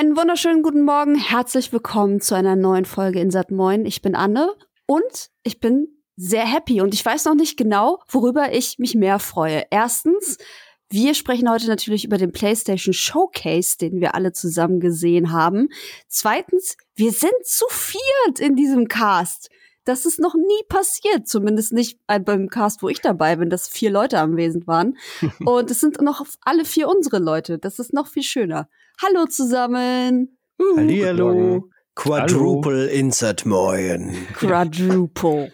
Einen wunderschönen guten Morgen. Herzlich willkommen zu einer neuen Folge in Sat Moin. Ich bin Anne und ich bin sehr happy und ich weiß noch nicht genau, worüber ich mich mehr freue. Erstens, wir sprechen heute natürlich über den PlayStation Showcase, den wir alle zusammen gesehen haben. Zweitens, wir sind zu viert in diesem Cast. Das ist noch nie passiert, zumindest nicht beim Cast, wo ich dabei bin, dass vier Leute anwesend waren. Und es sind noch alle vier unsere Leute. Das ist noch viel schöner. Hallo zusammen. Uh. Hallihallo. Quadruple Hallo. Insert Moin. Quadruple.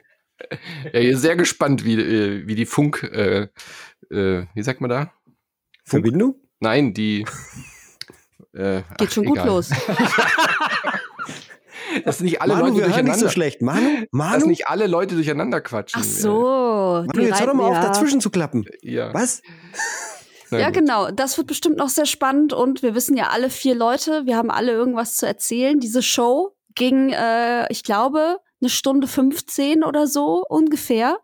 Ja, ihr sehr gespannt, wie, äh, wie die Funk, äh, äh, wie sagt man da? Verbindung? Nein, die. Äh, Geht ach, schon gut los. dass nicht alle Manu, Leute durcheinander. Nicht so schlecht. Manu, Manu? Dass nicht alle Leute durcheinander quatschen. Ach so. Manu, jetzt hör doch mal auf, dazwischen zu klappen. Ja. Was? Na ja, gut. genau. Das wird bestimmt noch sehr spannend und wir wissen ja alle vier Leute, wir haben alle irgendwas zu erzählen. Diese Show ging, äh, ich glaube, eine Stunde 15 oder so ungefähr.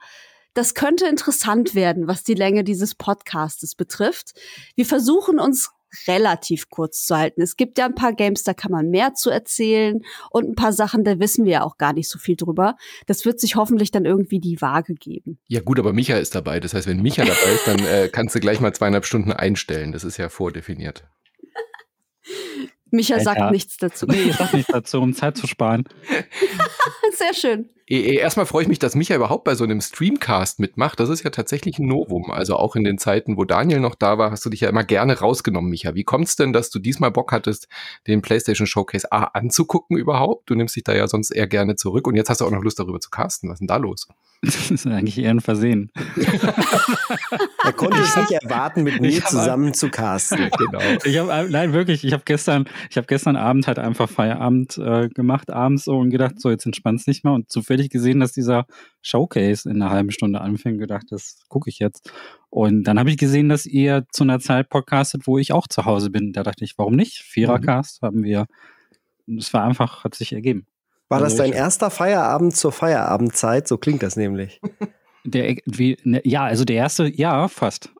Das könnte interessant werden, was die Länge dieses Podcastes betrifft. Wir versuchen uns relativ kurz zu halten. Es gibt ja ein paar Games, da kann man mehr zu erzählen und ein paar Sachen, da wissen wir ja auch gar nicht so viel drüber. Das wird sich hoffentlich dann irgendwie die Waage geben. Ja gut, aber Micha ist dabei. Das heißt, wenn Micha dabei ist, dann äh, kannst du gleich mal zweieinhalb Stunden einstellen. Das ist ja vordefiniert. Micha sagt nichts dazu. Nee, ich sag nichts dazu, um Zeit zu sparen. Sehr schön. Erstmal freue ich mich, dass Micha überhaupt bei so einem Streamcast mitmacht. Das ist ja tatsächlich ein Novum. Also auch in den Zeiten, wo Daniel noch da war, hast du dich ja immer gerne rausgenommen, Micha. Wie kommt es denn, dass du diesmal Bock hattest, den PlayStation Showcase A anzugucken überhaupt? Du nimmst dich da ja sonst eher gerne zurück und jetzt hast du auch noch Lust darüber zu casten. Was ist denn da los? Das ist eigentlich eher ein Versehen. er konnte es nicht erwarten, mit mir zusammen zu casten. Genau. Ich habe äh, nein wirklich, ich habe gestern, ich habe gestern Abend halt einfach Feierabend äh, gemacht abends so und gedacht, so jetzt entspannst nicht mal und zufällig gesehen, dass dieser Showcase in einer halben Stunde anfängt, gedacht, das gucke ich jetzt. Und dann habe ich gesehen, dass ihr zu einer Zeit podcastet, wo ich auch zu Hause bin. Da dachte ich, warum nicht? Vierercast mhm. haben wir. Es war einfach, hat sich ergeben. War das also dein erster Feierabend zur Feierabendzeit? So klingt das nämlich. Der, wie, ne, ja, also der erste, ja, fast.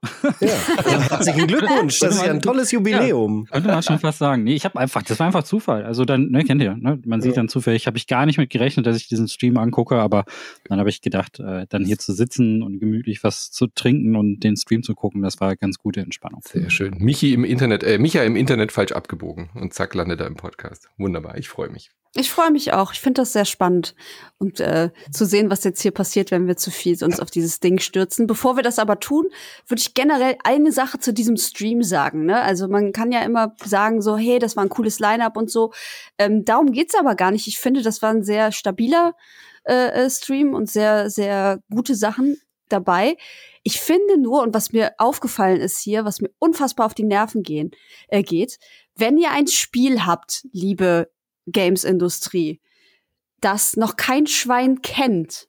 Ja, also herzlichen Glückwunsch, das ist ja ein tolles Jubiläum. Ja, könnte man schon fast sagen. Nee, ich habe einfach, das war einfach Zufall. Also dann, ne, kennt ihr, ne? man sieht dann zufällig, habe ich gar nicht mit gerechnet, dass ich diesen Stream angucke, aber dann habe ich gedacht, äh, dann hier zu sitzen und gemütlich was zu trinken und den Stream zu gucken, das war ganz gute Entspannung. Sehr schön. Michi im Internet, äh, Micha im Internet falsch abgebogen und zack, landet er im Podcast. Wunderbar, ich freue mich. Ich freue mich auch. Ich finde das sehr spannend und äh, zu sehen, was jetzt hier passiert, wenn wir zu viel uns auf dieses Ding stürzen. Bevor wir das aber tun, würde ich generell eine Sache zu diesem Stream sagen. Ne? Also man kann ja immer sagen so, hey, das war ein cooles Line-up und so. Ähm, darum geht's aber gar nicht. Ich finde, das war ein sehr stabiler äh, äh Stream und sehr, sehr gute Sachen dabei. Ich finde nur, und was mir aufgefallen ist hier, was mir unfassbar auf die Nerven gehen, äh, geht, wenn ihr ein Spiel habt, liebe Games-Industrie, das noch kein Schwein kennt,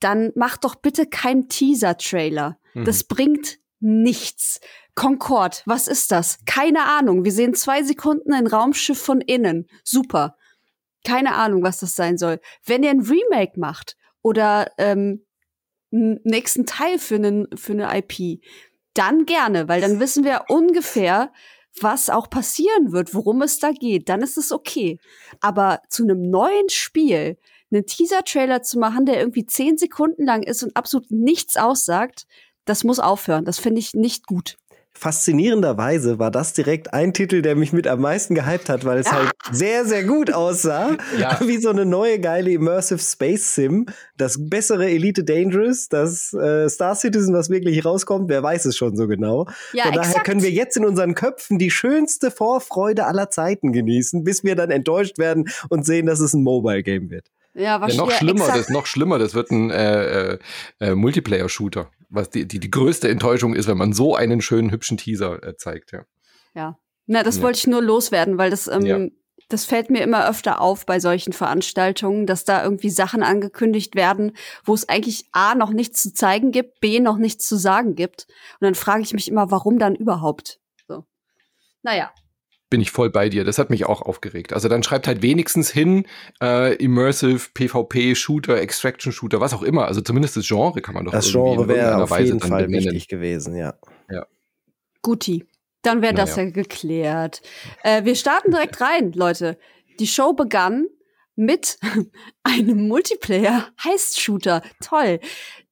dann macht doch bitte keinen Teaser-Trailer. Mhm. Das bringt nichts. Concord, was ist das? Keine Ahnung. Wir sehen zwei Sekunden ein Raumschiff von innen. Super. Keine Ahnung, was das sein soll. Wenn ihr ein Remake macht oder ähm, nächsten Teil für, einen, für eine IP, dann gerne, weil dann wissen wir ungefähr, was auch passieren wird, worum es da geht, dann ist es okay. Aber zu einem neuen Spiel einen Teaser-Trailer zu machen, der irgendwie zehn Sekunden lang ist und absolut nichts aussagt, das muss aufhören. Das finde ich nicht gut faszinierenderweise war das direkt ein Titel, der mich mit am meisten gehypt hat, weil es halt sehr, sehr gut aussah. Ja. Wie so eine neue geile Immersive Space Sim. Das bessere Elite Dangerous, das äh, Star Citizen, was wirklich rauskommt, wer weiß es schon so genau. Ja, Von daher exakt. können wir jetzt in unseren Köpfen die schönste Vorfreude aller Zeiten genießen, bis wir dann enttäuscht werden und sehen, dass es ein Mobile Game wird. Ja, was ja, noch schlimmer, exakt. das noch schlimmer, das wird ein äh, äh, äh, Multiplayer-Shooter, was die, die, die größte Enttäuschung ist, wenn man so einen schönen, hübschen Teaser äh, zeigt, ja. Ja. Na, das ja. wollte ich nur loswerden, weil das, ähm, ja. das fällt mir immer öfter auf bei solchen Veranstaltungen, dass da irgendwie Sachen angekündigt werden, wo es eigentlich A noch nichts zu zeigen gibt, B noch nichts zu sagen gibt. Und dann frage ich mich immer, warum dann überhaupt? So. Naja, bin ich voll bei dir. Das hat mich auch aufgeregt. Also dann schreibt halt wenigstens hin äh, Immersive, PvP, Shooter, Extraction Shooter, was auch immer. Also zumindest das Genre kann man doch Das Genre wäre auf Weise jeden Fall benennen. wichtig gewesen, ja. Ja. Guti. Dann wäre das ja geklärt. Äh, wir starten direkt rein, Leute. Die Show begann mit einem Multiplayer-Heist-Shooter. Toll.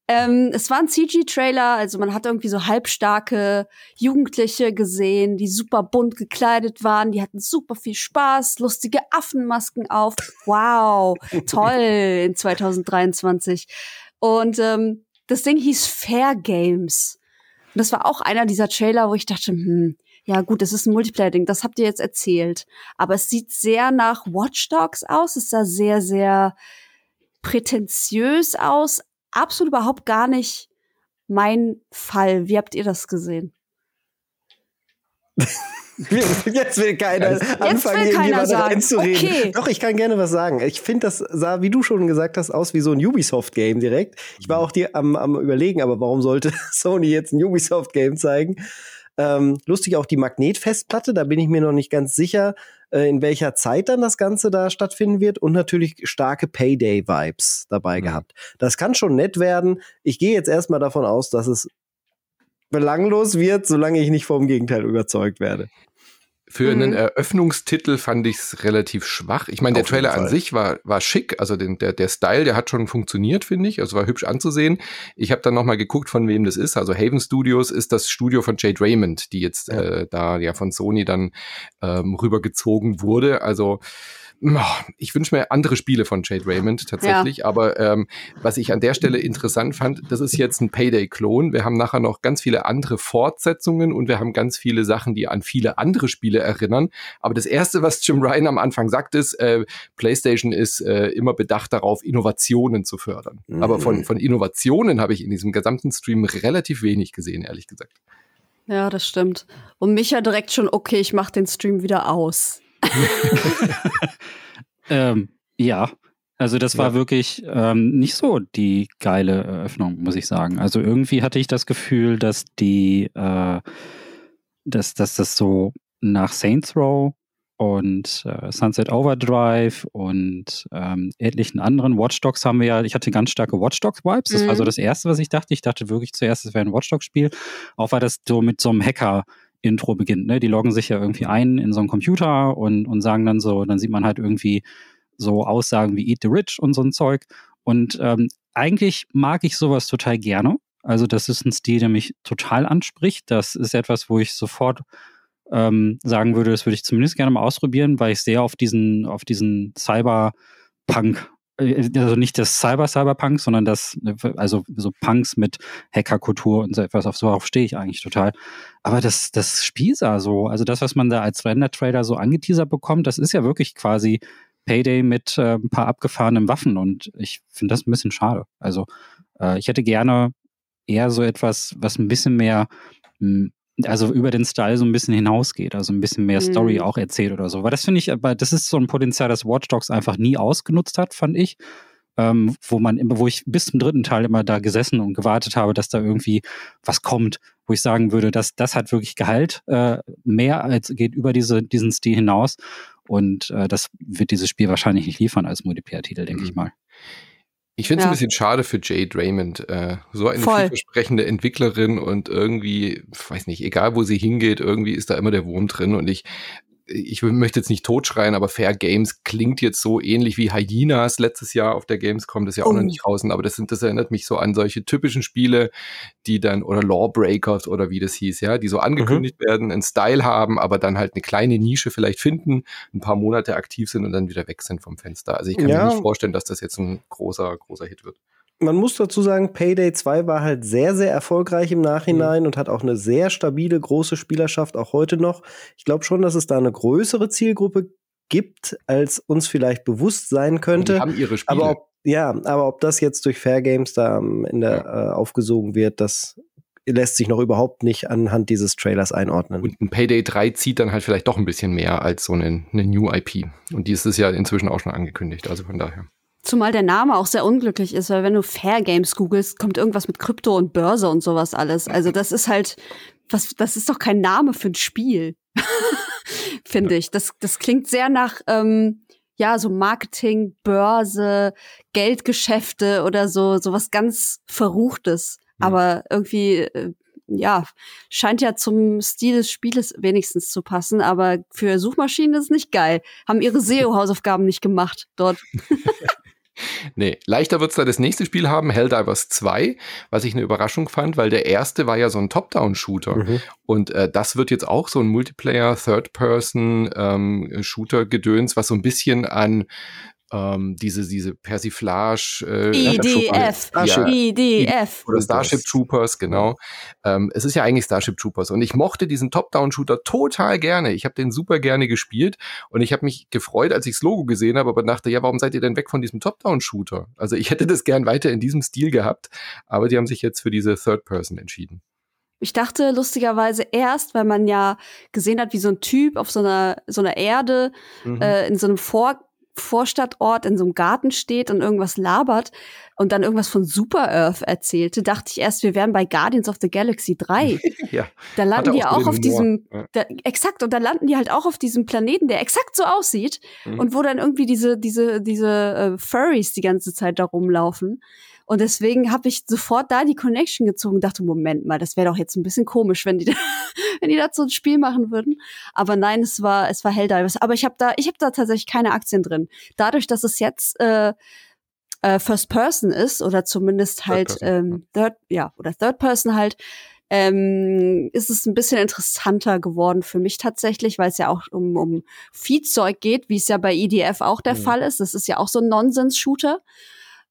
Ähm, es war ein CG-Trailer, also man hat irgendwie so halbstarke Jugendliche gesehen, die super bunt gekleidet waren, die hatten super viel Spaß, lustige Affenmasken auf. Wow, toll in 2023. Und ähm, das Ding hieß Fair Games. Und das war auch einer dieser Trailer, wo ich dachte, hm, ja gut, es ist ein Multiplayer-Ding, das habt ihr jetzt erzählt. Aber es sieht sehr nach Watch Dogs aus, es sah sehr, sehr prätentiös aus, absolut überhaupt gar nicht mein Fall. Wie habt ihr das gesehen? Jetzt will keiner Jetzt anfangen, will keiner sagen. Okay. Doch, ich kann gerne was sagen. Ich finde, das sah, wie du schon gesagt hast, aus wie so ein Ubisoft-Game direkt. Ich war auch die am, am überlegen, aber warum sollte Sony jetzt ein Ubisoft-Game zeigen? Ähm, lustig auch die Magnetfestplatte, da bin ich mir noch nicht ganz sicher, äh, in welcher Zeit dann das Ganze da stattfinden wird und natürlich starke Payday-Vibes dabei mhm. gehabt. Das kann schon nett werden. Ich gehe jetzt erstmal davon aus, dass es belanglos wird, solange ich nicht vom Gegenteil überzeugt werde. Für mhm. einen Eröffnungstitel fand ich es relativ schwach. Ich meine, der Trailer an sich war, war schick, also den, der, der Style, der hat schon funktioniert, finde ich. Also war hübsch anzusehen. Ich habe dann noch mal geguckt, von wem das ist. Also Haven Studios ist das Studio von Jade Raymond, die jetzt ja. äh, da ja von Sony dann ähm, rübergezogen wurde. Also ich wünsche mir andere Spiele von Jade Raymond tatsächlich, ja. aber ähm, was ich an der Stelle interessant fand, das ist jetzt ein Payday-Klon. Wir haben nachher noch ganz viele andere Fortsetzungen und wir haben ganz viele Sachen, die an viele andere Spiele erinnern. Aber das Erste, was Jim Ryan am Anfang sagt, ist, äh, PlayStation ist äh, immer bedacht darauf, Innovationen zu fördern. Mhm. Aber von, von Innovationen habe ich in diesem gesamten Stream relativ wenig gesehen, ehrlich gesagt. Ja, das stimmt. Und Micha direkt schon, okay, ich mache den Stream wieder aus. ähm, ja, also das war ja. wirklich ähm, nicht so die geile Eröffnung, muss ich sagen. Also irgendwie hatte ich das Gefühl, dass die, äh, dass, dass das so nach Saints Row und äh, Sunset Overdrive und ähm, etlichen anderen Watch Dogs haben wir ja, ich hatte ganz starke Watch Dogs Vibes. Das mhm. war so mhm. das erste, was ich dachte. Ich dachte wirklich zuerst, es wäre ein Watch Dogs Spiel. Auch weil das so mit so einem Hacker Intro beginnt. Ne? Die loggen sich ja irgendwie ein in so einen Computer und, und sagen dann so, dann sieht man halt irgendwie so Aussagen wie Eat the Rich und so ein Zeug. Und ähm, eigentlich mag ich sowas total gerne. Also das ist ein Stil, der mich total anspricht. Das ist etwas, wo ich sofort ähm, sagen würde, das würde ich zumindest gerne mal ausprobieren, weil ich sehr auf diesen, auf diesen Cyberpunk also nicht das Cyber-Cyberpunk, sondern das, also so Punks mit Hackerkultur und so etwas, auf so auf stehe ich eigentlich total. Aber das, das Spiel sah so, also das, was man da als Render-Trader so angeteasert bekommt, das ist ja wirklich quasi Payday mit äh, ein paar abgefahrenen Waffen und ich finde das ein bisschen schade. Also äh, ich hätte gerne eher so etwas, was ein bisschen mehr hm, also über den Style so ein bisschen hinausgeht, also ein bisschen mehr Story mhm. auch erzählt oder so. Weil das finde ich, aber das ist so ein Potenzial, das Watch Dogs einfach nie ausgenutzt hat, fand ich. Ähm, wo man immer, wo ich bis zum dritten Teil immer da gesessen und gewartet habe, dass da irgendwie was kommt, wo ich sagen würde, dass das hat wirklich Gehalt, äh, mehr als geht über diese, diesen Stil hinaus. Und äh, das wird dieses Spiel wahrscheinlich nicht liefern als Multiplayer-Titel, denke mhm. ich mal. Ich finde es ja. ein bisschen schade für Jade Raymond. Äh, so eine Voll. vielversprechende Entwicklerin und irgendwie, weiß nicht, egal wo sie hingeht, irgendwie ist da immer der Wurm drin. Und ich ich möchte jetzt nicht totschreien, aber Fair Games klingt jetzt so ähnlich wie Hyenas letztes Jahr auf der Gamescom, das ist ja auch oh. noch nicht draußen, aber das sind, das erinnert mich so an solche typischen Spiele, die dann, oder Lawbreakers oder wie das hieß, ja, die so angekündigt mhm. werden, einen Style haben, aber dann halt eine kleine Nische vielleicht finden, ein paar Monate aktiv sind und dann wieder weg sind vom Fenster. Also ich kann ja. mir nicht vorstellen, dass das jetzt ein großer, großer Hit wird man muss dazu sagen, Payday 2 war halt sehr, sehr erfolgreich im Nachhinein mhm. und hat auch eine sehr stabile, große Spielerschaft, auch heute noch. Ich glaube schon, dass es da eine größere Zielgruppe gibt, als uns vielleicht bewusst sein könnte. Die haben ihre Spiele. Aber ob, ja, aber ob das jetzt durch Fair Games da am Ende ja. äh, aufgesogen wird, das lässt sich noch überhaupt nicht anhand dieses Trailers einordnen. Und ein Payday 3 zieht dann halt vielleicht doch ein bisschen mehr als so eine, eine New IP. Und die ist es ja inzwischen auch schon angekündigt, also von daher. Zumal der Name auch sehr unglücklich ist, weil wenn du Fair Games googelst, kommt irgendwas mit Krypto und Börse und sowas alles. Also das ist halt, was, das ist doch kein Name für ein Spiel, finde ich. Das, das klingt sehr nach, ähm, ja, so Marketing, Börse, Geldgeschäfte oder so, so was ganz Verruchtes. Mhm. Aber irgendwie, äh, ja, scheint ja zum Stil des Spieles wenigstens zu passen, aber für Suchmaschinen ist es nicht geil. Haben ihre SEO-Hausaufgaben nicht gemacht dort. Nee, leichter wird's da das nächste Spiel haben, Helldivers 2, was ich eine Überraschung fand, weil der erste war ja so ein Top-Down-Shooter. Mhm. Und äh, das wird jetzt auch so ein Multiplayer, Third-Person-Shooter-Gedöns, ähm, was so ein bisschen an ähm, diese, diese Persiflage. Äh, IDF. Ja, IDF. Oder Starship Troopers, genau. Ähm, es ist ja eigentlich Starship Troopers. Und ich mochte diesen Top-Down-Shooter total gerne. Ich habe den super gerne gespielt und ich habe mich gefreut, als ich das Logo gesehen habe, aber dachte, ja, warum seid ihr denn weg von diesem Top-Down-Shooter? Also ich hätte das gern weiter in diesem Stil gehabt, aber die haben sich jetzt für diese Third-Person entschieden. Ich dachte lustigerweise erst, weil man ja gesehen hat, wie so ein Typ auf so einer so einer Erde mhm. äh, in so einem Vor Vorstadtort in so einem Garten steht und irgendwas labert und dann irgendwas von Super Earth erzählte, dachte ich erst, wir wären bei Guardians of the Galaxy 3. ja. Da landen die auch, auch auf diesem, da, exakt, und da landen die halt auch auf diesem Planeten, der exakt so aussieht mhm. und wo dann irgendwie diese, diese, diese äh, Furries die ganze Zeit da rumlaufen. Und deswegen habe ich sofort da die Connection gezogen, dachte, Moment mal, das wäre doch jetzt ein bisschen komisch, wenn die, da, wenn die dazu ein Spiel machen würden. Aber nein, es war, es war Helldivers. Aber ich habe da, ich habe da tatsächlich keine Aktien drin. Dadurch, dass es jetzt äh, äh, First Person ist oder zumindest halt Third ähm, Third, ja oder Third Person halt, ähm, ist es ein bisschen interessanter geworden für mich tatsächlich, weil es ja auch um, um Viehzeug geht, wie es ja bei EDF auch der mhm. Fall ist. Das ist ja auch so ein Nonsens-Shooter.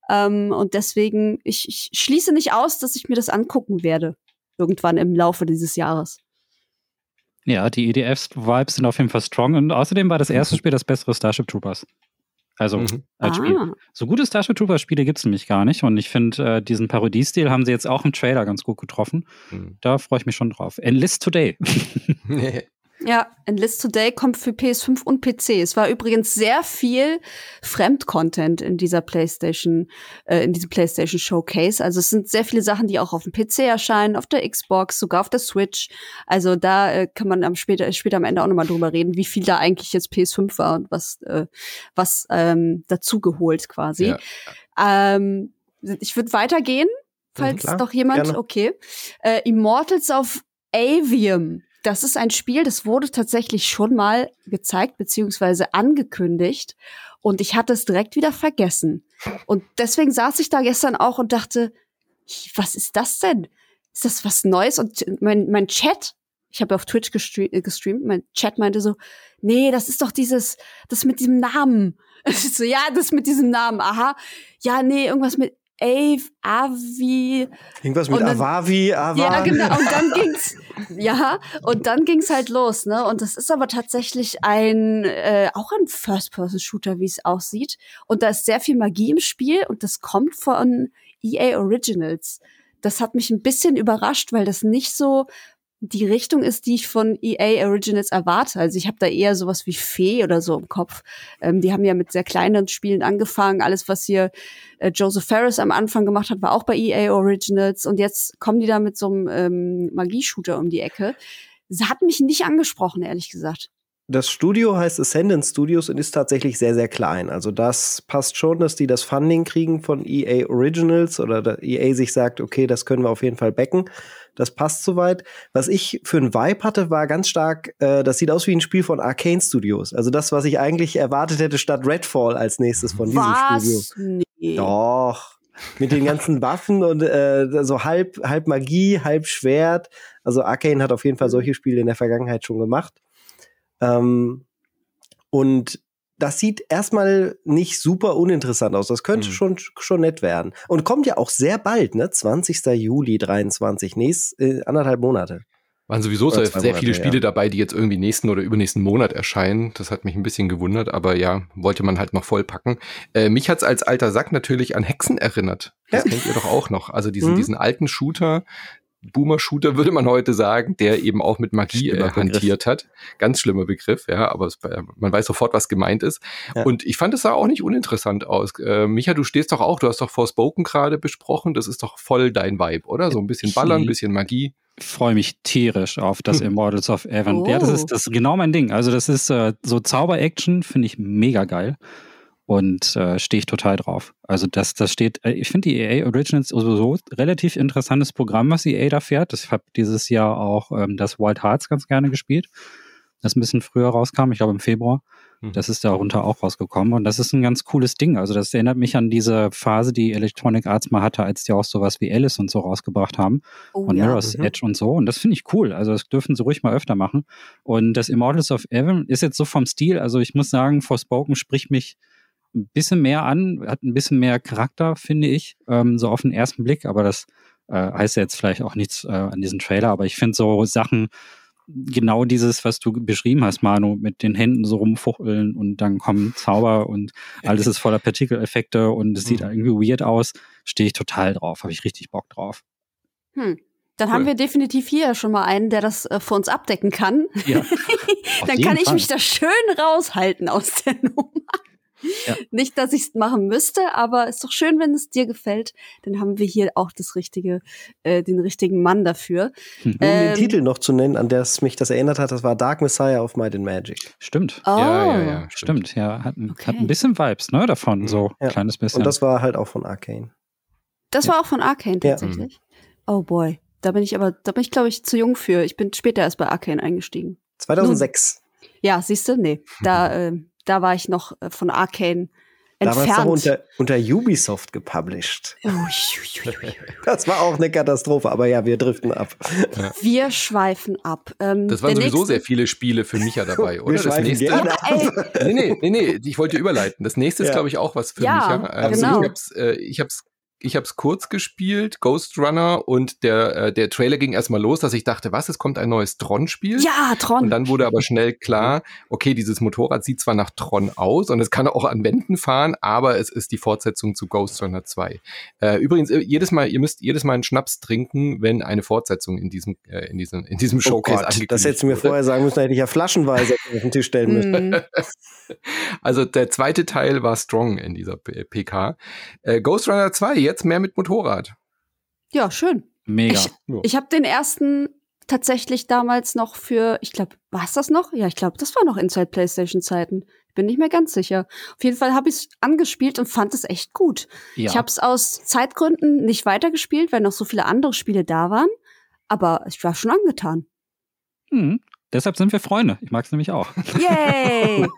Ähm, und deswegen, ich, ich schließe nicht aus, dass ich mir das angucken werde. Irgendwann im Laufe dieses Jahres. Ja, die EDF-Vibes sind auf jeden Fall strong. Und außerdem war das erste mhm. Spiel das bessere Starship Troopers. Also mhm. als Spiel. Ah. So gute Starship Troopers Spiele gibt es nämlich gar nicht. Und ich finde, äh, diesen Parodiestil haben sie jetzt auch im Trailer ganz gut getroffen. Mhm. Da freue ich mich schon drauf. Enlist Today. Ja, Enlist Today kommt für PS5 und PC. Es war übrigens sehr viel Fremdcontent in dieser PlayStation, äh, in diesem PlayStation Showcase. Also es sind sehr viele Sachen, die auch auf dem PC erscheinen, auf der Xbox, sogar auf der Switch. Also da äh, kann man am später, später am Ende auch nochmal drüber reden, wie viel da eigentlich jetzt PS5 war und was, äh, was ähm, dazugeholt quasi. Ja. Ähm, ich würde weitergehen, falls mhm, doch jemand, Gerne. okay. Äh, Immortals of Avium das ist ein Spiel, das wurde tatsächlich schon mal gezeigt beziehungsweise angekündigt und ich hatte es direkt wieder vergessen. Und deswegen saß ich da gestern auch und dachte, was ist das denn? Ist das was Neues? Und mein, mein Chat, ich habe auf Twitch gestre gestreamt, mein Chat meinte so, nee, das ist doch dieses, das mit diesem Namen. so, ja, das mit diesem Namen, aha. Ja, nee, irgendwas mit Ave, Avi. Irgendwas mit dann, Avavi, Ava. Ja, genau. Und dann ging's, ja, und dann ging's halt los, ne? Und das ist aber tatsächlich ein, äh, auch ein First-Person-Shooter, wie es aussieht. Und da ist sehr viel Magie im Spiel und das kommt von EA Originals. Das hat mich ein bisschen überrascht, weil das nicht so die Richtung ist, die ich von EA Originals erwarte. Also ich habe da eher sowas wie Fee oder so im Kopf. Ähm, die haben ja mit sehr kleinen Spielen angefangen. Alles, was hier äh, Joseph Ferris am Anfang gemacht hat, war auch bei EA Originals. Und jetzt kommen die da mit so einem ähm, Magieshooter um die Ecke. Das hat mich nicht angesprochen, ehrlich gesagt. Das Studio heißt Ascendant Studios und ist tatsächlich sehr, sehr klein. Also das passt schon, dass die das Funding kriegen von EA Originals oder EA sich sagt, okay, das können wir auf jeden Fall backen. Das passt soweit. Was ich für ein Vibe hatte, war ganz stark, äh, das sieht aus wie ein Spiel von Arcane Studios. Also das, was ich eigentlich erwartet hätte statt Redfall als nächstes von diesem was? Studio. Nee. Doch. Mit den ganzen Waffen und äh, so halb, halb Magie, halb Schwert. Also Arcane hat auf jeden Fall solche Spiele in der Vergangenheit schon gemacht. Ähm, und das sieht erstmal nicht super uninteressant aus. Das könnte mhm. schon, schon nett werden. Und kommt ja auch sehr bald, ne? 20. Juli 23, nächst, äh, anderthalb Monate. Waren sowieso sehr, sehr viele Spiele ja. dabei, die jetzt irgendwie nächsten oder übernächsten Monat erscheinen. Das hat mich ein bisschen gewundert, aber ja, wollte man halt noch vollpacken. Äh, mich hat's als alter Sack natürlich an Hexen erinnert. Das ja. kennt ihr doch auch noch. Also diesen, mhm. diesen alten Shooter, Boomer-Shooter, würde man heute sagen, der eben auch mit Magie äh, hantiert hat. Ganz schlimmer Begriff, ja, aber es, äh, man weiß sofort, was gemeint ist. Ja. Und ich fand es sah auch nicht uninteressant aus. Äh, Micha, du stehst doch auch, du hast doch Forspoken gerade besprochen, das ist doch voll dein Vibe, oder? So ein bisschen Ballern, ein bisschen Magie. Ich freue mich tierisch auf das hm. Immortals of Evan. Oh. Ja, das ist, das ist genau mein Ding. Also das ist äh, so Zauber-Action, finde ich mega geil. Und äh, stehe ich total drauf. Also das, das steht, äh, ich finde die EA Originals sowieso relativ interessantes Programm, was EA da fährt. Ich habe dieses Jahr auch ähm, das Wild Hearts ganz gerne gespielt, das ein bisschen früher rauskam, ich glaube im Februar. Mhm. Das ist darunter auch rausgekommen und das ist ein ganz cooles Ding. Also das erinnert mich an diese Phase, die Electronic Arts mal hatte, als die auch sowas wie Alice und so rausgebracht haben oh, und ja. Mirror's mhm. Edge und so. Und das finde ich cool. Also das dürfen sie ruhig mal öfter machen. Und das Immortals of Evan ist jetzt so vom Stil, also ich muss sagen, Forspoken spricht mich ein bisschen mehr an, hat ein bisschen mehr Charakter, finde ich, ähm, so auf den ersten Blick. Aber das äh, heißt ja jetzt vielleicht auch nichts äh, an diesem Trailer. Aber ich finde so Sachen, genau dieses, was du beschrieben hast, Manu, mit den Händen so rumfuchteln und dann kommen Zauber und alles ist voller Partikeleffekte und es sieht mhm. irgendwie weird aus, stehe ich total drauf, habe ich richtig Bock drauf. Hm. Dann cool. haben wir definitiv hier schon mal einen, der das äh, für uns abdecken kann. Ja, dann kann ich Fall. mich da schön raushalten aus der Nummer. Ja. Nicht, dass ich es machen müsste, aber ist doch schön, wenn es dir gefällt. Dann haben wir hier auch das richtige, äh, den richtigen Mann dafür. Hm. Um ähm, den Titel noch zu nennen, an das mich das erinnert hat, das war Dark Messiah of Might and Magic. Stimmt. Oh. Ja, ja, ja. Stimmt. Ja, hat, ein, okay. hat ein bisschen Vibes, ne, davon, mhm. so ein kleines bisschen. Und das war halt auch von Arcane. Das war auch von Arcane tatsächlich. Oh boy. Da bin ich aber, da bin ich, glaube ich, zu jung für. Ich bin später erst bei Arcane eingestiegen. 2006. Nun, ja, siehst du? Nee. Da, äh, da war ich noch äh, von Arcane entfernt. Damals noch unter, unter Ubisoft gepublished. das war auch eine Katastrophe, aber ja, wir driften ab. Ja. Wir schweifen ab. Ähm, das waren sowieso sehr viele Spiele für Micha dabei, oder? Wir das nächste. Ja, nee, nee, nee, nee, ich wollte überleiten. Das nächste ist, glaube ich, auch was für ja, Micha. Also genau. ich hab's, äh, ich habe es kurz gespielt, Ghost Runner, und der, äh, der Trailer ging erstmal los, dass ich dachte, was, es kommt ein neues Tron-Spiel? Ja, Tron. Und dann wurde aber schnell klar, okay, dieses Motorrad sieht zwar nach Tron aus und es kann auch an Wänden fahren, aber es ist die Fortsetzung zu Ghost Runner 2. Äh, übrigens, äh, jedes Mal, ihr müsst jedes Mal einen Schnaps trinken, wenn eine Fortsetzung in diesem, äh, in diesem, in diesem oh Showcase oh Gott, angekündigt Das hättest du mir vorher sagen müssen, hätte ich ja flaschenweise auf den Tisch stellen müssen. Mhm. also der zweite Teil war Strong in dieser PK. Äh, Ghost Runner 2, jetzt mehr mit Motorrad. Ja, schön. Mega. Ich, ich habe den ersten tatsächlich damals noch für, ich glaube, war es das noch? Ja, ich glaube, das war noch Inside PlayStation Zeiten. Ich bin nicht mehr ganz sicher. Auf jeden Fall habe ich es angespielt und fand es echt gut. Ja. Ich habe es aus Zeitgründen nicht weitergespielt, weil noch so viele andere Spiele da waren. Aber ich war schon angetan. Hm. Deshalb sind wir Freunde. Ich mag es nämlich auch. Yay!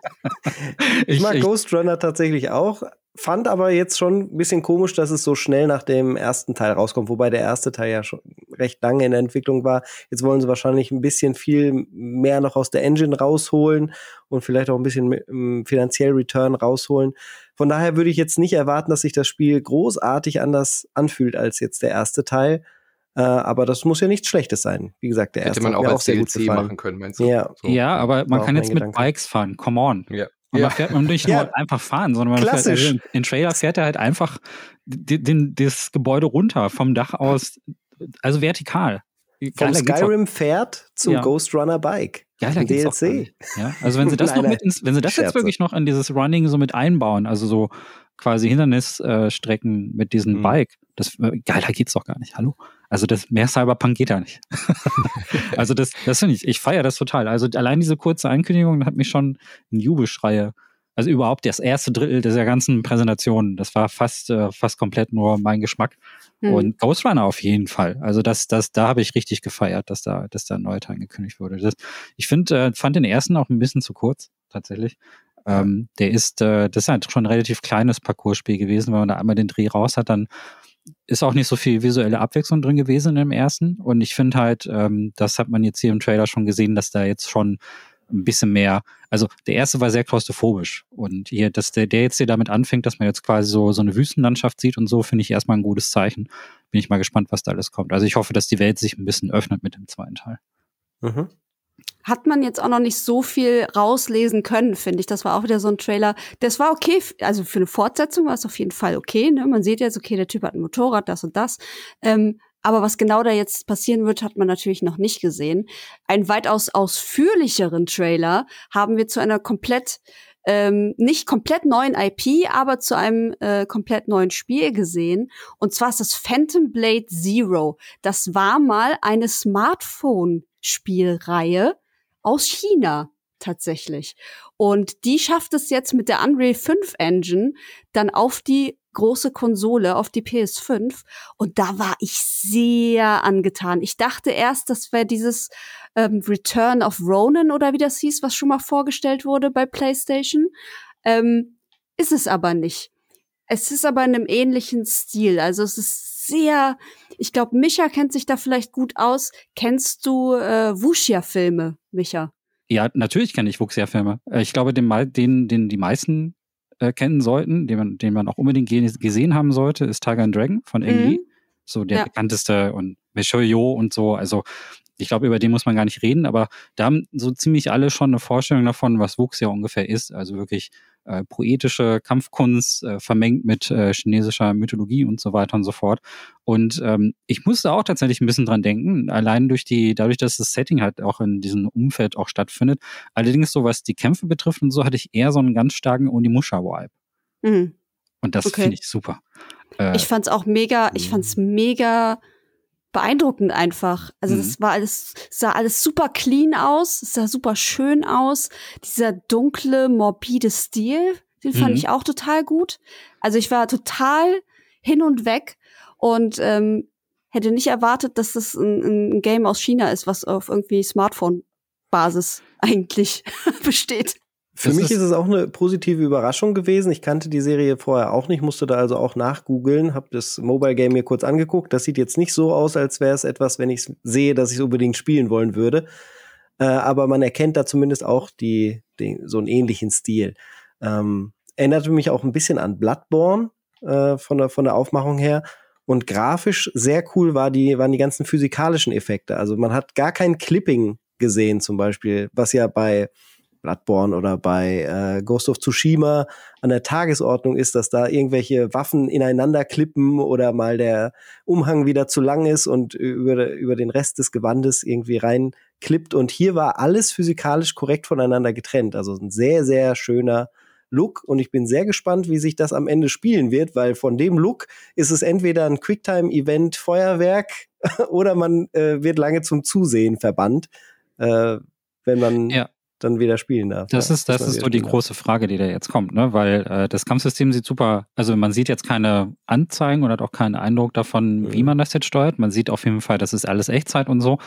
ich mag Ghost Runner tatsächlich auch, fand aber jetzt schon ein bisschen komisch, dass es so schnell nach dem ersten Teil rauskommt, wobei der erste Teil ja schon recht lange in der Entwicklung war. Jetzt wollen sie wahrscheinlich ein bisschen viel mehr noch aus der Engine rausholen und vielleicht auch ein bisschen finanziell Return rausholen. Von daher würde ich jetzt nicht erwarten, dass sich das Spiel großartig anders anfühlt als jetzt der erste Teil. Äh, aber das muss ja nichts Schlechtes sein. Wie gesagt, der Hätte erste man auch als DLC machen können, meinst du? Ja, so. ja aber man kann jetzt mit Gedanke. Bikes fahren. Come on. Ja. Und man fährt man nicht ja. nur einfach fahren, sondern man Klassisch. fährt, also in Trailer fährt er halt einfach den, den, das Gebäude runter, vom Dach aus, also vertikal. Von Skyrim fährt zu ja. Ghost Runner Bike. Ja, da geht's DLC. Ja, also wenn sie das noch mit ins, wenn sie das Scherze. jetzt wirklich noch in dieses Running so mit einbauen, also so quasi Hindernisstrecken mit diesem mhm. Bike, das äh, geiler geht's doch gar nicht. Hallo? Also das mehr Cyberpunk geht ja nicht. also das, das finde ich, ich feiere das total. Also allein diese kurze Ankündigung hat mich schon in Jubelschreie. Also überhaupt das erste Drittel dieser ganzen Präsentation, das war fast, äh, fast komplett nur mein Geschmack. Hm. Und Ghost Runner auf jeden Fall. Also das, das, da habe ich richtig gefeiert, dass da, dass da ein neuer Teil angekündigt wurde. Das, ich finde, äh, fand den ersten auch ein bisschen zu kurz, tatsächlich. Ähm, der ist, äh, das ist halt schon ein relativ kleines Parcourspiel gewesen. Wenn man da einmal den Dreh raus hat, dann ist auch nicht so viel visuelle Abwechslung drin gewesen im ersten. Und ich finde halt, ähm, das hat man jetzt hier im Trailer schon gesehen, dass da jetzt schon ein bisschen mehr, also der erste war sehr klaustrophobisch. Und hier, dass der, der jetzt hier damit anfängt, dass man jetzt quasi so, so eine Wüstenlandschaft sieht und so, finde ich erstmal ein gutes Zeichen. Bin ich mal gespannt, was da alles kommt. Also ich hoffe, dass die Welt sich ein bisschen öffnet mit dem zweiten Teil. Mhm hat man jetzt auch noch nicht so viel rauslesen können, finde ich. Das war auch wieder so ein Trailer. Das war okay, also für eine Fortsetzung war es auf jeden Fall okay. Ne? Man sieht jetzt, okay, der Typ hat ein Motorrad, das und das. Ähm, aber was genau da jetzt passieren wird, hat man natürlich noch nicht gesehen. Einen weitaus ausführlicheren Trailer haben wir zu einer komplett ähm, nicht komplett neuen IP, aber zu einem äh, komplett neuen Spiel gesehen. Und zwar ist das Phantom Blade Zero. Das war mal eine Smartphone-Spielreihe aus China. tatsächlich. Und die schafft es jetzt mit der Unreal 5 Engine dann auf die große Konsole, auf die PS5. Und da war ich sehr angetan. Ich dachte erst, das wäre dieses ähm, Return of Ronan oder wie das hieß, was schon mal vorgestellt wurde bei PlayStation. Ähm, ist es aber nicht. Es ist aber in einem ähnlichen Stil. Also es ist sehr, ich glaube, Micha kennt sich da vielleicht gut aus. Kennst du äh, Wuxia-Filme, Micha? Ja, natürlich kenne ich Wuxia-Filme. Äh, ich glaube, den, den, den die meisten äh, kennen sollten, den man, den man auch unbedingt gesehen haben sollte, ist Tiger and Dragon von Eng mhm. So der ja. bekannteste und Meshoyo und so. Also ich glaube, über den muss man gar nicht reden, aber da haben so ziemlich alle schon eine Vorstellung davon, was Wuxia ungefähr ist. Also wirklich äh, poetische Kampfkunst äh, vermengt mit äh, chinesischer Mythologie und so weiter und so fort. Und ähm, ich musste auch tatsächlich ein bisschen dran denken, allein durch die, dadurch, dass das Setting halt auch in diesem Umfeld auch stattfindet. Allerdings so, was die Kämpfe betrifft und so, hatte ich eher so einen ganz starken Onimusha-Vibe. Mhm. Und das okay. finde ich super. Äh, ich fand's auch mega, ich fand's mega beeindruckend einfach. Also mhm. das war alles, sah alles super clean aus, es sah super schön aus. Dieser dunkle, morbide Stil, den fand mhm. ich auch total gut. Also ich war total hin und weg und ähm, hätte nicht erwartet, dass das ein, ein Game aus China ist, was auf irgendwie Smartphone-Basis eigentlich besteht. Für das mich ist, ist es auch eine positive Überraschung gewesen. Ich kannte die Serie vorher auch nicht, musste da also auch nachgoogeln, habe das Mobile Game mir kurz angeguckt. Das sieht jetzt nicht so aus, als wäre es etwas, wenn ich sehe, dass ich es unbedingt spielen wollen würde. Äh, aber man erkennt da zumindest auch die, die so einen ähnlichen Stil. Ähm, erinnerte mich auch ein bisschen an Bloodborne äh, von, der, von der Aufmachung her. Und grafisch sehr cool war die, waren die ganzen physikalischen Effekte. Also man hat gar kein Clipping gesehen, zum Beispiel, was ja bei Bloodborne oder bei äh, Ghost of Tsushima an der Tagesordnung ist, dass da irgendwelche Waffen ineinander klippen oder mal der Umhang wieder zu lang ist und über, über den Rest des Gewandes irgendwie reinklippt. Und hier war alles physikalisch korrekt voneinander getrennt. Also ein sehr, sehr schöner Look und ich bin sehr gespannt, wie sich das am Ende spielen wird, weil von dem Look ist es entweder ein Quicktime-Event Feuerwerk oder man äh, wird lange zum Zusehen verbannt, äh, wenn man ja dann wieder spielen darf. Das ist, das ist so die große Frage, die da jetzt kommt, ne? Weil äh, das Kampfsystem sieht super, also man sieht jetzt keine Anzeigen oder hat auch keinen Eindruck davon, mhm. wie man das jetzt steuert. Man sieht auf jeden Fall, das ist alles Echtzeit und so,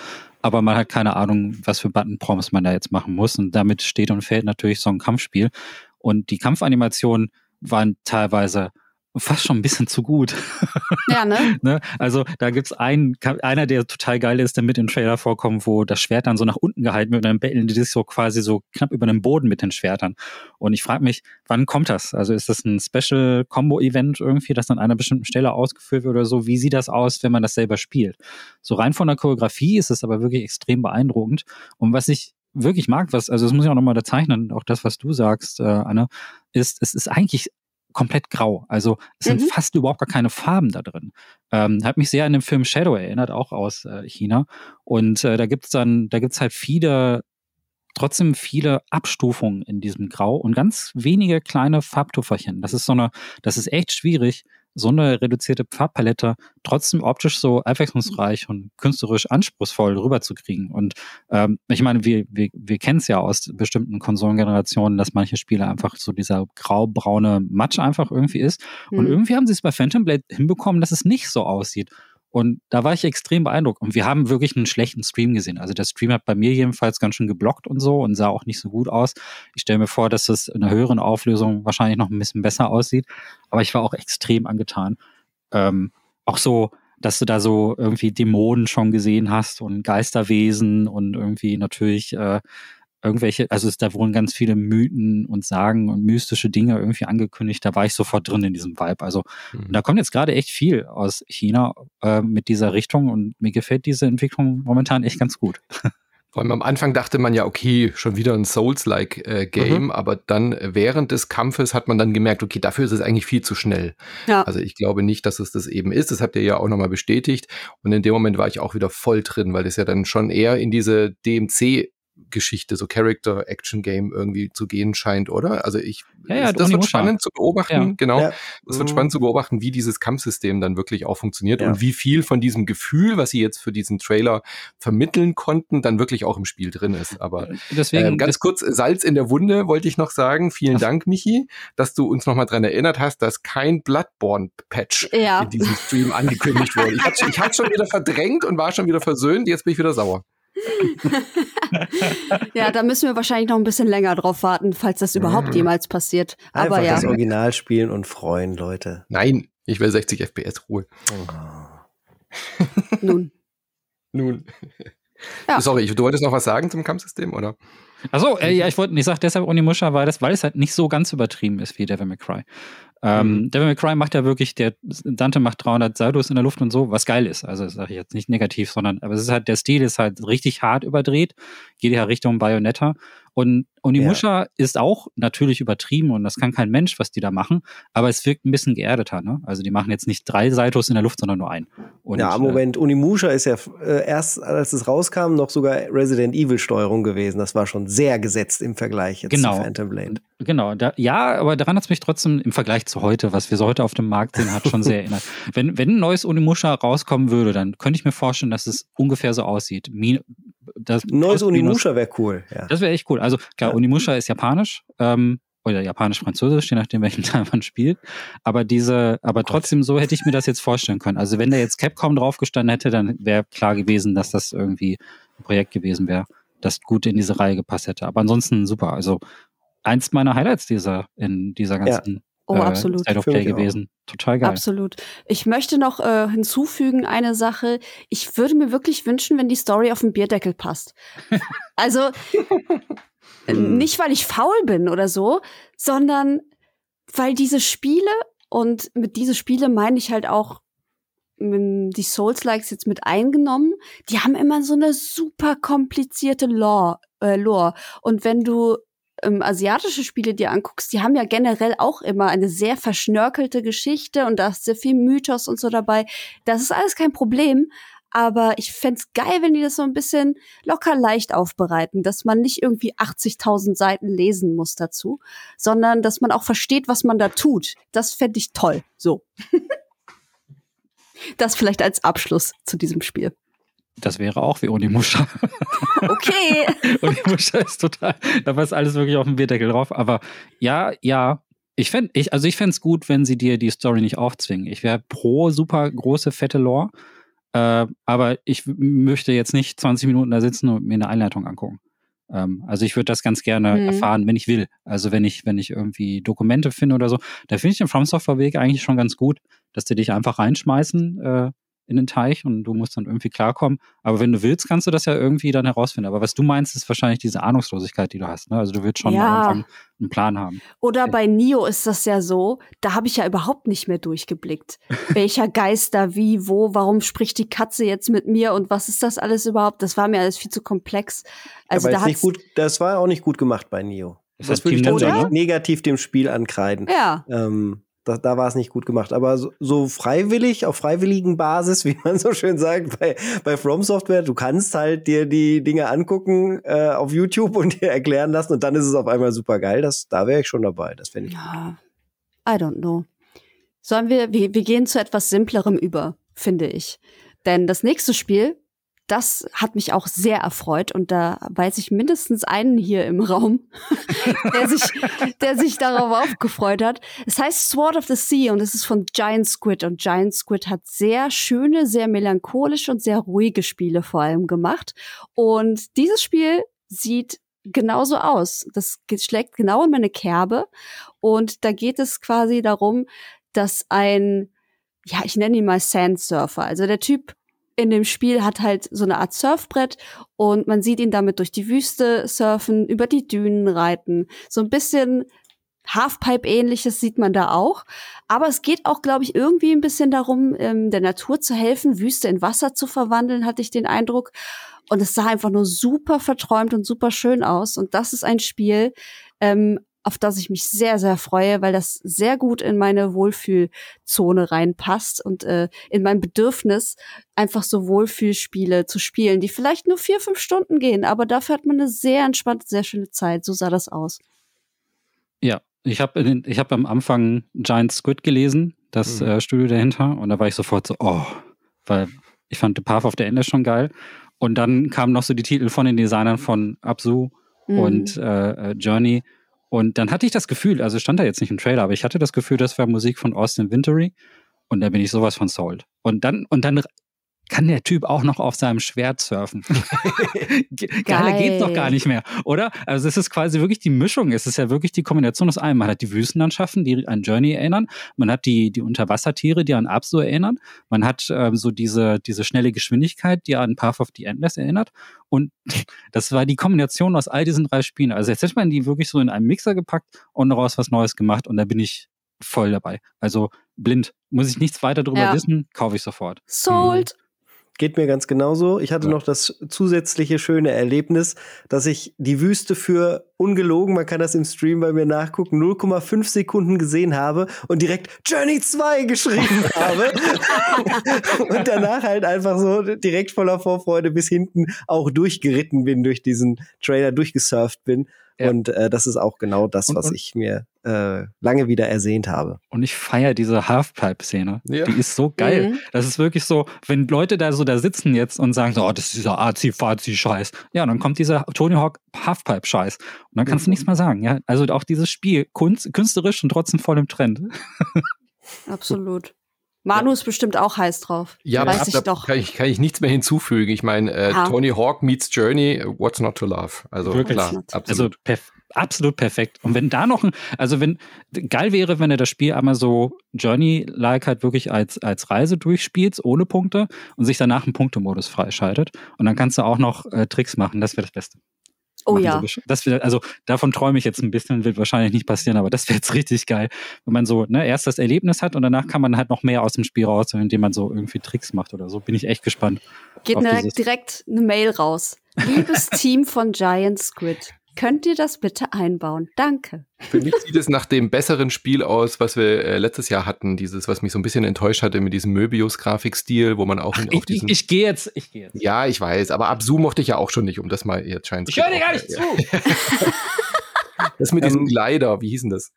aber man hat keine Ahnung, was für Button-Prompts man da jetzt machen muss. Und damit steht und fällt natürlich so ein Kampfspiel. Und die Kampfanimationen waren teilweise fast schon ein bisschen zu gut. Ja, ne? ne? Also da gibt's einen, einer, der total geil ist, der mit im Trailer vorkommt, wo das Schwert dann so nach unten gehalten wird und dann betteln die sich so quasi so knapp über den Boden mit den Schwertern. Und ich frage mich, wann kommt das? Also ist das ein Special-Combo-Event irgendwie, das an einer bestimmten Stelle ausgeführt wird oder so? Wie sieht das aus, wenn man das selber spielt? So rein von der Choreografie ist es aber wirklich extrem beeindruckend. Und was ich wirklich mag, was, also das muss ich auch nochmal da zeichnen, auch das, was du sagst, äh, Anne, ist, es ist eigentlich komplett grau. Also es mhm. sind fast überhaupt gar keine Farben da drin. Ähm, hat mich sehr an den Film Shadow erinnert, auch aus äh, China. Und äh, da gibt's dann, da gibt's halt viele, trotzdem viele Abstufungen in diesem Grau und ganz wenige kleine Farbtupferchen. Das ist so eine, das ist echt schwierig, so eine reduzierte Farbpalette trotzdem optisch so abwechslungsreich und künstlerisch anspruchsvoll rüberzukriegen. Und ähm, ich meine, wir, wir, wir kennen es ja aus bestimmten Konsolengenerationen, dass manche Spiele einfach so dieser grau-braune Matsch einfach irgendwie ist. Mhm. Und irgendwie haben sie es bei Phantom Blade hinbekommen, dass es nicht so aussieht. Und da war ich extrem beeindruckt. Und wir haben wirklich einen schlechten Stream gesehen. Also der Stream hat bei mir jedenfalls ganz schön geblockt und so und sah auch nicht so gut aus. Ich stelle mir vor, dass es in einer höheren Auflösung wahrscheinlich noch ein bisschen besser aussieht. Aber ich war auch extrem angetan. Ähm, auch so, dass du da so irgendwie Dämonen schon gesehen hast und Geisterwesen und irgendwie natürlich äh, irgendwelche, also es, da wurden ganz viele Mythen und Sagen und mystische Dinge irgendwie angekündigt. Da war ich sofort drin in diesem Vibe. Also mhm. da kommt jetzt gerade echt viel aus China äh, mit dieser Richtung und mir gefällt diese Entwicklung momentan echt ganz gut. Vor allem am Anfang dachte man ja, okay, schon wieder ein Souls-like äh, Game, mhm. aber dann während des Kampfes hat man dann gemerkt, okay, dafür ist es eigentlich viel zu schnell. Ja. Also ich glaube nicht, dass es das eben ist. Das habt ihr ja auch nochmal bestätigt. Und in dem Moment war ich auch wieder voll drin, weil das ja dann schon eher in diese DMC Geschichte, so Character-Action-Game irgendwie zu gehen scheint, oder? Also ich, ja, ja, das wird spannend zu beobachten, ja. genau. Es ja. wird spannend zu beobachten, wie dieses Kampfsystem dann wirklich auch funktioniert und wie viel von diesem Gefühl, was sie jetzt für diesen Trailer vermitteln konnten, dann wirklich auch im Spiel drin ist. Aber äh, Deswegen, äh, ganz kurz, Salz in der Wunde wollte ich noch sagen. Vielen Ach. Dank, Michi, dass du uns nochmal dran erinnert hast, dass kein Bloodborne-Patch in diesem Stream angekündigt wurde. Ich hatte ich schon wieder verdrängt und war schon wieder versöhnt, jetzt bin ich wieder sauer. ja, da müssen wir wahrscheinlich noch ein bisschen länger drauf warten, falls das überhaupt mhm. jemals passiert. Einfach Aber ja. das Original spielen und freuen, Leute. Nein, ich will 60 FPS Ruhe. Oh. Nun. Nun. Ja. Sorry, du wolltest noch was sagen zum Kampfsystem, oder? Achso, äh, ja, ich wollte, ich sag deshalb Onimusha, weil das, weil es halt nicht so ganz übertrieben ist wie Devil May Cry. Ähm, mhm. Devil May Cry macht ja wirklich, der Dante macht 300 Saldos in der Luft und so, was geil ist. Also das sage ich jetzt nicht negativ, sondern aber es ist halt, der Stil ist halt richtig hart überdreht, geht ja Richtung Bayonetta und Onimusha ja. ist auch natürlich übertrieben und das kann kein Mensch, was die da machen, aber es wirkt ein bisschen geerdeter. Ne? Also die machen jetzt nicht drei Saltos in der Luft, sondern nur einen. Und, ja, Moment, Onimusha ist ja äh, erst, als es rauskam, noch sogar Resident Evil Steuerung gewesen. Das war schon sehr gesetzt im Vergleich jetzt genau. zu Phantom Blade. Genau, da, ja, aber daran hat es mich trotzdem im Vergleich zu heute, was wir so heute auf dem Markt sehen, hat schon sehr erinnert. Wenn, wenn ein neues Onimusha rauskommen würde, dann könnte ich mir vorstellen, dass es ungefähr so aussieht. Min das Neues Unimusha wäre cool. Ja. Das wäre echt cool. Also klar, ja. Unimusha ist japanisch. Ähm, oder japanisch-französisch, je nachdem, welchen Teil man spielt. Aber diese, aber oh trotzdem so hätte ich mir das jetzt vorstellen können. Also wenn da jetzt Capcom draufgestanden hätte, dann wäre klar gewesen, dass das irgendwie ein Projekt gewesen wäre, das gut in diese Reihe gepasst hätte. Aber ansonsten super. Also eins meiner Highlights dieser, in dieser ganzen Oh, äh, absolut. State of Play gewesen. Total geil. Absolut. Ich möchte noch äh, hinzufügen eine Sache. Ich würde mir wirklich wünschen, wenn die Story auf den Bierdeckel passt. also hm. nicht, weil ich faul bin oder so, sondern weil diese Spiele und mit diese Spiele meine ich halt auch die Souls-Likes jetzt mit eingenommen, die haben immer so eine super komplizierte Lore. Äh, Lore. Und wenn du ähm, asiatische Spiele dir anguckst, die haben ja generell auch immer eine sehr verschnörkelte Geschichte und da ist sehr viel Mythos und so dabei. Das ist alles kein Problem. Aber ich fände geil, wenn die das so ein bisschen locker leicht aufbereiten, dass man nicht irgendwie 80.000 Seiten lesen muss dazu, sondern dass man auch versteht, was man da tut. Das fände ich toll. So. das vielleicht als Abschluss zu diesem Spiel. Das wäre auch wie Onimusha. Okay. Onimusha ist total, da war alles wirklich auf dem Bierdeckel drauf. Aber ja, ja, ich fände, ich, also ich fände es gut, wenn sie dir die Story nicht aufzwingen. Ich wäre pro super große, fette Lore. Äh, aber ich möchte jetzt nicht 20 Minuten da sitzen und mir eine Einleitung angucken. Ähm, also ich würde das ganz gerne mhm. erfahren, wenn ich will. Also wenn ich, wenn ich irgendwie Dokumente finde oder so, da finde ich den From Software Weg eigentlich schon ganz gut, dass die dich einfach reinschmeißen, äh, in den Teich und du musst dann irgendwie klarkommen. Aber wenn du willst, kannst du das ja irgendwie dann herausfinden. Aber was du meinst, ist wahrscheinlich diese Ahnungslosigkeit, die du hast. Ne? Also du willst schon ja. einen Plan haben. Oder bei Nio ist das ja so, da habe ich ja überhaupt nicht mehr durchgeblickt. Welcher Geist da wie, wo, warum spricht die Katze jetzt mit mir und was ist das alles überhaupt? Das war mir alles viel zu komplex. Also ja, da nicht gut, das war auch nicht gut gemacht bei Nio. Das, das würde ich tatsächlich negativ dem Spiel ankreiden. Ja. Ähm, da, da war es nicht gut gemacht. Aber so, so, freiwillig, auf freiwilligen Basis, wie man so schön sagt, bei, bei From Software, du kannst halt dir die Dinge angucken äh, auf YouTube und dir erklären lassen und dann ist es auf einmal super geil. Das, da wäre ich schon dabei. Das fände ich. Ja, I don't know. Sollen wir, wir, wir gehen zu etwas Simplerem über, finde ich. Denn das nächste Spiel, das hat mich auch sehr erfreut und da weiß ich mindestens einen hier im Raum, der sich, der sich darauf aufgefreut hat. Es heißt Sword of the Sea und es ist von Giant Squid und Giant Squid hat sehr schöne, sehr melancholische und sehr ruhige Spiele vor allem gemacht und dieses Spiel sieht genauso aus. Das schlägt genau in meine Kerbe und da geht es quasi darum, dass ein ja, ich nenne ihn mal Sandsurfer. Also der Typ in dem Spiel hat halt so eine Art Surfbrett und man sieht ihn damit durch die Wüste surfen, über die Dünen reiten. So ein bisschen Halfpipe-ähnliches sieht man da auch. Aber es geht auch, glaube ich, irgendwie ein bisschen darum, ähm, der Natur zu helfen, Wüste in Wasser zu verwandeln, hatte ich den Eindruck. Und es sah einfach nur super verträumt und super schön aus. Und das ist ein Spiel, ähm, auf das ich mich sehr, sehr freue, weil das sehr gut in meine Wohlfühlzone reinpasst und äh, in mein Bedürfnis, einfach so Wohlfühlspiele zu spielen, die vielleicht nur vier, fünf Stunden gehen, aber dafür hat man eine sehr entspannte, sehr schöne Zeit. So sah das aus. Ja, ich habe ich hab am Anfang Giant Squid gelesen, das mhm. äh, Studio dahinter, und da war ich sofort so, oh, weil ich fand The Path of the Ender schon geil. Und dann kamen noch so die Titel von den Designern von Absu mhm. und äh, äh, Journey. Und dann hatte ich das Gefühl, also stand da jetzt nicht im Trailer, aber ich hatte das Gefühl, das war Musik von Austin Wintory. Und da bin ich sowas von sold. Und dann, und dann kann der Typ auch noch auf seinem Schwert surfen. Geiler geht's doch gar nicht mehr, oder? Also es ist quasi wirklich die Mischung. Es ist ja wirklich die Kombination aus allem. Man hat die Wüstenlandschaften, die an Journey erinnern. Man hat die, die Unterwassertiere, die an Absu erinnern. Man hat ähm, so diese, diese schnelle Geschwindigkeit, die an Path of the Endless erinnert. Und das war die Kombination aus all diesen drei Spielen. Also jetzt hätte man die wirklich so in einen Mixer gepackt und daraus was Neues gemacht. Und da bin ich voll dabei. Also blind. Muss ich nichts weiter darüber ja. wissen, kaufe ich sofort. Sold. Geht mir ganz genauso. Ich hatte ja. noch das zusätzliche schöne Erlebnis, dass ich die Wüste für ungelogen, man kann das im Stream bei mir nachgucken, 0,5 Sekunden gesehen habe und direkt Journey 2 geschrieben habe. und danach halt einfach so direkt voller Vorfreude bis hinten auch durchgeritten bin, durch diesen Trailer durchgesurft bin. Ja. Und äh, das ist auch genau das, und, was und, ich mir äh, lange wieder ersehnt habe. Und ich feiere diese Halfpipe-Szene. Ja. Die ist so geil. Mhm. Das ist wirklich so, wenn Leute da so da sitzen jetzt und sagen so, oh, das ist dieser Azi-Fazi-Scheiß. Ja, dann kommt dieser Tony Hawk Halfpipe-Scheiß. Und dann kannst mhm. du nichts mehr sagen. Ja, also auch dieses Spiel, kunst, künstlerisch und trotzdem voll im Trend. Absolut. Manu ja. ist bestimmt auch heiß drauf. Ja, weiß ich doch. Kann ich, kann ich nichts mehr hinzufügen. Ich meine, äh, Tony Hawk meets Journey, what's not to love? Also Wirklich? klar, absolut. Also perf absolut perfekt. Und wenn da noch ein, also wenn, geil wäre, wenn er das Spiel einmal so Journey-like halt wirklich als, als Reise durchspielt, ohne Punkte und sich danach einen Punktemodus freischaltet. Und dann kannst du auch noch äh, Tricks machen. Das wäre das Beste. Oh ja. das wär, also davon träume ich jetzt ein bisschen, wird wahrscheinlich nicht passieren, aber das wäre jetzt richtig geil, wenn man so ne, erst das Erlebnis hat und danach kann man halt noch mehr aus dem Spiel raus, indem man so irgendwie Tricks macht oder so. Bin ich echt gespannt. Geht direkt, direkt eine Mail raus. Liebes Team von Giant Squid. Könnt ihr das bitte einbauen? Danke. Für mich sieht es nach dem besseren Spiel aus, was wir äh, letztes Jahr hatten. Dieses, was mich so ein bisschen enttäuscht hatte mit diesem Möbius-Grafikstil, wo man auch Ach, auf diesen. Ich, ich gehe jetzt, ich gehe jetzt. Ja, ich weiß, aber Absu mochte ich ja auch schon nicht, um das mal jetzt scheint. Ich höre dir gar nicht zu. das mit diesem ähm, Glider, wie hieß denn das?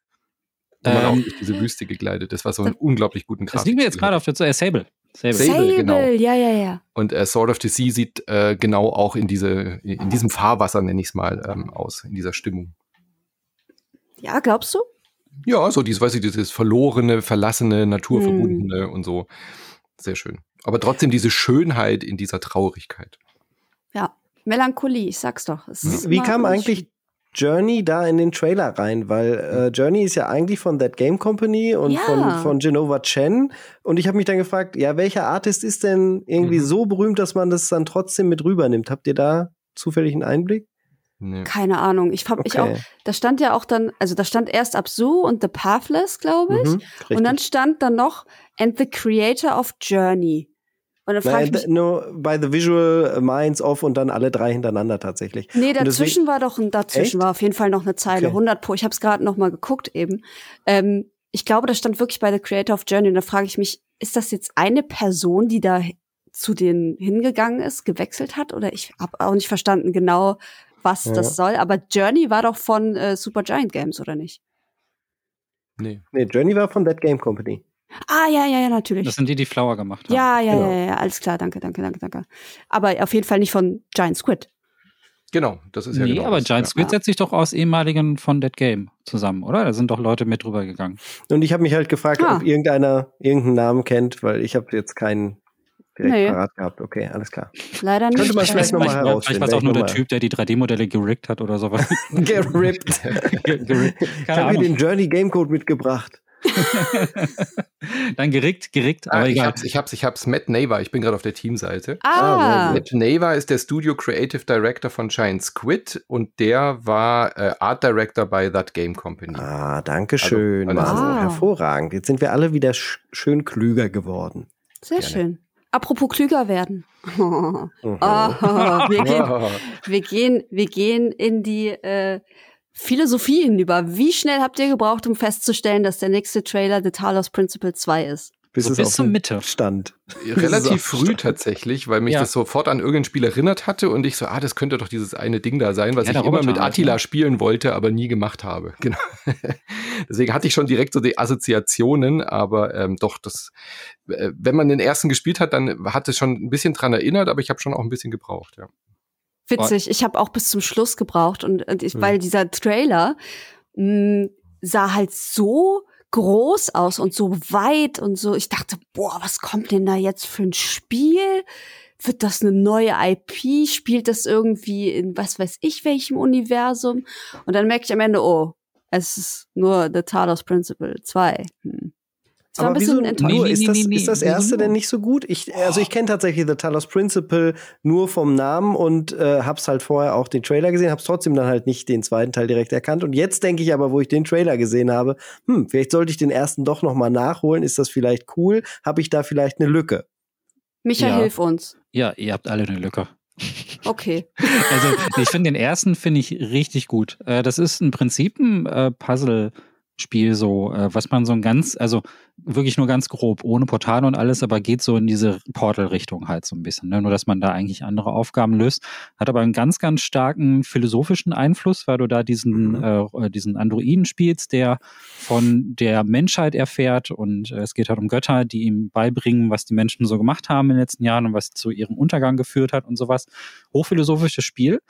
Wo man auch ähm, durch diese Wüste gegleitet. Das war so ein unglaublich guten Grafik. Das liegt mir jetzt gerade auf der äh, Sable. Sable, Sable, genau. ja, ja, ja. Und äh, Sword of the Sea sieht äh, genau auch in diese, in diesem Fahrwasser, nenne ich es mal, ähm, aus, in dieser Stimmung. Ja, glaubst du? Ja, so dieses, weiß ich, dieses verlorene, verlassene, naturverbundene hm. und so. Sehr schön. Aber trotzdem diese Schönheit in dieser Traurigkeit. Ja, Melancholie, ich sag's doch. wie, wie kam eigentlich Journey da in den Trailer rein, weil äh, Journey ist ja eigentlich von That Game Company und ja. von, von Genova Chen. Und ich habe mich dann gefragt, ja, welcher Artist ist denn irgendwie mhm. so berühmt, dass man das dann trotzdem mit rübernimmt? Habt ihr da zufällig einen Einblick? Nee. Keine Ahnung. Ich hab okay. ich auch, da stand ja auch dann, also da stand erst Absu und The Pathless, glaube ich. Mhm, und dann stand dann noch And the Creator of Journey. Und dann frage ich mich, nur bei The Visual Minds Off und dann alle drei hintereinander tatsächlich. Nee, dazwischen war doch ein, dazwischen Echt? war auf jeden Fall noch eine Zeile, okay. 100 pro. Ich habe es gerade noch mal geguckt eben. Ähm, ich glaube, das stand wirklich bei The Creator of Journey. Und da frage ich mich, ist das jetzt eine Person, die da zu denen hingegangen ist, gewechselt hat? Oder ich habe auch nicht verstanden genau, was ja. das soll. Aber Journey war doch von äh, Super Giant Games, oder nicht? Nee. Nee, Journey war von That Game Company. Ah, ja, ja, ja, natürlich. Das sind die, die Flower gemacht haben. Ja, ja, genau. ja, ja, alles klar, danke, danke, danke, danke. Aber auf jeden Fall nicht von Giant Squid. Genau, das ist ja nee, genau aber Giant Squid ja. setzt sich doch aus ehemaligen von Dead Game zusammen, oder? Da sind doch Leute mit drüber gegangen. Und ich habe mich halt gefragt, ah. ob irgendeiner irgendeinen Namen kennt, weil ich habe jetzt keinen direkt nee. parat gehabt. Okay, alles klar. Leider nicht. Könnte man vielleicht nochmal herausfinden. Vielleicht war es auch nur der Typ, der die 3D-Modelle gerickt hat oder sowas. gerippt. gerippt. Ich habe mir den Journey Gamecode mitgebracht. Dann gerickt, gerickt, aber ah, ich hab's, ich hab's, ich hab's. Matt Naver, ich bin gerade auf der Teamseite. Ah. Matt Naver ist der Studio Creative Director von Giant Squid und der war äh, Art Director bei That Game Company. Ah, danke also, schön. Also, also ah. Hervorragend. Jetzt sind wir alle wieder sch schön klüger geworden. Sehr Gerne. schön. Apropos klüger werden. Oh, oh, wir, gehen, wir, gehen, wir gehen in die äh, Philosophie hinüber. Wie schnell habt ihr gebraucht, um festzustellen, dass der nächste Trailer The Talos Principle 2 ist? Bis, so bis zur Mitte. Stand. Relativ früh tatsächlich, weil mich Ja. das sofort an irgendein Spiel erinnert hatte und ich so, ah, das könnte doch dieses eine Ding da sein, was Ja, ich immer mit Attila ne? spielen wollte, aber nie gemacht habe. Genau. Deswegen hatte ich schon direkt so die Assoziationen, aber ähm, doch, das, äh, wenn man den ersten gespielt hat, dann hat es schon ein bisschen dran erinnert, aber ich habe schon auch ein bisschen gebraucht, ja. Witzig, ich habe auch bis zum Schluss gebraucht und, und ich, Hm. weil dieser Trailer mh, sah halt so groß aus und so weit und so. Ich dachte, boah, was kommt denn da jetzt für ein Spiel? Wird das eine neue IP? Spielt das irgendwie in was weiß ich welchem Universum? Und dann merke ich am Ende, oh, es ist nur The Talos Principle 2. Hm. Es war ein Aber bisschen wieso enttäuschend. nur? Nee, ist, das, nee, nee, ist das erste denn nicht so gut? Ich, also ich kenne tatsächlich The Talos Principle nur vom Namen und äh, hab's halt vorher auch den Trailer gesehen, hab's trotzdem dann halt nicht den zweiten Teil direkt erkannt. Und jetzt denke ich aber, wo ich den Trailer gesehen habe, hm, vielleicht sollte ich den ersten doch noch mal nachholen. Ist das vielleicht cool? Habe ich da vielleicht eine Lücke? Micha, Ja. hilf uns. Ja, ihr habt alle eine Lücke. Okay. Also ich finde den ersten finde ich richtig gut. Äh, das ist im Prinzip ein äh, Puzzle-Spiel so, äh, was man so ein ganz, also wirklich nur ganz grob, ohne Portale und alles, aber geht so in diese Portal-Richtung halt so ein bisschen. Ne? Nur, dass man da eigentlich andere Aufgaben löst. Hat aber einen ganz, ganz starken philosophischen Einfluss, weil du da diesen, Mhm. äh, diesen Androiden spielst, der von der Menschheit erfährt und äh, es geht halt um Götter, die ihm beibringen, was die Menschen so gemacht haben in den letzten Jahren und was zu ihrem Untergang geführt hat und sowas. Hochphilosophisches Spiel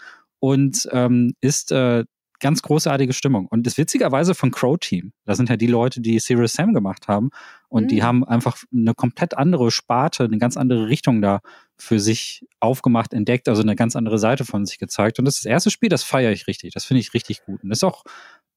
und ähm, ist äh, ganz großartige Stimmung. Und das witzigerweise von Crow Team. Das sind ja die Leute, die Serious Sam gemacht haben. Und die Mhm. haben einfach eine komplett andere Sparte, eine ganz andere Richtung da für sich aufgemacht, entdeckt, also eine ganz andere Seite von sich gezeigt. Und das ist das erste Spiel, das feiere ich richtig. Das finde ich richtig gut. Und das ist auch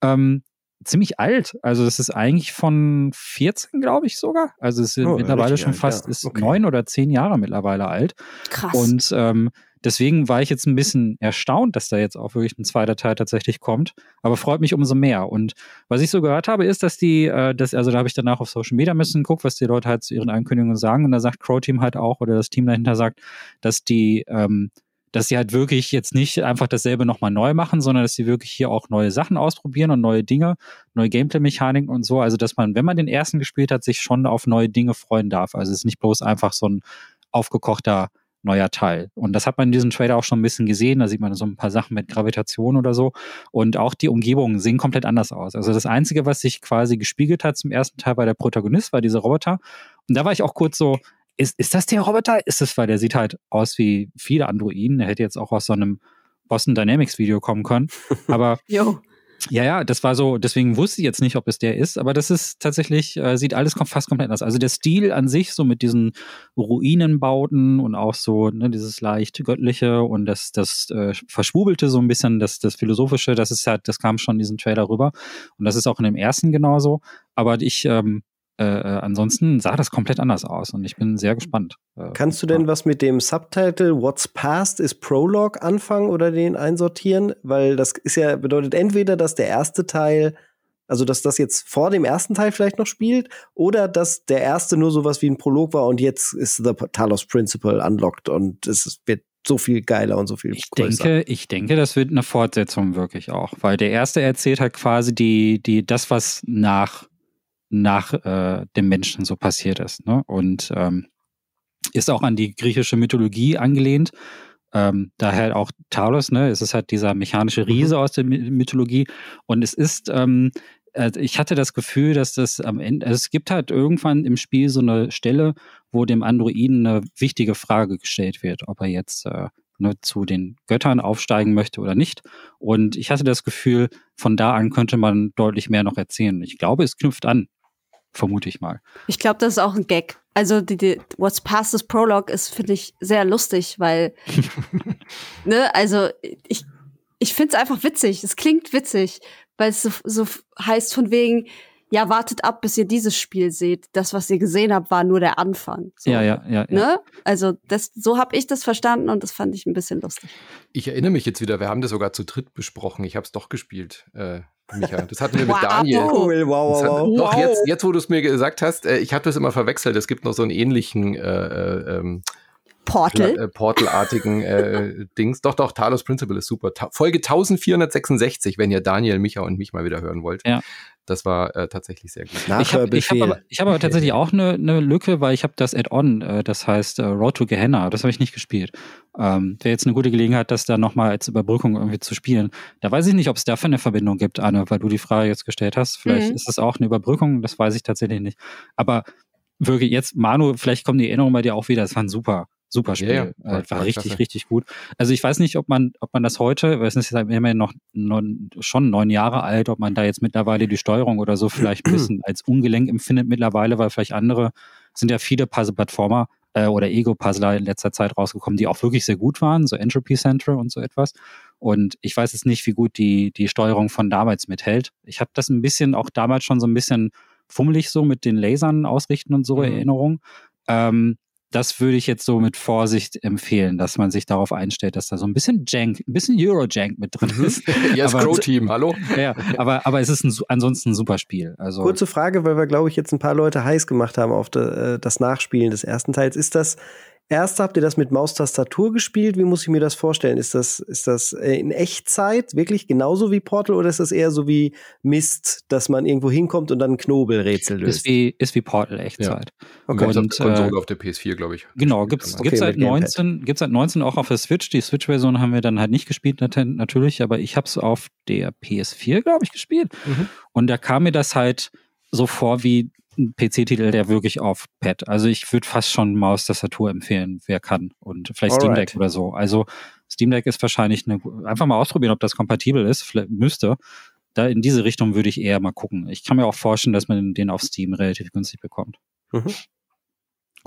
ähm, ziemlich alt. Also das ist eigentlich von 14, glaube ich sogar. Also es ist Oh, mittlerweile schon alt, fast ja. ist Okay. neun oder zehn Jahre mittlerweile alt. Krass. Und ähm, deswegen war ich jetzt ein bisschen erstaunt, dass da jetzt auch wirklich ein zweiter Teil tatsächlich kommt. Aber freut mich umso mehr. Und was ich so gehört habe, ist, dass die, äh, das, also da habe ich danach auf Social Media ein bisschen geguckt, was die Leute halt zu ihren Ankündigungen sagen. Und da sagt Crow Team halt auch, oder das Team dahinter sagt, dass die, ähm, dass sie halt wirklich jetzt nicht einfach dasselbe nochmal neu machen, sondern dass sie wirklich hier auch neue Sachen ausprobieren und neue Dinge, neue Gameplay-Mechaniken und so. Also, dass man, wenn man den ersten gespielt hat, sich schon auf neue Dinge freuen darf. Also, es ist nicht bloß einfach so ein aufgekochter neuer Teil. Und das hat man in diesem Trailer auch schon ein bisschen gesehen. Da sieht man so ein paar Sachen mit Gravitation oder so. Und auch die Umgebungen sehen komplett anders aus. Also das Einzige, was sich quasi gespiegelt hat zum ersten Teil, war der Protagonist, war dieser Roboter. Und da war ich auch kurz so, ist, ist das der Roboter? Ist das, weil der sieht halt aus wie viele Androiden. Der hätte jetzt auch aus so einem Boston Dynamics Video kommen können. Aber Jo. ja, ja, das war so, deswegen wusste ich jetzt nicht, ob es der ist, aber das ist tatsächlich, äh, sieht alles fast komplett anders. Also der Stil an sich, so mit diesen Ruinenbauten und auch so, ne, dieses leicht göttliche und das, das äh, Verschwubelte so ein bisschen, das, das Philosophische, das ist halt, das kam schon in diesem Trailer rüber. Und das ist auch in dem ersten genauso. Aber ich, ähm, äh, äh, ansonsten sah das komplett anders aus und ich bin sehr gespannt. Äh, Kannst du denn was mit dem Subtitle What's Past is Prologue anfangen oder den einsortieren? Weil das ist ja, bedeutet entweder, dass der erste Teil, also dass das jetzt vor dem ersten Teil vielleicht noch spielt, oder dass der erste nur sowas wie ein Prolog war und jetzt ist The Talos Principle unlocked und es wird so viel geiler und so viel Ich größer. denke, ich denke, das wird eine Fortsetzung wirklich auch, weil der erste erzählt halt quasi die, die, das, was nach, nach äh, dem Menschen so passiert ist. Ne? Und ähm, ist auch an die griechische Mythologie angelehnt. Ähm, daher auch Talos, ne? Es ist halt dieser mechanische Riese aus der My- Mythologie. Und es ist, ähm, äh, ich hatte das Gefühl, dass das am Ende, also es gibt halt irgendwann im Spiel so eine Stelle, wo dem Androiden eine wichtige Frage gestellt wird, ob er jetzt äh, ne, zu den Göttern aufsteigen möchte oder nicht. Und ich hatte das Gefühl, von da an könnte man deutlich mehr noch erzählen. Ich glaube, es knüpft an, vermute ich mal. Ich glaube, das ist auch ein Gag. Also die, die What's Past is Prologue ist, finde ich, sehr lustig, weil, ne, also ich, ich finde es einfach witzig. Es klingt witzig, weil es so, so heißt von wegen, ja, wartet ab, bis ihr dieses Spiel seht. Das, was ihr gesehen habt, war nur der Anfang. So, Ja, ja, ja. ja. Ne? Also das, so habe ich das verstanden und das fand ich ein bisschen lustig. Ich erinnere mich jetzt wieder, wir haben das sogar zu dritt besprochen. Ich habe es doch gespielt, äh, Micha. Das hatten wir Wow. mit Daniel. Cool, wow, Das hat, wow, wow. Doch, jetzt, jetzt, wo du es mir gesagt hast, äh, ich hatte es immer verwechselt. Es gibt noch so einen ähnlichen äh, äh, ähm, Portal. Äh, Portal-artigen äh, Dings. Doch, doch, Talos Principle ist super. Ta Folge 1466, wenn ihr Daniel, Micha und mich mal wieder hören wollt. Ja. Das war äh, tatsächlich sehr gut. Ich habe hab aber, ich hab aber tatsächlich auch eine ne Lücke, weil ich habe das Add-on, äh, das heißt äh, Road to Gehenna, das habe ich nicht gespielt. Ähm, Wäre jetzt eine gute Gelegenheit, das da nochmal als Überbrückung irgendwie zu spielen. Da weiß ich nicht, ob es dafür eine Verbindung gibt, Anne, weil du die Frage jetzt gestellt hast. Vielleicht mhm. ist es auch eine Überbrückung, das weiß ich tatsächlich nicht. Aber wirklich jetzt, Manu, vielleicht kommt die Erinnerung bei dir auch wieder, es war ein super super Spiel. Ja, ja. Äh, war richtig, klasse. richtig gut. Also ich weiß nicht, ob man, ob man das heute, weil es ist ja immerhin noch non, schon neun Jahre alt, ob man da jetzt mittlerweile die Steuerung oder so vielleicht ein bisschen als ungelenk empfindet mittlerweile, weil vielleicht andere sind ja viele Puzzle-Plattformer äh, oder Ego-Puzzler in letzter Zeit rausgekommen, die auch wirklich sehr gut waren, so Entropy Center und so etwas. Und ich weiß jetzt nicht, wie gut die, die Steuerung von damals mithält. Ich habe das ein bisschen auch damals schon so ein bisschen fummelig so mit den Lasern ausrichten und so mhm. Erinnerungen. Ähm, das würde ich jetzt so mit Vorsicht empfehlen, dass man sich darauf einstellt, dass da so ein bisschen Jank, ein bisschen Euro-Jank mit drin mhm. ist. ja, das Crow-Team, hallo? Ja, aber, aber es ist ein, ansonsten ein super Spiel. Also Kurze Frage, weil wir, glaube ich, jetzt ein paar Leute heiß gemacht haben auf de, äh, das Nachspielen des ersten Teils. Ist das Erst habt ihr das mit Maustastatur gespielt. Wie muss ich mir das vorstellen? Ist das, ist das äh, in Echtzeit wirklich genauso wie Portal oder ist das eher so wie Mist, dass man irgendwo hinkommt und dann ein Knobelrätsel löst? Ist wie, ist wie Portal Echtzeit. Ja. Okay. Und, und Konsole äh, auf der PS4, glaube ich. Genau, gibt's, okay, gibt's seit 19, gibt's seit 19 auch auf der Switch. Die Switch-Version haben wir dann halt nicht gespielt, natürlich, aber ich habe es auf der PS4, glaube ich, gespielt. Mhm. Und da kam mir das halt so vor wie PC-Titel, der wirklich auf Pad. Also ich würde fast schon Maus-Tastatur empfehlen, wer kann. Und vielleicht Alright. Steam Deck oder so. Also Steam Deck ist wahrscheinlich eine, einfach mal ausprobieren, ob das kompatibel ist, vielleicht müsste. Da in diese Richtung würde ich eher mal gucken. Ich kann mir auch vorstellen, dass man den auf Steam relativ günstig bekommt. Mhm.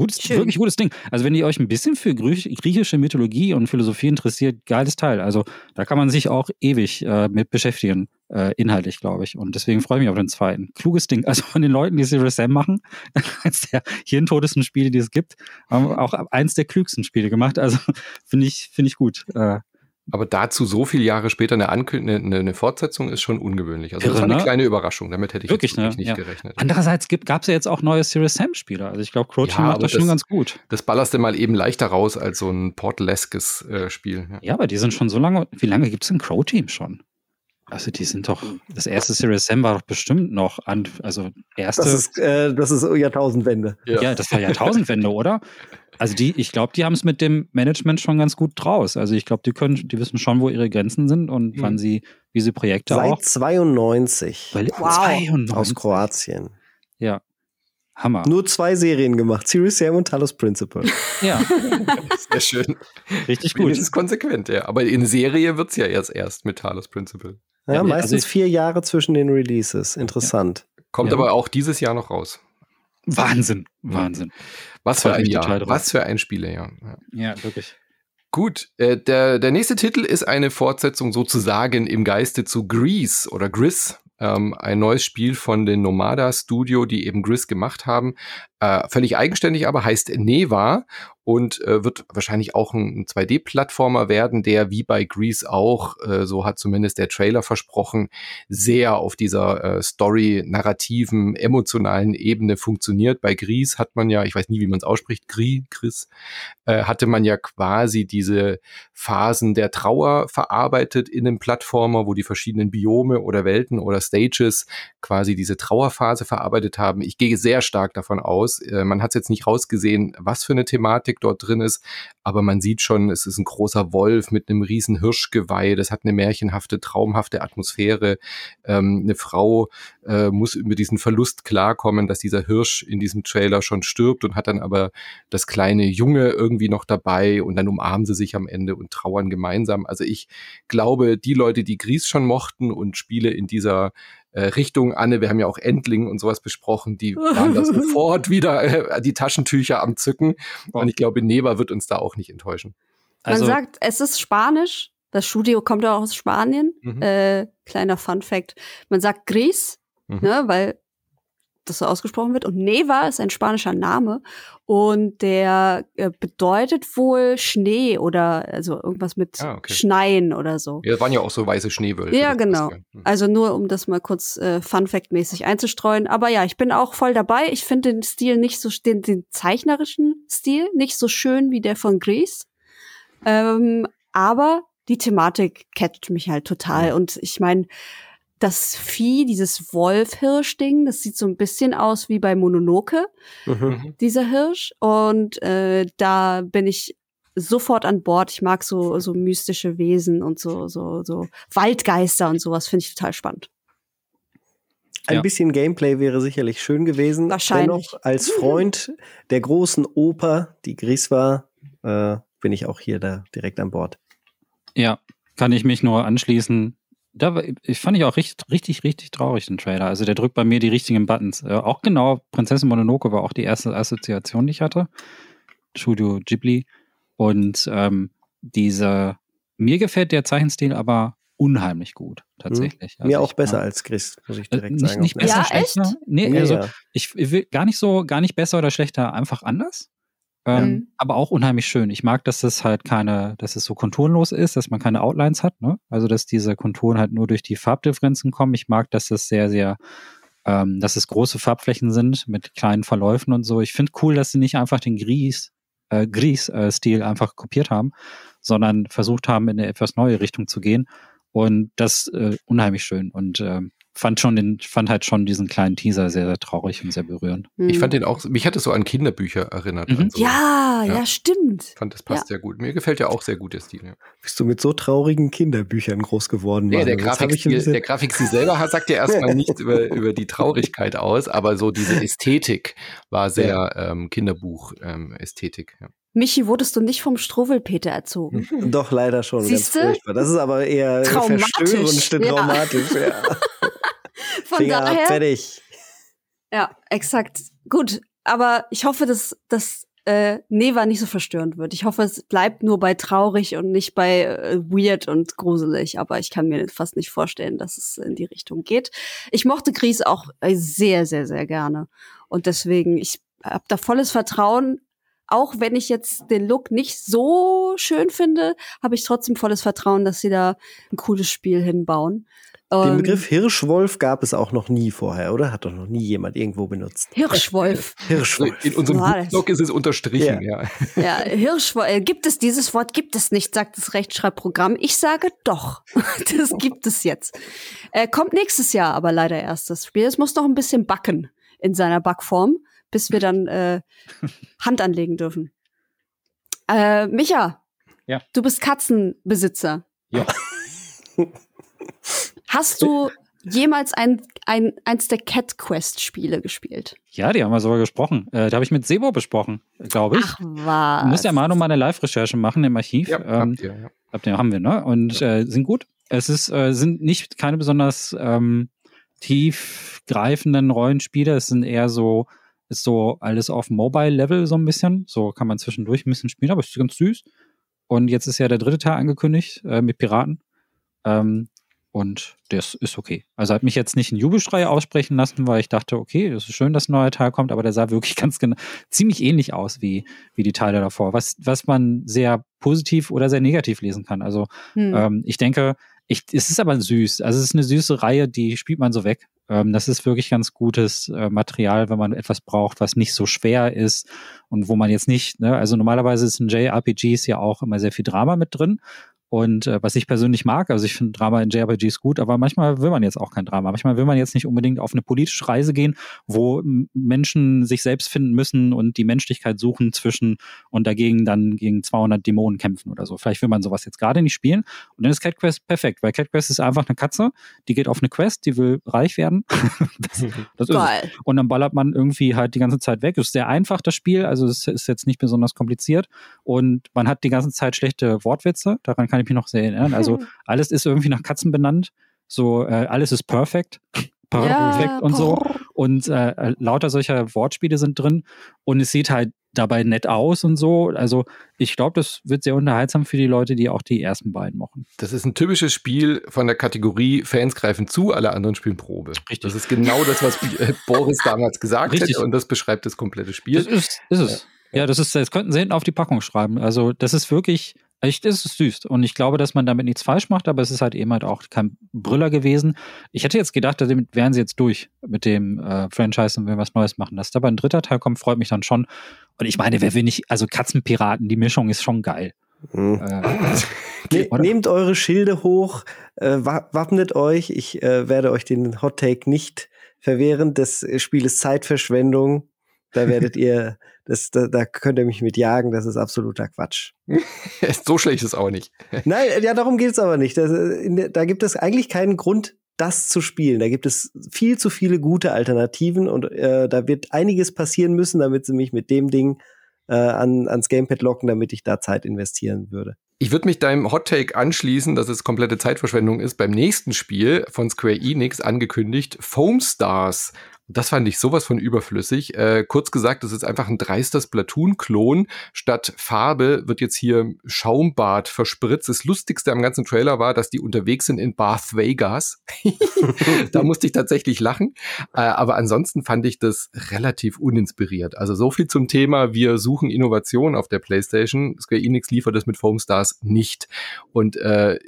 Gutes, Schön. wirklich gutes Ding. Also wenn ihr euch ein bisschen für griechische Mythologie und Philosophie interessiert, geiles Teil. Also da kann man sich auch ewig äh, mit beschäftigen, äh, inhaltlich, glaube ich. Und deswegen freue ich mich auf den zweiten. Kluges Ding. Also von den Leuten, die Serious Sam machen, eins der hirntodesten Spiele, die es gibt, haben auch eins der klügsten Spiele gemacht. Also finde ich, finde ich gut. Äh, aber dazu so viele Jahre später eine, eine, eine Fortsetzung ist schon ungewöhnlich. Also Irre, das war eine ne? kleine Überraschung. Damit hätte ich wirklich, ne? nicht ja. gerechnet. Andererseits gab es ja jetzt auch neue Serious Sam-Spieler. Also ich glaube, Crow ja, macht das schon ganz gut. Das ballerst du mal eben leichter raus als so ein Portaleskes äh, Spiel. Ja. ja. aber die sind schon so lange. Wie lange gibt es denn Crow Team schon? Also die sind doch, das erste Serious Sam war doch bestimmt noch an, also erste. Das ist, äh, das ist Jahrtausendwende. Ja. ja, das war Jahrtausendwende, oder? Also die, ich glaube, die haben es mit dem Management schon ganz gut draus. Also ich glaube, die können, die wissen schon, wo ihre Grenzen sind und mhm. wann sie, wie sie Projekte Seit auch. Seit 92. Weil, wow. 92. Aus Kroatien. Ja. Hammer. Nur zwei Serien gemacht, Serious Sam und Talos Principle. Ja. Sehr schön. Richtig gut. Das ist konsequent, ja. Aber in Serie wird es ja jetzt erst mit Talos Principle. Ja, ja meistens also vier Jahre zwischen den Releases. Interessant. Ja. Kommt ja. aber auch dieses Jahr noch raus. Wahnsinn, Wahnsinn. Was für ein Jahr, was für ein Spielejahr. Ja, ja wirklich. Gut, äh, der, der nächste Titel ist eine Fortsetzung sozusagen im Geiste zu Grease oder Gris, ähm, ein neues Spiel von den Nomada Studio, die eben Gris gemacht haben. Äh, völlig eigenständig aber heißt Neva und äh, wird wahrscheinlich auch ein, 2D-Plattformer werden, der wie bei Grease auch, äh, so hat zumindest der Trailer versprochen, sehr auf dieser äh, Story-narrativen, emotionalen Ebene funktioniert. Bei Grease hat man ja, ich weiß nie, wie man es ausspricht, Gris, Chris, äh, hatte man ja quasi diese Phasen der Trauer verarbeitet in einem Plattformer, wo die verschiedenen Biome oder Welten oder Stages quasi diese Trauerphase verarbeitet haben. Ich gehe sehr stark davon aus, äh, man hat es jetzt nicht rausgesehen, was für eine Thematik dort drin ist, aber man sieht schon, es ist ein großer Wolf mit einem riesen Hirschgeweih, das hat eine märchenhafte, traumhafte Atmosphäre. Ähm, eine Frau äh, muss über diesen Verlust klarkommen, dass dieser Hirsch in diesem Trailer schon stirbt und hat dann aber das kleine Junge irgendwie noch dabei und dann umarmen sie sich am Ende und trauern gemeinsam. Also ich glaube, die Leute, die Gries schon mochten und Spiele in dieser äh, Richtung, Anne, wir haben ja auch Endling und sowas besprochen, die waren da sofort wieder äh, die Taschentücher am Zücken. Und ich glaube, Neva wird uns da auch nicht enttäuschen. Also, Man sagt, es ist Spanisch. Das Studio kommt ja auch aus Spanien. Mhm. Äh, kleiner Fun Fact. Man sagt Gris, mhm. ne, weil das so ausgesprochen wird. Und Neva ist ein spanischer Name und der äh, bedeutet wohl Schnee oder also irgendwas mit ah, okay. Schneien oder so. Ja, waren ja auch so weiße Schneewölfe. Ja, genau. Hm. Also nur um das mal kurz äh, Fun Fact mäßig einzustreuen. Aber ja, ich bin auch voll dabei. Ich finde den Stil nicht so, den, den zeichnerischen Stil nicht so schön wie der von Grease. Ähm, aber die Thematik catcht mich halt total. Und ich meine, das Vieh, dieses Wolf-Hirsch-Ding, das sieht so ein bisschen aus wie bei Mononoke, mhm. mhm. dieser Hirsch. Und äh, da bin ich sofort an Bord. Ich mag so, so mystische Wesen und so, so, so Waldgeister und sowas, finde ich total spannend. Ein ja. bisschen Gameplay wäre sicherlich schön gewesen. Wahrscheinlich. Dennoch als Freund der großen Oper, die Gris war, äh, bin ich auch hier da direkt an Bord. Ja, kann ich mich nur anschließen da ich fand ich auch richtig, richtig, richtig traurig, den Trailer. Also der drückt bei mir die richtigen Buttons. Äh, auch genau, Prinzessin Mononoke war auch die erste Assoziation, die ich hatte. Studio Ghibli. Und ähm, diese, mir gefällt der Zeichenstil aber unheimlich gut, tatsächlich. Hm. Also mir auch besser mal, als Chris, muss ich direkt äh, nicht, sagen. Nicht besser, ja, schlechter. Nee, nee, also ja. ich, ich will gar nicht so, gar nicht besser oder schlechter, einfach anders. Ähm, mhm. Aber auch unheimlich schön. Ich mag, dass es halt keine, dass es so konturenlos ist, dass man keine Outlines hat, ne? Also dass diese Konturen halt nur durch die Farbdifferenzen kommen. Ich mag, dass es sehr, sehr, ähm, dass es große Farbflächen sind mit kleinen Verläufen und so. Ich finde cool, dass sie nicht einfach den Gris, äh, Gris-Stil äh, einfach kopiert haben, sondern versucht haben, in eine etwas neue Richtung zu gehen. Und das äh, unheimlich schön. Und ähm, fand schon den, fand halt schon diesen kleinen Teaser sehr, sehr traurig und sehr berührend. Ich fand den auch, mich hat es so an Kinderbücher erinnert. Mhm. So. Ja, ja, ja, stimmt. Ich fand, das passt ja. sehr gut. Mir gefällt ja auch sehr gut der Stil. Ja. Bist du mit so traurigen Kinderbüchern groß geworden? Nee, der Grafikstil, der Grafikstil selber sagt ja erstmal nichts über, über die Traurigkeit aus, aber so diese Ästhetik war sehr ja. ähm, Kinderbuch-Ästhetik. Ähm, ja. Michi, wurdest du nicht vom Struwwelpeter erzogen? Doch, leider schon. Siehste? Das ist aber eher verstörend statt traumatisch. Ja. Von Finger daher. Fertig. Ja, exakt. Gut, aber ich hoffe, dass das äh, Neva nicht so verstörend wird. Ich hoffe, es bleibt nur bei traurig und nicht bei äh, weird und gruselig. Aber ich kann mir fast nicht vorstellen, dass es in die Richtung geht. Ich mochte Gries auch äh, sehr, sehr, sehr gerne. Und deswegen, ich habe da volles Vertrauen. Auch wenn ich jetzt den Look nicht so schön finde, habe ich trotzdem volles Vertrauen, dass sie da ein cooles Spiel hinbauen. Den Begriff Hirschwolf gab es auch noch nie vorher, oder? Hat doch noch nie jemand irgendwo benutzt. Hirschwolf. Hirschwolf. In unserem Blog ist es unterstrichen, ja. Ja, ja Hirschwolf. Äh, gibt es dieses Wort? Gibt es nicht, sagt das Rechtschreibprogramm. Ich sage doch. das gibt es jetzt. Äh, kommt nächstes Jahr aber leider erst das Spiel. Es muss noch ein bisschen backen in seiner Backform, bis wir dann äh, Hand anlegen dürfen. Äh, Micha, ja. du bist Katzenbesitzer. Ja. Hast du jemals ein, ein, eins der Cat Quest Spiele gespielt? Ja, die haben wir sogar gesprochen. Äh, da habe ich mit Sebo besprochen, glaube ich. Ach was. Du musst ja mal noch mal eine Live-Recherche machen im Archiv. Ja, ähm, habt ihr, ja. Habt ihr, haben wir, ne? Und ja. äh, sind gut. Es ist, äh, sind nicht keine besonders ähm, tiefgreifenden Rollenspiele. Es sind eher so, ist so alles auf Mobile-Level so ein bisschen. So kann man zwischendurch ein bisschen spielen, aber es ist ganz süß. Und jetzt ist ja der dritte Teil angekündigt äh, mit Piraten. Ähm, und das ist okay. Also hat mich jetzt nicht ein Jubelschrei aussprechen lassen, weil ich dachte, okay, das ist schön, dass ein neuer Teil kommt, aber der sah wirklich ganz genau, ziemlich ähnlich aus wie, wie die Teile davor, was, was man sehr positiv oder sehr negativ lesen kann. Also hm. ähm, ich denke, ich, es ist aber süß. Also es ist eine süße Reihe, die spielt man so weg. Ähm, das ist wirklich ganz gutes äh, Material, wenn man etwas braucht, was nicht so schwer ist und wo man jetzt nicht, ne, also normalerweise ist in JRPGs ja auch immer sehr viel Drama mit drin. Und äh, was ich persönlich mag, also ich finde Drama in JRPGs gut, aber manchmal will man jetzt auch kein Drama. Manchmal will man jetzt nicht unbedingt auf eine politische Reise gehen, wo Menschen sich selbst finden müssen und die Menschlichkeit suchen zwischen und dagegen dann gegen 200 Dämonen kämpfen oder so. Vielleicht will man sowas jetzt gerade nicht spielen. Und dann ist Cat Quest perfekt, weil Cat Quest ist einfach eine Katze, die geht auf eine Quest, die will reich werden. das, das. Ist Und dann ballert man irgendwie halt die ganze Zeit weg. Ist sehr einfach, das Spiel, also es ist jetzt nicht besonders kompliziert. Und man hat die ganze Zeit schlechte Wortwitze, daran kann kann ich mich noch sehr erinnern. Also alles ist irgendwie nach Katzen benannt. So, äh, alles ist perfekt. Perfekt ja, und so. Und äh, lauter solcher Wortspiele sind drin. Und es sieht halt dabei nett aus und so. Also ich glaube, das wird sehr unterhaltsam für die Leute, die auch die ersten beiden machen. Das ist ein typisches Spiel von der Kategorie Fans greifen zu, alle anderen spielen Probe. Richtig. Das ist genau das, was Boris damals gesagt hat und das beschreibt das komplette Spiel. Das ist, ist es. Ja. ja, das ist, das könnten sie hinten auf die Packung schreiben. Also das ist wirklich Echt, es ist süß. Und ich glaube, dass man damit nichts falsch macht, aber es ist halt eben halt auch kein Brüller gewesen. Ich hätte jetzt gedacht, damit wären sie jetzt durch mit dem äh, Franchise und will was Neues machen. Dass da aber ein dritter Teil kommt, freut mich dann schon. Und ich meine, wer will nicht, also Katzenpiraten, die Mischung ist schon geil. Mhm. Äh, nehmt eure Schilde hoch, äh, wappnet euch. Ich äh, werde euch den Hot Take nicht verwehren. Das Spiel ist Zeitverschwendung. Da werdet ihr das, da, da könnt ihr mich mit jagen, das ist absoluter Quatsch. so schlecht ist es auch nicht. Nein, ja, darum geht es aber nicht. Das, da gibt es eigentlich keinen Grund, das zu spielen. Da gibt es viel zu viele gute Alternativen und äh, da wird einiges passieren müssen, damit sie mich mit dem Ding äh, an, ans Gamepad locken, damit ich da Zeit investieren würde. Ich würde mich deinem Hot Take anschließen, dass es komplette Zeitverschwendung ist. Beim nächsten Spiel von Square Enix angekündigt, Foam Stars. Das fand ich sowas von überflüssig. Äh, kurz gesagt, das ist einfach ein dreister Splatoon-Klon. Statt Farbe wird jetzt hier Schaumbad verspritzt. Das Lustigste am ganzen Trailer war, dass die unterwegs sind in Bath Vegas. da musste ich tatsächlich lachen. Äh, aber ansonsten fand ich das relativ uninspiriert. Also so viel zum Thema, wir suchen Innovation auf der PlayStation. Square Enix liefert das mit Foam Stars nicht. Und äh,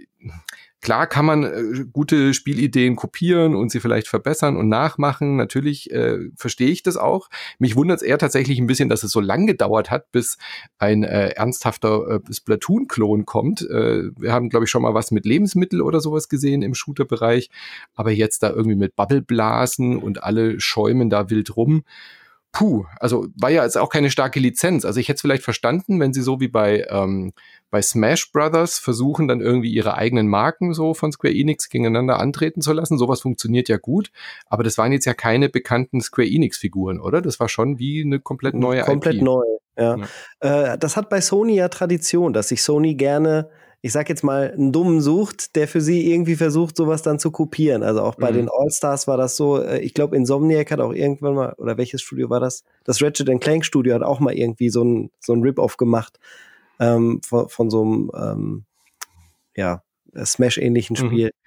Klar kann man äh, gute Spielideen kopieren und sie vielleicht verbessern und nachmachen. Natürlich äh, verstehe ich das auch. Mich wundert es eher tatsächlich ein bisschen, dass es so lang gedauert hat, bis ein äh, ernsthafter äh, Splatoon-Klon kommt. Äh, wir haben, glaube ich, schon mal was mit Lebensmittel oder sowas gesehen im Shooter-Bereich. Aber jetzt da irgendwie mit Bubbleblasen und alle schäumen da wild rum puh, also war ja jetzt auch keine starke Lizenz. Also ich hätte es vielleicht verstanden, wenn sie so wie bei, ähm, bei Smash Brothers versuchen, dann irgendwie ihre eigenen Marken so von Square Enix gegeneinander antreten zu lassen. Sowas funktioniert ja gut, aber das waren jetzt ja keine bekannten Square Enix-Figuren, oder? Das war schon wie eine komplett neue Komplett IP. neu, ja. ja. Äh, das hat bei Sony ja Tradition, dass sich Sony gerne ich sag jetzt mal, einen Dummen sucht, der für sie irgendwie versucht, sowas dann zu kopieren. Also auch bei mhm. den All-Stars war das so, äh, ich glaube, Insomniac hat auch irgendwann mal, oder welches Studio war das? Das Ratchet Clank Studio hat auch mal irgendwie so ein, so ein Rip-Off gemacht ähm, von, von so einem, ähm, ja, Smash-ähnlichen mhm. Spiel. Mhm.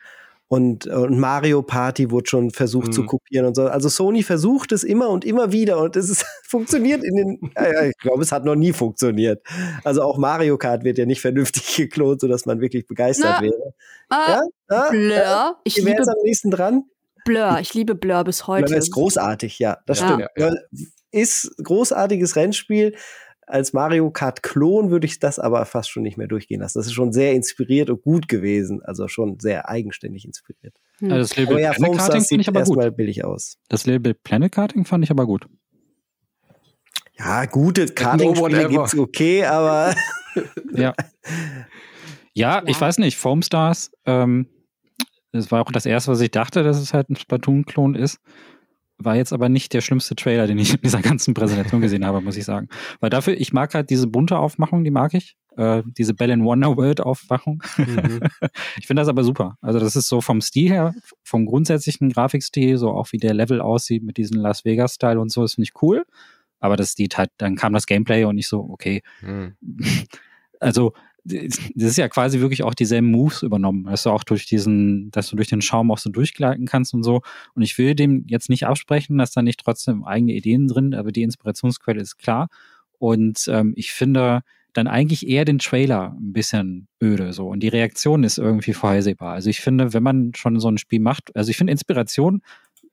Und, und Mario Party wurde schon versucht mhm. zu kopieren und so. Also Sony versucht es immer und immer wieder und es ist, funktioniert in den, ja, ich glaube, es hat noch nie funktioniert. Also auch Mario Kart wird ja nicht vernünftig geklont, sodass man wirklich begeistert Na, wäre. Ah, ja? Ah, Blur. Ich liebe am nächsten dran. Blur. Ich liebe Blur bis heute. Blur ist großartig, ja, das ja. stimmt. Ja, ist großartiges Rennspiel als Mario Kart Klon würde ich das aber fast schon nicht mehr durchgehen lassen. Das ist schon sehr inspiriert und gut gewesen, also schon sehr eigenständig inspiriert. Hm. Ja, das Label aber ja, Planet Karting fand ich aber gut. billig aus. Das Label Planet Karting fand ich aber gut. Ja, gute Karting-Spiele gibt's okay, aber ja. ja. ich weiß nicht, Foam Stars, ähm, das war auch das erste, was ich dachte, dass es halt ein Splatoon-Klon ist. War jetzt aber nicht der schlimmste Trailer, den ich in dieser ganzen Präsentation gesehen habe, muss ich sagen. Weil dafür, ich mag halt diese bunte Aufmachung, die mag ich. Äh, diese Bell in Wonderworld Aufmachung. Mhm. ich finde das aber super. Also das ist so vom Stil her, vom grundsätzlichen Grafikstil, so auch wie der Level aussieht mit diesem Las Vegas Style und so, das finde ich cool. Aber das sieht halt, dann kam das Gameplay und ich so, okay. Mhm. Also das ist ja quasi wirklich auch dieselben Moves übernommen. Dass du auch durch diesen, dass du durch den Schaum auch so durchgleiten kannst und so. Und ich will dem jetzt nicht absprechen, dass da nicht trotzdem eigene Ideen drin, aber die Inspirationsquelle ist klar. Und ähm, ich finde dann eigentlich eher den Trailer ein bisschen öde so. Und die Reaktion ist irgendwie vorhersehbar. Also ich finde, wenn man schon so ein Spiel macht, also ich finde Inspiration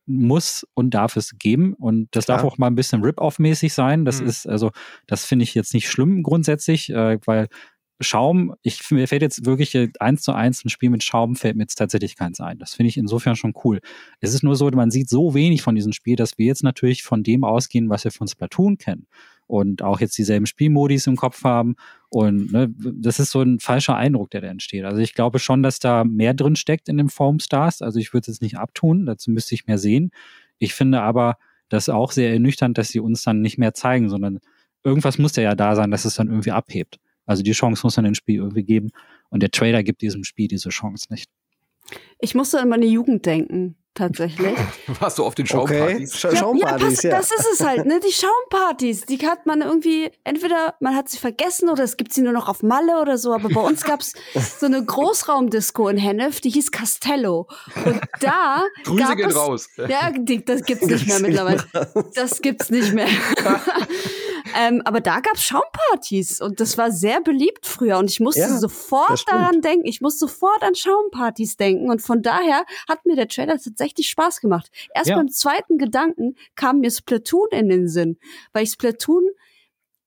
muss und darf es geben. Und das Klar. darf auch mal ein bisschen Rip-Off-mäßig sein. Das mhm. ist, also, das finde ich jetzt nicht schlimm grundsätzlich, äh, weil Schaum, ich, mir fällt jetzt wirklich eins zu eins ein Spiel mit Schaum, fällt mir jetzt tatsächlich keins ein. Das finde ich insofern schon cool. Es ist nur so, man sieht so wenig von diesem Spiel, dass wir jetzt natürlich von dem ausgehen, was wir von Splatoon kennen. Und auch jetzt dieselben Spielmodis im Kopf haben. Und ne, das ist so ein falscher Eindruck, der da entsteht. Also ich glaube schon, dass da mehr drin steckt in dem Foam Stars. Also ich würde es jetzt nicht abtun, dazu müsste ich mehr sehen. Ich finde aber das auch sehr ernüchternd, dass sie uns dann nicht mehr zeigen, sondern irgendwas muss ja da sein, dass es dann irgendwie abhebt. Also die Chance muss man dem Spiel irgendwie geben. Und der Trailer gibt diesem Spiel diese Chance nicht. Ich musste an meine Jugend denken. tatsächlich. Warst du auf den Schaumpartys? Okay. Scha Schaumpartys, ja, ja, pass, das ist es halt, ne? Die Schaumpartys, die hat man irgendwie, entweder man hat sie vergessen oder es gibt sie nur noch auf Malle oder so, aber bei uns gab's so eine Großraumdisco in Hennef, die hieß Castello. Und da. Grüße gab gehen es, raus. Ja, die, das gibt's nicht mehr mittlerweile. Das gibt's nicht mehr. Ähm, aber da gab's Schaumpartys und das war sehr beliebt früher und ich musste Ja, sofort daran denken. Ich musste sofort an Schaumpartys denken und von daher hat mir der Trailer tatsächlich Spaß gemacht. Erst Ja. beim zweiten Gedanken kam mir Splatoon in den Sinn, weil ich Splatoon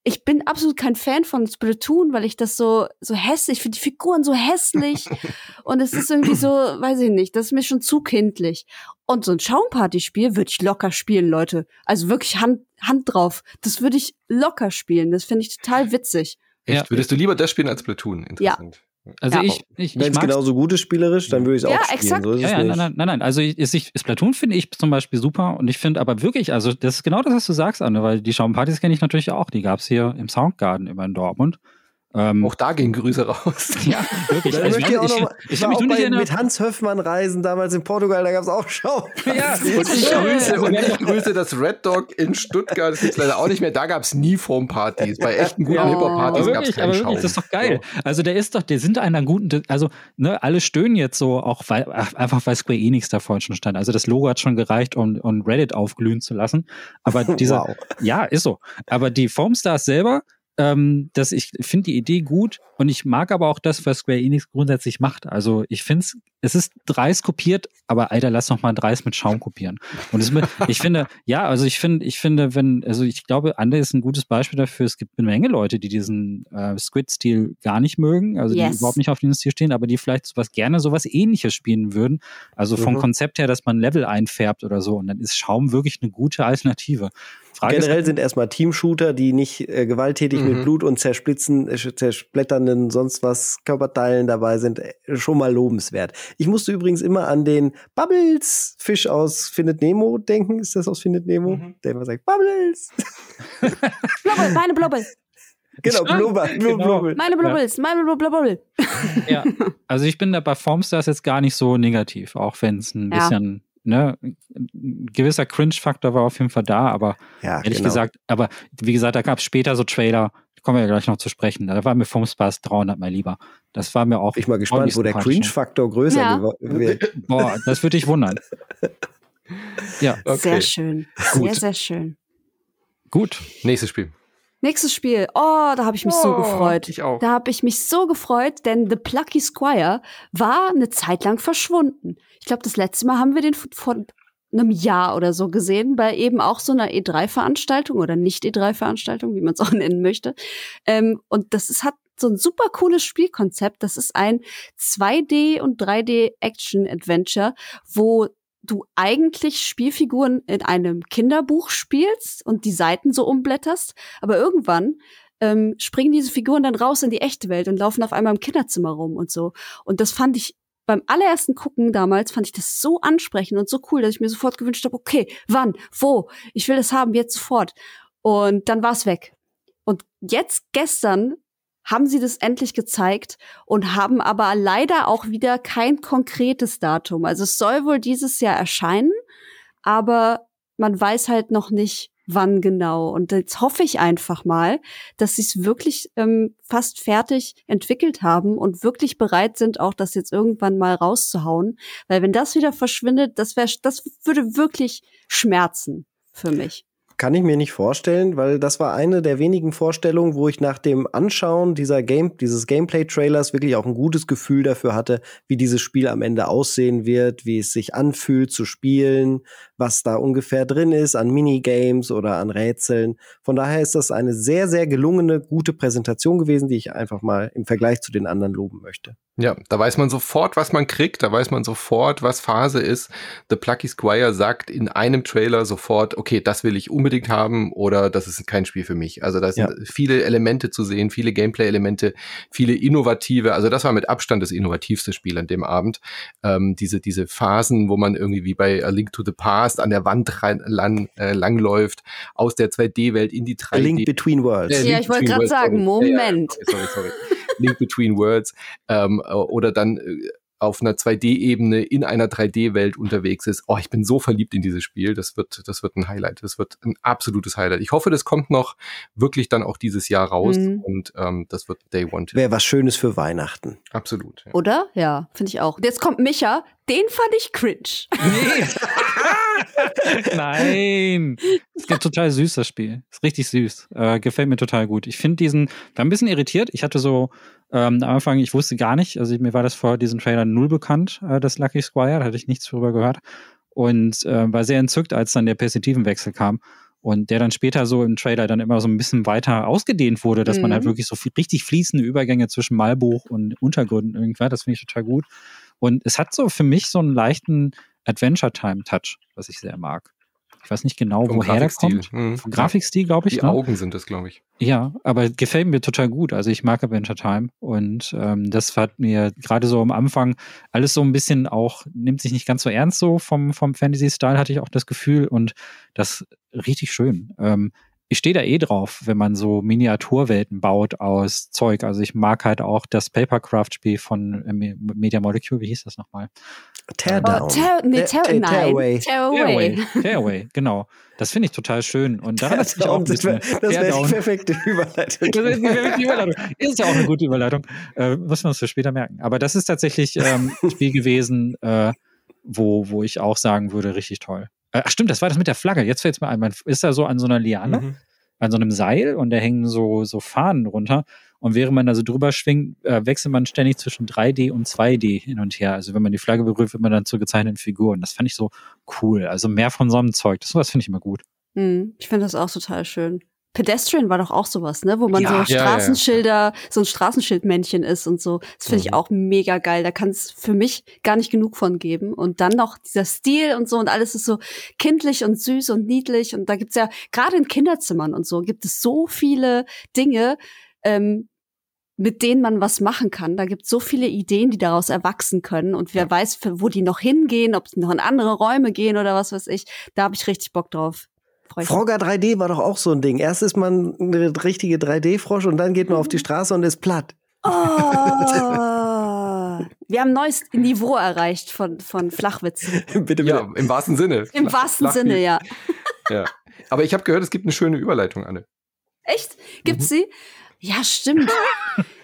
ich bin absolut kein Fan von Splatoon, weil ich das so so hässlich, ich finde die Figuren so hässlich und es ist irgendwie so, weiß ich nicht, das ist mir schon zu kindlich. Und so ein Schaumparty-Spiel würde ich locker spielen, Leute. Also wirklich Hand, Hand drauf. Das würde ich locker spielen. Das finde ich total witzig. Echt? Ja. Würdest du lieber das spielen als Platoon? Interessant. Also Ja. ich, ich, Wenn es genauso gut ist spielerisch, dann würde ich es Ja, auch spielen. exakt. So ist Ja, es ja, nein, nein, nein, nein. Also ich, ist, ich, Splatoon finde ich zum Beispiel super und ich finde aber wirklich, also das ist genau das, was du sagst, Anne, weil die Schaumpartys kenne ich natürlich auch. Die gab's hier im Soundgarden immer in Dortmund. Ähm, Auch da gehen Grüße raus. ja, wirklich. Also möchte ich auch ich, noch ich, ich war mich auch nur nicht bei, erinnern. mit Hans Höffmann reisen damals in Portugal, da gab es auch Schau. Ja, Und ich grüße, und ich grüße das Red Dog in Stuttgart. Das gibt's leider auch nicht mehr. Da gab's nie Formpartys. Bei echten guten Ja. Hip-Hop-Partys gab's wirklich, keinen wirklich, das ist doch geil. Also der ist doch, der sind einer guten, also ne, alle stöhnen jetzt so, auch weil, ach, einfach weil Square Enix da vorhin schon stand. Also das Logo hat schon gereicht, um, um Reddit aufglühen zu lassen. Aber dieser, Wow. ja, ist so. Aber die Formstars selber, ähm, das, ich finde die Idee gut und ich mag aber auch das, was Square Enix grundsätzlich macht. Also ich finde es, es ist dreist kopiert, aber Alter, lass noch mal dreist mit Schaum kopieren. Und es, ich finde, ja, also ich finde, ich finde, wenn, also ich glaube, Ande ist ein gutes Beispiel dafür. Es gibt eine Menge Leute, die diesen äh, Squid-Stil gar nicht mögen, also Yes. die überhaupt nicht auf diesen Stil stehen, aber die vielleicht sowas gerne sowas ähnliches spielen würden. Also vom Mhm. Konzept her, dass man Level einfärbt oder so. Und dann ist Schaum wirklich eine gute Alternative. Frage Generell ist, sind erstmal Team-Shooter, die nicht äh, gewalttätig Mhm. mit Blut und zersplitzen, äh, zersplätternden, sonst was Körperteilen dabei sind, äh, schon mal lobenswert. Ich musste übrigens immer an den Bubbles-Fisch aus Findet Nemo denken. Ist das aus Findet Nemo? Mhm. Der immer sagt, Bubbles! Blubbel, meine Blubbel. genau, Blubber, Blub, genau. Blubbel. Meine Blubbels, meine Blubbel, Blubbel. ja. Also ich bin da bei Formstars jetzt gar nicht so negativ, auch wenn es ein Ja. bisschen, ne, ein gewisser Cringe-Faktor war auf jeden Fall da, aber Ja, ehrlich genau. gesagt, aber wie gesagt, da gab es später so Trailer, kommen wir ja gleich noch zu sprechen, da war mir Formstars 300 mal lieber. Das war mir auch. Ich mal gespannt, wo der sympathischer. Cringe-Faktor größer Ja. wird. Boah, das würde dich wundern. Ja, Okay. Sehr schön. Sehr, Gut. sehr schön. gut. Nächstes Spiel. Nächstes Spiel. Oh, da habe ich mich so Oh, gefreut. Ich auch. Da habe ich mich so gefreut, denn The Plucky Squire war eine Zeit lang verschwunden. Ich glaube, das letzte Mal haben wir den vor einem Jahr oder so gesehen, bei eben auch so einer E3-Veranstaltung oder Nicht-E3-Veranstaltung, wie man es auch nennen möchte. Ähm, und das ist, hat so ein super cooles Spielkonzept. Das ist ein 2D- und 3D-Action-Adventure, wo du eigentlich Spielfiguren in einem Kinderbuch spielst und die Seiten so umblätterst, aber irgendwann ähm, springen diese Figuren dann raus in die echte Welt und laufen auf einmal im Kinderzimmer rum und so. Und das fand ich beim allerersten Gucken damals, fand ich das so ansprechend und so cool, dass ich mir sofort gewünscht habe, okay, wann, wo, ich will das haben, jetzt sofort. Und dann war es weg. Und jetzt gestern haben sie das endlich gezeigt und haben aber leider auch wieder kein konkretes Datum. Also es soll wohl dieses Jahr erscheinen, aber man weiß halt noch nicht, wann genau. Und jetzt hoffe ich einfach mal, dass sie es wirklich ähm, fast fertig entwickelt haben und wirklich bereit sind, auch das jetzt irgendwann mal rauszuhauen. Weil wenn das wieder verschwindet, das wäre, das würde wirklich schmerzen für mich. Kann ich mir nicht vorstellen, weil das war eine der wenigen Vorstellungen, wo ich nach dem Anschauen dieser Game, dieses Gameplay-Trailers wirklich auch ein gutes Gefühl dafür hatte, wie dieses Spiel am Ende aussehen wird, wie es sich anfühlt zu spielen, was da ungefähr drin ist an Minigames oder an Rätseln. Von daher ist das eine sehr, sehr gelungene, gute Präsentation gewesen, die ich einfach mal im Vergleich zu den anderen loben möchte. Ja, da weiß man sofort, was man kriegt, da weiß man sofort, was Phase ist. The Plucky Squire sagt in einem Trailer sofort, okay, das will ich unbedingt haben oder das ist kein Spiel für mich. Also da sind Ja. viele Elemente zu sehen, viele Gameplay-Elemente, viele innovative, also das war mit Abstand das innovativste Spiel an dem Abend. Ähm, diese, diese Phasen, wo man irgendwie wie bei A Link to the Past an der Wand rein, lang, äh, langläuft, aus der 2D-Welt in die 3D. A Link Between Worlds. Äh, Ja, ich wollte gerade sagen, sorry. Ja, ja, Moment. sorry, sorry. Link Between Worlds. Ähm, oder dann äh, auf einer 2D-Ebene in einer 3D-Welt unterwegs ist. Oh, ich bin so verliebt in dieses Spiel. Das wird, das wird ein Highlight. Das wird ein absolutes Highlight. Ich hoffe, das kommt noch wirklich dann auch dieses Jahr raus mhm. und ähm, das wird Day One. Wäre was Schönes für Weihnachten. Absolut. Ja. Oder? Ja, finde ich auch. Jetzt kommt Micha. Den fand ich cringe. Nee. Nein. Ist total süß, das Spiel. Ist richtig süß. Äh, gefällt mir total gut. Ich finde diesen, war ein bisschen irritiert. Ich hatte so ähm, am Anfang, ich wusste gar nicht, also mir war das vor diesem Trailer null bekannt, äh, das Lucky Squire, da hatte ich nichts darüber gehört. Und äh, war sehr entzückt, als dann der Perspektivenwechsel kam. Und der dann später so im Trailer dann immer so ein bisschen weiter ausgedehnt wurde, dass mhm. man halt mhm. wirklich so viel, richtig fließende Übergänge zwischen Malbuch und Untergründen irgendwann, das finde ich total gut. Und es hat so für mich so einen leichten Adventure Time Touch, was ich sehr mag. Ich weiß nicht genau, Vom woher der kommt. Mhm. Vom Grafikstil, glaube ich. Die ne? Augen sind es, glaube ich. Ja, aber gefällt mir total gut. Also ich mag Adventure Time und ähm, das hat mir gerade so am Anfang alles so ein bisschen auch, nimmt sich nicht ganz so ernst so vom, vom Fantasy-Style, hatte ich auch das Gefühl und das richtig schön. Ähm, ich stehe da eh drauf, wenn man so Miniaturwelten baut aus Zeug. Also ich mag halt auch das Papercraft-Spiel von äh, Media Molecule, wie hieß das nochmal? Teardown. Oh, tear, nee, tear, tear, Tearaway. Tearaway. Tearaway, genau. Das finde ich total schön. Und daran hat sich auch ein bisschen Das wäre die perfekte Überleitung. das ist die perfekte Überleitung. Ist ja auch eine gute Überleitung. Äh, muss man uns für später merken. Aber das ist tatsächlich ähm, ein Spiel gewesen, äh, wo, wo ich auch sagen würde, richtig toll. Äh, ach stimmt, das war das mit der Flagge. Jetzt fällt es mir ein. Man ist da so an so einer Liane, mhm. an so einem Seil und da hängen so, so Fahnen runter. Und während man da so drüber schwingt, äh, wechselt man ständig zwischen 3D und 2D hin und her. Also wenn man die Flagge berührt, wird man dann zur gezeichneten Figur. Und das fand ich so cool. Also mehr von so einem Zeug. Das sowas finde ich immer gut. Mhm, ich finde das auch total schön. Pedestrian war doch auch sowas, ne? Wo man ja, so Straßenschilder, ja, ja. so ein Straßenschildmännchen ist und so. Das finde ich mhm. auch mega geil. Da kann es für mich gar nicht genug von geben. Und dann noch dieser Stil und so und alles ist so kindlich und süß und niedlich. Und da gibt's ja, gerade in Kinderzimmern und so, gibt es so viele Dinge, ähm, mit denen man was machen kann. Da gibt es so viele Ideen, die daraus erwachsen können. Und wer weiß, wo die noch hingehen, ob sie noch in andere Räume gehen oder was weiß ich. Da habe ich richtig Bock drauf. Frogger 3D war doch auch so ein Ding. Erst ist man eine richtige 3D-Frosch und dann geht man auf die mhm. Straße und ist platt. Oh, wir haben ein neues Niveau erreicht von, von Flachwitzen. bitte, bitte. Ja, im wahrsten Sinne. Im wahrsten Sinne, ja. ja. Aber ich habe gehört, es gibt eine schöne Überleitung, Anne. Echt? Gibt's mhm. sie? Ja, stimmt.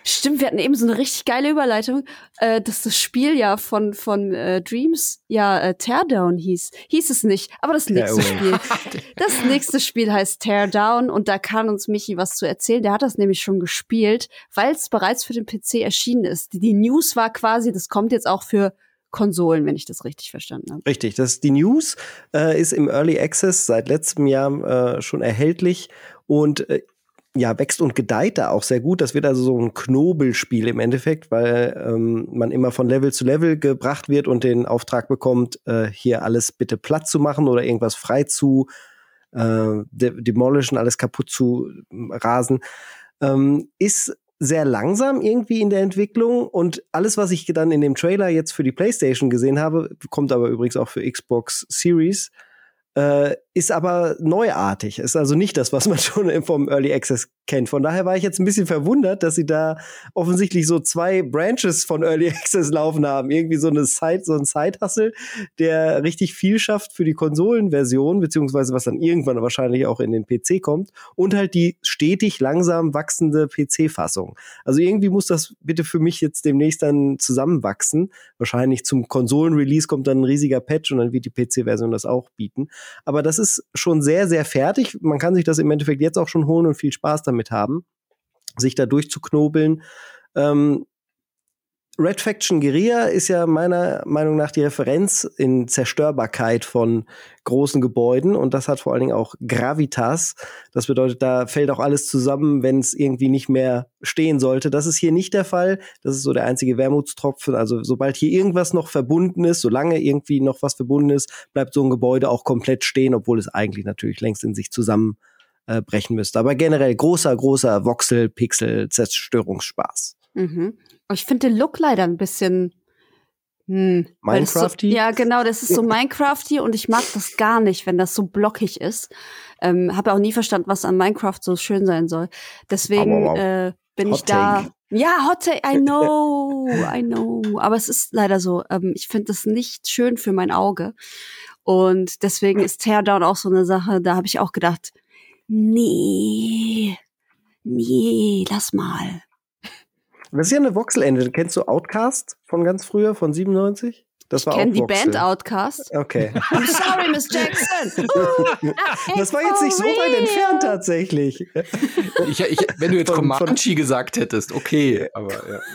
Stimmt, wir hatten eben so eine richtig geile Überleitung, äh, dass das Spiel ja von, von äh, Dreams ja äh, Teardown hieß. Hieß es nicht, aber das nächste Spiel. Das nächste Spiel heißt Teardown und da kann uns Michi was zu erzählen. Der hat das nämlich schon gespielt, weil es bereits für den PC erschienen ist. Die, die News war quasi, das kommt jetzt auch für Konsolen, wenn ich das richtig verstanden habe. Richtig, das die News äh, ist im Early Access seit letztem Jahr äh, schon erhältlich und äh, ja, wächst und gedeiht da auch sehr gut. Das wird also so ein Knobelspiel im Endeffekt, weil ähm, man immer von Level zu Level gebracht wird und den Auftrag bekommt, äh, hier alles bitte platt zu machen oder irgendwas frei zu äh, de demolishen, alles kaputt zu rasen. Ähm, ist sehr langsam irgendwie in der Entwicklung und alles, was ich dann in dem Trailer jetzt für die PlayStation gesehen habe, kommt aber übrigens auch für Xbox Series äh, ist aber neuartig. Ist also nicht das, was man schon vom Early Access kennt. Von daher war ich jetzt ein bisschen verwundert, dass sie da offensichtlich so zwei Branches von Early Access laufen haben. Irgendwie so eine Side, so ein Side-Hustle, der richtig viel schafft für die Konsolenversion, beziehungsweise was dann irgendwann wahrscheinlich auch in den PC kommt. Und halt die stetig langsam wachsende PC-Fassung. Also irgendwie muss das bitte für mich jetzt demnächst dann zusammenwachsen. Wahrscheinlich zum Konsolen-Release kommt dann ein riesiger Patch und dann wird die PC-Version das auch bieten. Aber das ist schon sehr, sehr fertig. Man kann sich das im Endeffekt jetzt auch schon holen und viel Spaß damit haben, sich da durchzuknobeln. Ähm, Red Faction Guerilla ist ja meiner Meinung nach die Referenz in Zerstörbarkeit von großen Gebäuden und das hat vor allen Dingen auch Gravitas. Das bedeutet, da fällt auch alles zusammen, wenn es irgendwie nicht mehr stehen sollte. Das ist hier nicht der Fall. Das ist so der einzige Wermutstropfen. Also sobald hier irgendwas noch verbunden ist, solange irgendwie noch was verbunden ist, bleibt so ein Gebäude auch komplett stehen, obwohl es eigentlich natürlich längst in sich zusammenbrechen müsste. Aber generell großer, großer Voxel, Pixel, Zerstörungsspaß. Mhm. Ich finde den Look leider ein bisschen hm, Minecrafty? So, ja, genau, das ist so Minecrafty und ich mag das gar nicht, wenn das so blockig ist. Ähm, Habe auch nie verstanden, was an Minecraft so schön sein soll. Deswegen äh, bin Hot ich da. Ja, Hot Take, I know, I know. Aber es ist leider so. Ähm, ich finde das nicht schön für mein Auge. Und deswegen ist Teardown auch so eine Sache, da habe ich auch gedacht, nee, nee, lass mal. Das ist ja eine Voxel-Engine. Kennst du Outcast von ganz früher, von 97? Das war ich kenne die Band Outcast. Okay. I'm sorry, Miss Jackson. das war jetzt nicht so weit entfernt tatsächlich. Ich, ich, wenn du jetzt von, Comanche gesagt hättest, okay, aber ja.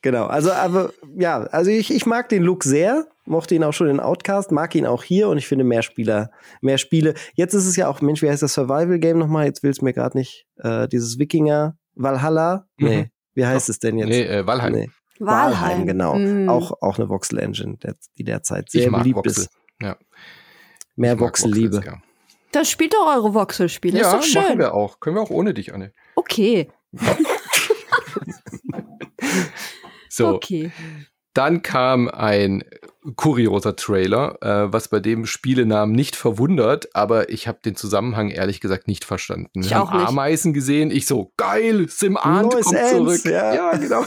Genau, also aber ja, also ich, ich mag den Look sehr, mochte ihn auch schon in Outcast, mag ihn auch hier und ich finde mehr Spieler, mehr Spiele. Jetzt ist es ja auch, Mensch, wie heißt das Survival Game nochmal? Jetzt will es mir gerade nicht. Äh, dieses Wikinger Valhalla? Nee, mhm. Wie heißt Doch. es denn jetzt? Nee, äh, Valheim. Nee. Walheim, Walheim genau. Mhm. Auch, auch eine Voxel-Engine, die derzeit sehr beliebt Voxel. ist. Ja. Mehr Voxel-Liebe. Ja. Das spielt doch eure Voxel-Spiele. Ja, ist doch schön. machen wir auch. Können wir auch ohne dich, Anne. Okay. so. Okay. Dann kam ein kurioser Trailer, äh, was bei dem Spielenamen nicht verwundert, aber ich habe den Zusammenhang ehrlich gesagt nicht verstanden. Ich Wir haben nicht. Ameisen gesehen, ich so, geil, Sim Arndt kommt Ends, zurück. Ja, ja genau.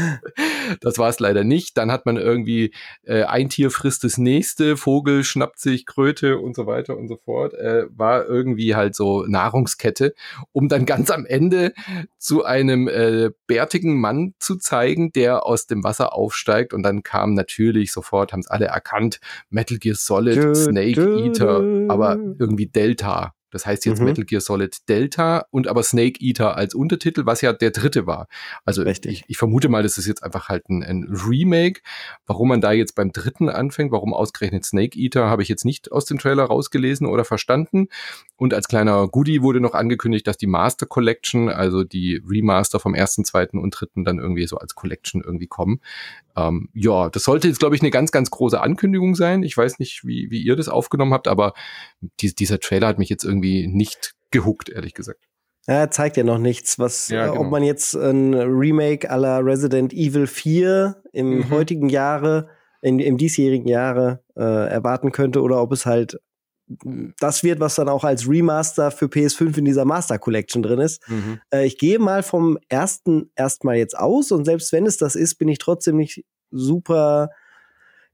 das war es leider nicht. Dann hat man irgendwie äh, ein Tier frisst das nächste, Vogel schnappt sich Kröte und so weiter und so fort. Äh, war irgendwie halt so Nahrungskette, um dann ganz am Ende zu einem äh, bärtigen Mann zu zeigen, der aus dem Wasser aufsteigt und dann kam natürlich sofort sofort, haben es alle erkannt. Metal Gear Solid, dö, Snake dö, Eater, aber irgendwie Delta das heißt jetzt mhm. Metal Gear Solid Delta und aber Snake Eater als Untertitel, was ja der dritte war. Also ich, ich, vermute mal, das ist jetzt einfach halt ein, ein, Remake. Warum man da jetzt beim dritten anfängt, warum ausgerechnet Snake Eater, habe ich jetzt nicht aus dem Trailer rausgelesen oder verstanden. Und als kleiner Goodie wurde noch angekündigt, dass die Master Collection, also die Remaster vom ersten, zweiten und dritten dann irgendwie so als Collection irgendwie kommen. Ähm, ja, das sollte jetzt, glaube ich, eine ganz, ganz große Ankündigung sein. Ich weiß nicht, wie, wie ihr das aufgenommen habt, aber die, dieser Trailer hat mich jetzt irgendwie nicht gehuckt, ehrlich gesagt. Ja, zeigt ja noch nichts, was, ja, genau. ob man jetzt ein Remake aller Resident Evil 4 im mhm. heutigen Jahre, in, im diesjährigen Jahre äh, erwarten könnte oder ob es halt das wird, was dann auch als Remaster für PS5 in dieser Master Collection drin ist. Mhm. Äh, ich gehe mal vom ersten erstmal jetzt aus und selbst wenn es das ist, bin ich trotzdem nicht super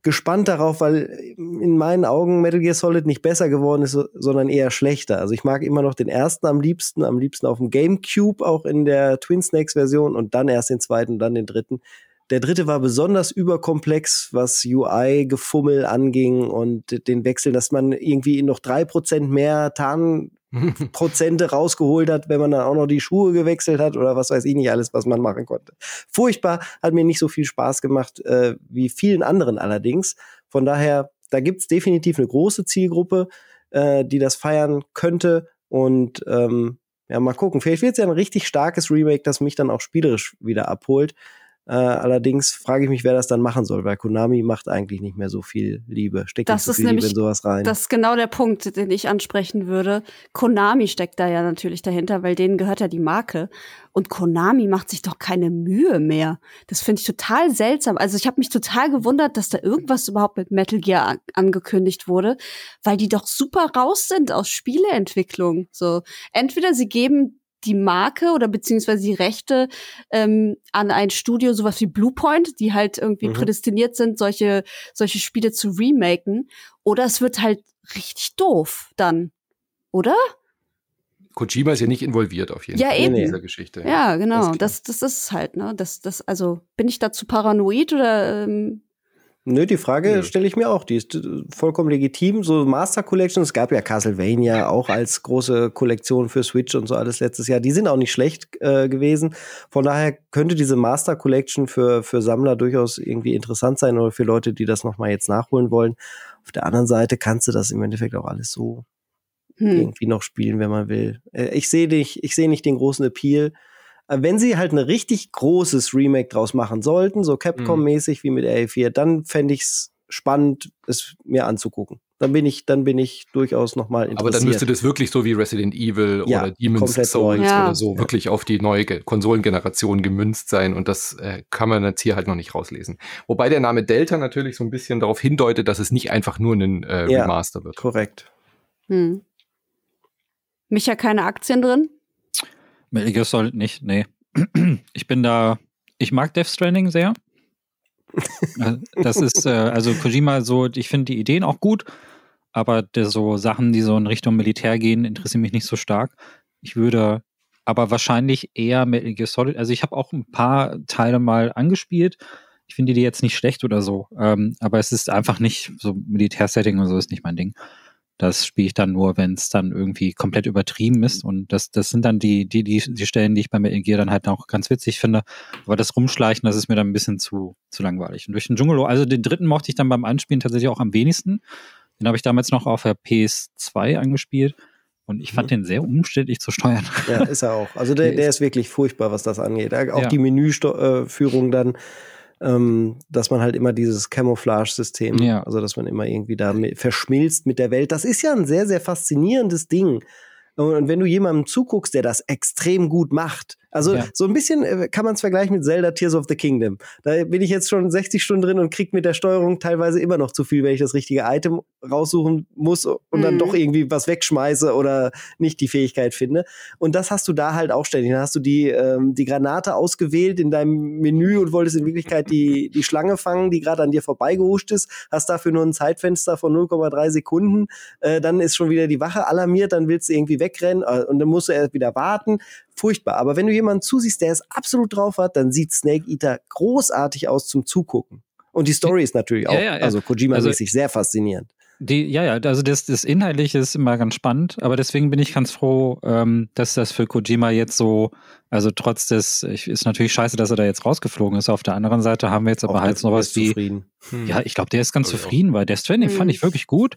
gespannt darauf, weil in meinen Augen Metal Gear Solid nicht besser geworden ist, sondern eher schlechter. Also ich mag immer noch den ersten am liebsten, am liebsten auf dem GameCube, auch in der Twin Snakes Version und dann erst den zweiten und dann den dritten. Der dritte war besonders überkomplex, was UI-Gefummel anging und den Wechsel, dass man irgendwie noch drei Prozent mehr Tarnprozente rausgeholt hat, wenn man dann auch noch die Schuhe gewechselt hat oder was weiß ich nicht alles, was man machen konnte. Furchtbar, hat mir nicht so viel Spaß gemacht äh, wie vielen anderen allerdings. Von daher, da gibt's definitiv eine große Zielgruppe, äh, die das feiern könnte und ähm, ja, mal gucken. Vielleicht wird es ja ein richtig starkes Remake, das mich dann auch spielerisch wieder abholt. Äh, allerdings frage ich mich, wer das dann machen soll, weil Konami macht eigentlich nicht mehr so viel Liebe, steckt das nicht so viel nämlich, Liebe in sowas rein. Das ist genau der Punkt, den ich ansprechen würde. Konami steckt da ja natürlich dahinter, weil denen gehört ja die Marke. Und Konami macht sich doch keine Mühe mehr. Das finde ich total seltsam. Also ich habe mich total gewundert, dass da irgendwas überhaupt mit Metal Gear angekündigt wurde, weil die doch super raus sind aus Spieleentwicklung. So entweder sie geben die Marke oder beziehungsweise die Rechte ähm, an ein Studio, sowas wie Bluepoint, die halt irgendwie mhm. prädestiniert sind, solche, solche Spiele zu remaken. Oder es wird halt richtig doof dann. Oder? Kojima ist ja nicht involviert auf jeden ja, Fall eben. in dieser Geschichte. Ja, genau. Das, das, das ist halt, ne? Das, das, also, bin ich dazu paranoid oder ähm, Nö, die Frage stelle ich mir auch. Die ist äh, vollkommen legitim. So Master Collection, es gab ja Castlevania auch als große Kollektion für Switch und so alles letztes Jahr. Die sind auch nicht schlecht äh, gewesen. Von daher könnte diese Master Collection für, für Sammler durchaus irgendwie interessant sein oder für Leute, die das nochmal jetzt nachholen wollen. Auf der anderen Seite kannst du das im Endeffekt auch alles so hm. irgendwie noch spielen, wenn man will. Äh, ich sehe dich, ich sehe nicht den großen Appeal. Äh, wenn sie halt ein richtig großes Remake draus machen sollten, so Capcom-mäßig wie mit RE4, dann fände ich es spannend, es mir anzugucken. Dann bin ich, dann bin ich durchaus noch mal interessiert. Aber dann müsste das wirklich so wie Resident Evil ja, oder Demon's Souls ja. oder so ja. wirklich auf die neue Konsolengeneration gemünzt sein und das äh, kann man jetzt hier halt noch nicht rauslesen. Wobei der Name Delta natürlich so ein bisschen darauf hindeutet, dass es nicht einfach nur ein äh, Remaster wird. Korrekt. Hm. Micha, keine Aktien drin? Metal Gear Solid nicht, nee. ich bin da, ich mag Death Stranding sehr. Äh, das ist, äh, also Kojima so, ich finde die Ideen auch gut, aber so Sachen, die so in Richtung Militär gehen, interessieren mich nicht so stark. Ich würde aber wahrscheinlich eher Metal Gear Solid, also ich habe auch ein paar Teile mal angespielt. Ich finde die jetzt nicht schlecht oder so, ähm, aber es ist einfach nicht so Militärsetting und so ist nicht mein Ding. Das spiele ich dann nur, wenn es dann irgendwie komplett übertrieben ist. Und das, das sind dann die, die, die, die Stellen, die ich bei Metal Gear dann halt auch ganz witzig finde. Aber das Rumschleichen, das ist mir dann ein bisschen zu, zu langweilig. Und durch den Dschungel, also den dritten mochte ich dann beim Anspielen tatsächlich auch am wenigsten. Den habe ich damals noch auf der PS2 angespielt. Und ich fand mhm. den sehr umständlich zu steuern. Ja, ist er auch. Also der, der ist wirklich furchtbar, was das angeht. Auch ja. die Menüführung dann ähm, dass man halt immer dieses Camouflage-System, ja. also dass man immer irgendwie da verschmilzt mit der Welt. Das ist ja ein sehr, sehr faszinierendes Ding. Und wenn du jemandem zuguckst, der das extrem gut macht, also ja. so ein bisschen äh, kann man es vergleichen mit Zelda Tears of the Kingdom. Da bin ich jetzt schon 60 Stunden drin und krieg mit der Steuerung teilweise immer noch zu viel, wenn ich das richtige Item raussuchen muss und mhm. dann doch irgendwie was wegschmeiße oder nicht die Fähigkeit finde. Und das hast du da halt auch ständig. Dann hast du die, ähm, die Granate ausgewählt in deinem Menü und wolltest in Wirklichkeit die, die Schlange fangen, die gerade an dir vorbeigehuscht ist, hast dafür nur ein Zeitfenster von 0,3 Sekunden. Äh, dann ist schon wieder die Wache alarmiert, dann willst du irgendwie wegrennen äh, und dann musst du erst wieder warten furchtbar. Aber wenn du jemanden zusiehst, der es absolut drauf hat, dann sieht Snake Eater großartig aus zum Zugucken. Und die Story ist natürlich auch, ja, ja, ja. also Kojima-mäßig also, sehr faszinierend. Die, ja, ja, also das, das Inhaltliche ist immer ganz spannend, aber deswegen bin ich ganz froh, ähm, dass das für Kojima jetzt so, also trotz des, ich, ist natürlich scheiße, dass er da jetzt rausgeflogen ist. Auf der anderen Seite haben wir jetzt aber halt so was wie. Zufrieden. Hm. Ja, ich glaube, der ist ganz oh, zufrieden, weil der Stranding hm. fand ich wirklich gut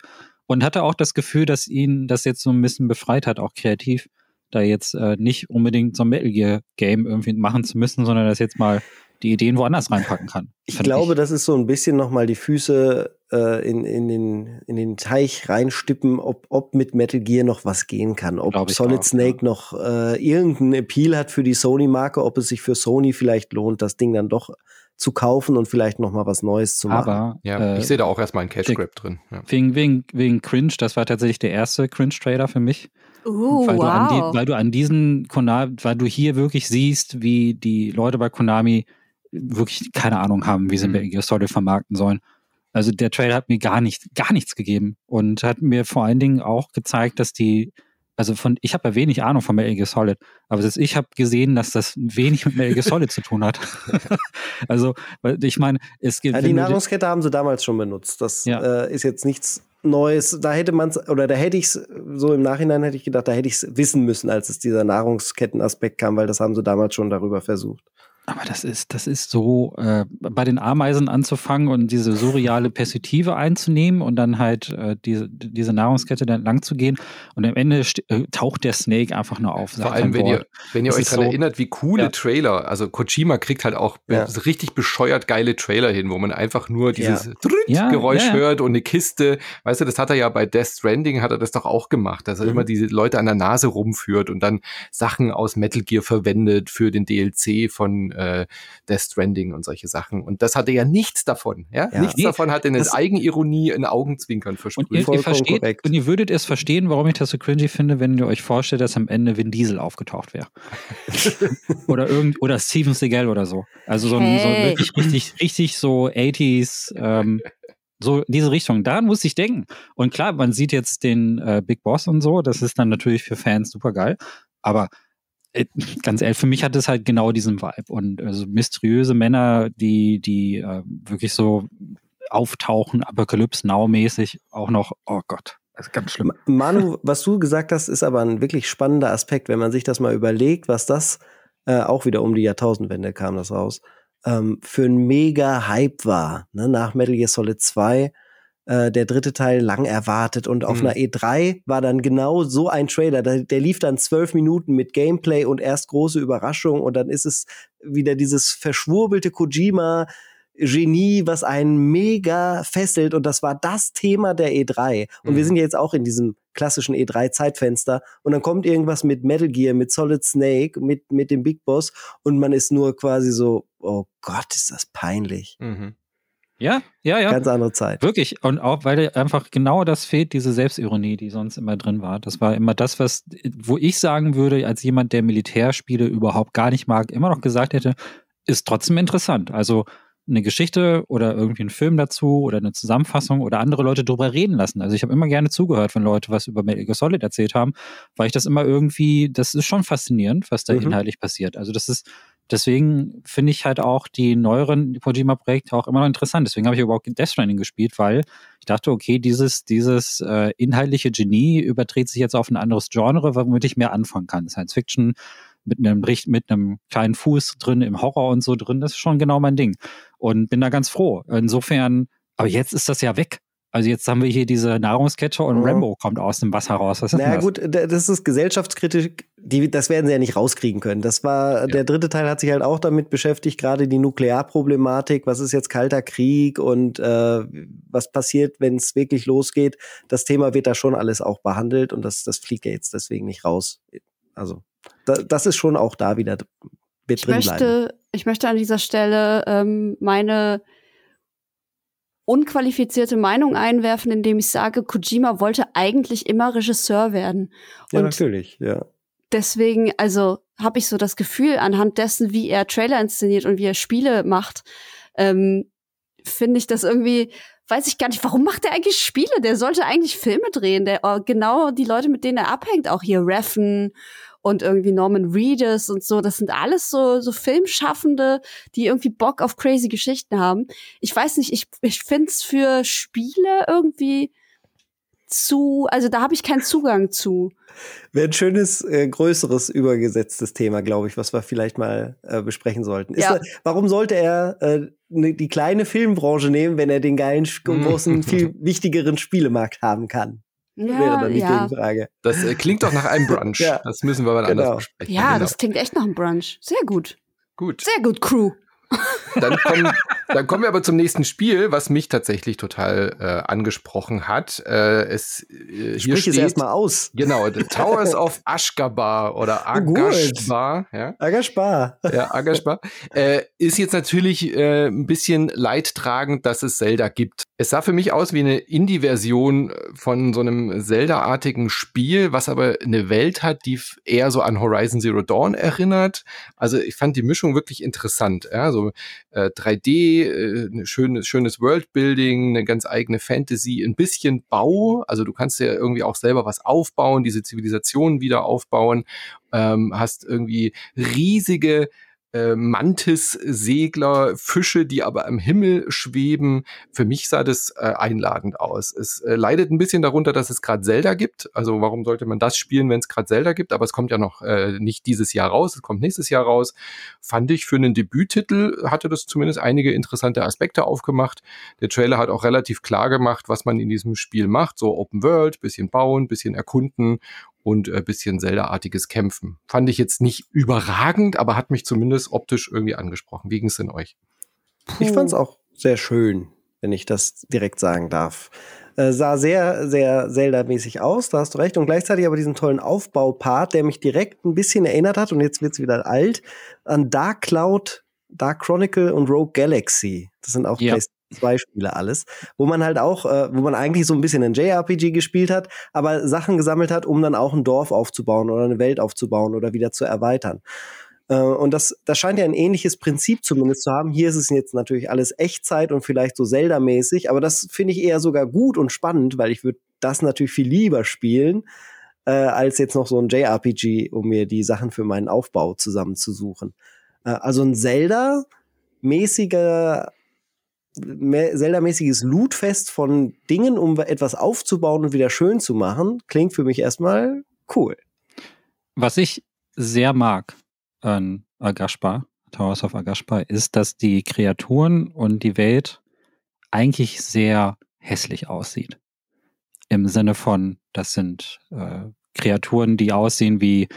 und hatte auch das Gefühl, dass ihn das jetzt so ein bisschen befreit hat, auch kreativ da jetzt äh, nicht unbedingt so ein Metal Gear Game irgendwie machen zu müssen, sondern das jetzt mal die Ideen woanders reinpacken kann. Ich glaube, ich. das ist so ein bisschen nochmal die Füße äh, in, in, den, in den Teich reinstippen, ob, ob mit Metal Gear noch was gehen kann, ob Solid auch, Snake ja. noch äh, irgendeinen Appeal hat für die Sony-Marke, ob es sich für Sony vielleicht lohnt, das Ding dann doch zu kaufen und vielleicht noch mal was Neues zu machen. Aber ja, äh, ich sehe da auch erstmal ein Cash Grab drin. Ja. Wegen, wegen, wegen Cringe, das war tatsächlich der erste Cringe-Trailer für mich. Uh, weil, wow. du an die, weil du an diesen Konami, weil du hier wirklich siehst, wie die Leute bei Konami wirklich keine Ahnung haben, wie sie mhm. Gear Solid vermarkten sollen. Also der Trailer hat mir gar nicht, gar nichts gegeben und hat mir vor allen Dingen auch gezeigt, dass die also von, ich habe ja wenig Ahnung von Metal Gear Solid, aber das, ich habe gesehen, dass das wenig mit Metal Gear Solid zu tun hat. also, ich meine, es gibt. Ja, die Nahrungskette haben sie damals schon benutzt. Das ja. äh, ist jetzt nichts Neues. Da hätte man es, oder da hätte ich es, so im Nachhinein hätte ich gedacht, da hätte ich es wissen müssen, als es dieser Nahrungskettenaspekt kam, weil das haben sie damals schon darüber versucht. Aber das ist, das ist so, äh, bei den Ameisen anzufangen und diese surreale Perspektive einzunehmen und dann halt äh, diese, diese Nahrungskette dann lang zu gehen. Und am Ende äh, taucht der Snake einfach nur auf. Vor allem, wenn ihr, wenn ihr euch daran so, erinnert, wie coole ja. Trailer, also Kojima kriegt halt auch ja. richtig bescheuert geile Trailer hin, wo man einfach nur dieses ja. Geräusch hört und eine Kiste. Weißt du, das hat er ja bei Death Stranding, hat er das doch auch gemacht, dass er mhm. immer diese Leute an der Nase rumführt und dann Sachen aus Metal Gear verwendet für den DLC von äh, Death Stranding und solche Sachen. Und das hatte ja nichts davon. Ja? ja. Nichts nee, davon hatte eine Eigenironie, ein Augenzwinkern versprüht. Und ihr, ihr versteht, korrekt. und ihr würdet es verstehen, warum ich das so cringy finde, wenn ihr euch vorstellt, dass am Ende Vin Diesel aufgetaucht wäre. oder irgend, oder Steven Seagal oder so. Also so, hey. so wirklich richtig, richtig so 80s, ähm, so diese Richtung. Daran muss ich denken. Und klar, man sieht jetzt den äh, Big Boss und so, das ist dann natürlich für Fans super geil. Aber ganz ehrlich, für mich hat es halt genau diesen Vibe. Und also mysteriöse Männer, die, die äh, wirklich so auftauchen, Apocalypse Now-mäßig, auch noch, oh Gott, das ist ganz schlimm. Manu, was du gesagt hast, ist aber ein wirklich spannender Aspekt, wenn man sich das mal überlegt, was das äh, auch wieder um die Jahrtausendwende kam das raus, ähm, für ein mega Hype war. Ne? Nach Metal Gear Solid 2 äh, der dritte Teil lang erwartet und auf mhm. einer E3 war dann genau so ein Trailer. Der, der lief dann zwölf Minuten mit Gameplay und erst große Überraschung und dann ist es wieder dieses verschwurbelte Kojima. Genie, was einen mega fesselt und das war das Thema der E3. Und mhm. wir sind jetzt auch in diesem klassischen E3-Zeitfenster und dann kommt irgendwas mit Metal Gear, mit Solid Snake, mit, mit dem Big Boss und man ist nur quasi so, oh Gott, ist das peinlich. Mhm. Ja, ja, ja. Ganz andere Zeit. Wirklich. Und auch, weil einfach genau das fehlt, diese Selbstironie, die sonst immer drin war. Das war immer das, was, wo ich sagen würde, als jemand, der Militärspiele überhaupt gar nicht mag, immer noch gesagt hätte, ist trotzdem interessant. Also eine Geschichte oder irgendwie einen Film dazu oder eine Zusammenfassung oder andere Leute drüber reden lassen. Also ich habe immer gerne zugehört, wenn Leute was über Metal Gear Solid erzählt haben, weil ich das immer irgendwie, das ist schon faszinierend, was da mhm. inhaltlich passiert. Also das ist deswegen finde ich halt auch die neueren Kojima-Projekte auch immer noch interessant. Deswegen habe ich überhaupt Death Stranding gespielt, weil ich dachte, okay, dieses, dieses äh, inhaltliche Genie überträgt sich jetzt auf ein anderes Genre, womit ich mehr anfangen kann. Science Fiction mit einem mit einem kleinen Fuß drin im Horror und so drin, das ist schon genau mein Ding. Und bin da ganz froh. Insofern, aber jetzt ist das ja weg. Also jetzt haben wir hier diese Nahrungskette und ja. Rambo kommt aus dem Wasser raus. Was ist naja, das? gut, das ist gesellschaftskritisch. Die, das werden sie ja nicht rauskriegen können. Das war, ja. der dritte Teil hat sich halt auch damit beschäftigt, gerade die Nuklearproblematik. Was ist jetzt kalter Krieg und äh, was passiert, wenn es wirklich losgeht? Das Thema wird da schon alles auch behandelt und das, das fliegt ja jetzt deswegen nicht raus. Also, da, das ist schon auch da wieder mit ich drin möchte, bleiben. Ich möchte an dieser Stelle ähm, meine unqualifizierte Meinung einwerfen, indem ich sage, Kojima wollte eigentlich immer Regisseur werden. Ja, natürlich, ja. Deswegen, also habe ich so das Gefühl, anhand dessen, wie er Trailer inszeniert und wie er Spiele macht, ähm, finde ich das irgendwie, weiß ich gar nicht, warum macht er eigentlich Spiele? Der sollte eigentlich Filme drehen. Der oh, genau die Leute, mit denen er abhängt, auch hier Reffen und irgendwie Norman Reedus und so. Das sind alles so, so Filmschaffende, die irgendwie Bock auf crazy Geschichten haben. Ich weiß nicht, ich, ich find's für Spiele irgendwie zu, also da habe ich keinen Zugang zu. Wäre ein schönes, äh, größeres, übergesetztes Thema, glaube ich, was wir vielleicht mal äh, besprechen sollten. Ist, ja. warum sollte er äh, ne, die kleine Filmbranche nehmen, wenn er den geilen, großen, viel wichtigeren Spielemarkt haben kann? Ja, wäre dann die ja. Gegenfrage. Das äh, klingt doch nach einem Brunch. ja. Das müssen wir mal genau. anders besprechen. Ja, genau. das klingt echt nach einem Brunch. Sehr gut. Gut. Sehr gut, Crew. Dann kommen, dann kommen wir aber zum nächsten Spiel, was mich tatsächlich total äh, angesprochen hat. Äh, es, äh, hier Sprich steht, es erstmal aus. Genau, The Towers of Ashgabar oder oh, Agashbar. Ja? Agashbar. Ja, Agashbar. Äh, ist jetzt natürlich äh, ein bisschen leidtragend, dass es Zelda gibt. Es sah für mich aus wie eine Indie-Version von so einem Zelda-artigen Spiel, was aber eine Welt hat, die eher so an Horizon Zero Dawn erinnert. Also ich fand die Mischung wirklich interessant. Ja? So äh, 3D, äh, ein schönes, schönes Worldbuilding, eine ganz eigene Fantasy, ein bisschen Bau. Also du kannst ja irgendwie auch selber was aufbauen, diese Zivilisationen wieder aufbauen. Ähm, hast irgendwie riesige äh, Mantis-Segler, Fische, die aber am Himmel schweben. Für mich sah das äh, einladend aus. Es äh, leidet ein bisschen darunter, dass es gerade Zelda gibt. Also warum sollte man das spielen, wenn es gerade Zelda gibt? Aber es kommt ja noch äh, nicht dieses Jahr raus, es kommt nächstes Jahr raus. Fand ich für einen Debüttitel hatte das zumindest einige interessante Aspekte aufgemacht. Der Trailer hat auch relativ klar gemacht, was man in diesem Spiel macht. So Open World, bisschen bauen, bisschen erkunden und äh, bisschen Zelda-artiges Kämpfen. Fand ich jetzt nicht überragend, aber hat mich zumindest optisch irgendwie angesprochen. Wie ging es denn euch? Puh. Ich fand es auch sehr schön, wenn ich das direkt sagen darf. Äh, sah sehr, sehr Zelda-mäßig aus, da hast du recht. Und gleichzeitig aber diesen tollen Aufbaupart, der mich direkt ein bisschen erinnert hat, und jetzt wird's wieder alt, an Dark Cloud, Dark Chronicle und Rogue Galaxy. Das sind auch ja zwei Spiele alles, wo man halt auch, äh, wo man eigentlich so ein bisschen ein JRPG gespielt hat, aber Sachen gesammelt hat, um dann auch ein Dorf aufzubauen oder eine Welt aufzubauen oder wieder zu erweitern. Äh, und das, das scheint ja ein ähnliches Prinzip zumindest zu haben. Hier ist es jetzt natürlich alles Echtzeit und vielleicht so Zelda-mäßig, aber das finde ich eher sogar gut und spannend, weil ich würde das natürlich viel lieber spielen, äh, als jetzt noch so ein JRPG, um mir die Sachen für meinen Aufbau zusammenzusuchen. Äh, also ein Zelda-mäßiger Zelda-mäßiges Lootfest von Dingen, um etwas aufzubauen und wieder schön zu machen, klingt für mich erstmal cool. Was ich sehr mag an Agashpa, Towers of Agashpa, ist, dass die Kreaturen und die Welt eigentlich sehr hässlich aussieht. Im Sinne von, das sind äh, Kreaturen, die aussehen wie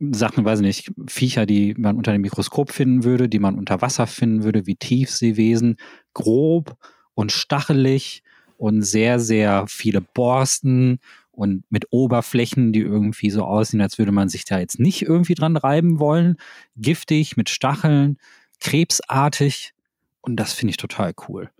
Sachen, weiß nicht, Viecher, die man unter dem Mikroskop finden würde, die man unter Wasser finden würde, wie Tiefseewesen, grob und stachelig und sehr, sehr viele Borsten und mit Oberflächen, die irgendwie so aussehen, als würde man sich da jetzt nicht irgendwie dran reiben wollen. Giftig, mit Stacheln, krebsartig. Und das finde ich total cool.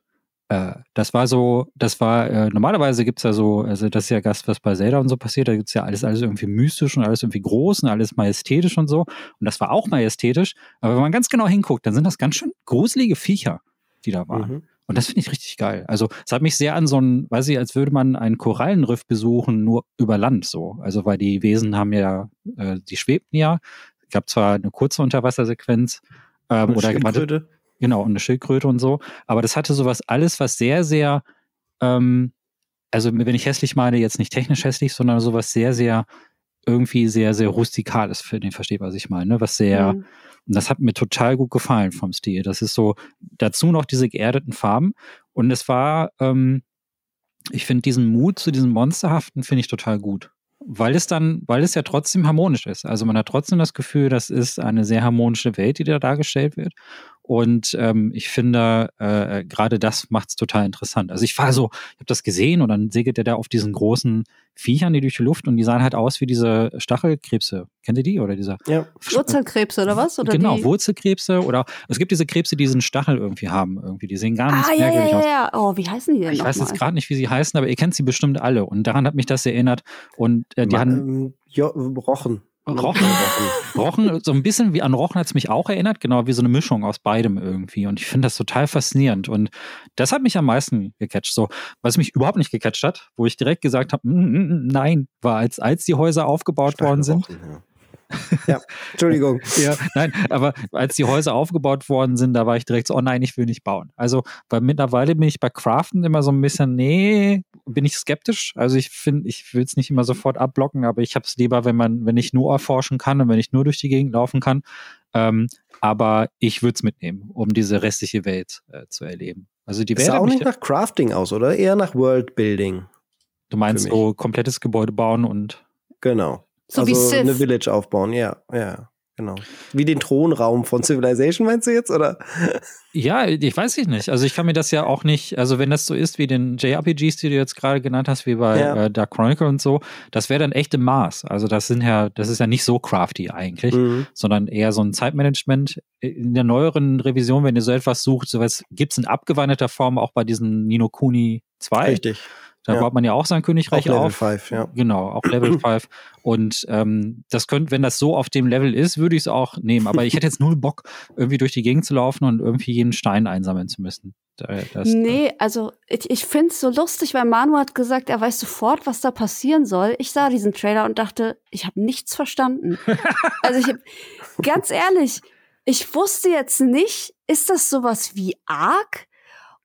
Äh, das war so, das war, äh, normalerweise gibt's ja so, also das ist ja Gast, was bei Zelda und so passiert, da gibt's ja alles, alles irgendwie mystisch und alles irgendwie groß und alles majestätisch und so. Und das war auch majestätisch, aber wenn man ganz genau hinguckt, dann sind das ganz schön gruselige Viecher, die da waren. Mhm. Und das finde ich richtig geil. Also, es hat mich sehr an so ein, weiß ich, als würde man einen Korallenriff besuchen, nur über Land so. Also, weil die Wesen haben ja, äh, die schwebten ja. Es gab zwar eine kurze Unterwassersequenz, ähm, oder warte, Genau, und eine Schildkröte und so. Aber das hatte sowas alles, was sehr, sehr, ähm, also wenn ich hässlich meine, jetzt nicht technisch hässlich, sondern sowas sehr, sehr, irgendwie sehr, sehr rustikales, für den versteht, was ich meine, ne? was sehr, mhm. das hat mir total gut gefallen vom Stil. Das ist so, dazu noch diese geerdeten Farben. Und es war, ähm, ich finde diesen Mut zu diesem Monsterhaften finde ich total gut. Weil es dann, weil es ja trotzdem harmonisch ist. Also man hat trotzdem das Gefühl, das ist eine sehr harmonische Welt, die da dargestellt wird. Und ähm, ich finde, äh, gerade das macht es total interessant. Also ich war so, ich habe das gesehen und dann segelt er da auf diesen großen Viechern, die durch die Luft und die sahen halt aus wie diese Stachelkrebse. Kennt ihr die? Oder dieser ja. Wurzelkrebse oder was? Oder genau, die? Wurzelkrebse oder es gibt diese Krebse, die diesen Stachel irgendwie haben. Irgendwie. Die sehen gar nicht ah, merkwürdig ja, ja, ja. aus. Oh, wie heißen die denn? Ich weiß jetzt gerade nicht, wie sie heißen, aber ihr kennt sie bestimmt alle. Und daran hat mich das erinnert. Und äh, die Ma hatten. Ähm, jo, Rochen. Rochen, Rochen, so ein bisschen wie an Rochen hat es mich auch erinnert, genau wie so eine Mischung aus beidem irgendwie. Und ich finde das total faszinierend. Und das hat mich am meisten gecatcht. So, was mich überhaupt nicht gecatcht hat, wo ich direkt gesagt habe, mm, mm, mm, nein, war als, als die Häuser aufgebaut worden sind. Rochen, ja ja, Entschuldigung. ja, nein, aber als die Häuser aufgebaut worden sind, da war ich direkt so, oh nein, ich will nicht bauen. Also, weil mittlerweile bin ich bei Craften immer so ein bisschen, nee, bin ich skeptisch. Also ich finde, ich will es nicht immer sofort abblocken, aber ich habe es lieber, wenn man, wenn ich nur erforschen kann und wenn ich nur durch die Gegend laufen kann. Ähm, aber ich würde es mitnehmen, um diese restliche Welt äh, zu erleben. Also die Welt. Sah auch nicht nach Crafting aus, oder? Eher nach Worldbuilding. Du meinst so komplettes Gebäude bauen und. Genau. So also wie Sith. eine Village aufbauen, ja, ja. Genau. Wie den Thronraum von Civilization meinst du jetzt, oder? Ja, ich weiß ich nicht. Also ich kann mir das ja auch nicht, also wenn das so ist wie den JRPGs, die du jetzt gerade genannt hast, wie bei ja. äh, Dark Chronicle und so, das wäre dann echt im Maß. Also das sind ja, das ist ja nicht so crafty eigentlich, mhm. sondern eher so ein Zeitmanagement. In der neueren Revision, wenn ihr so etwas sucht, sowas gibt es in abgewandelter Form auch bei diesen Nino Kuni 2. Richtig. Da ja. baut man ja auch sein Königreich auch Level auf. 5, ja. Genau, auch Level 5. Und ähm, das könnte, wenn das so auf dem Level ist, würde ich es auch nehmen. Aber ich hätte jetzt null Bock, irgendwie durch die Gegend zu laufen und irgendwie jeden Stein einsammeln zu müssen. Das, nee, also ich, ich finde es so lustig, weil Manu hat gesagt, er weiß sofort, was da passieren soll. Ich sah diesen Trailer und dachte, ich habe nichts verstanden. also ich hab, ganz ehrlich, ich wusste jetzt nicht, ist das sowas wie Ark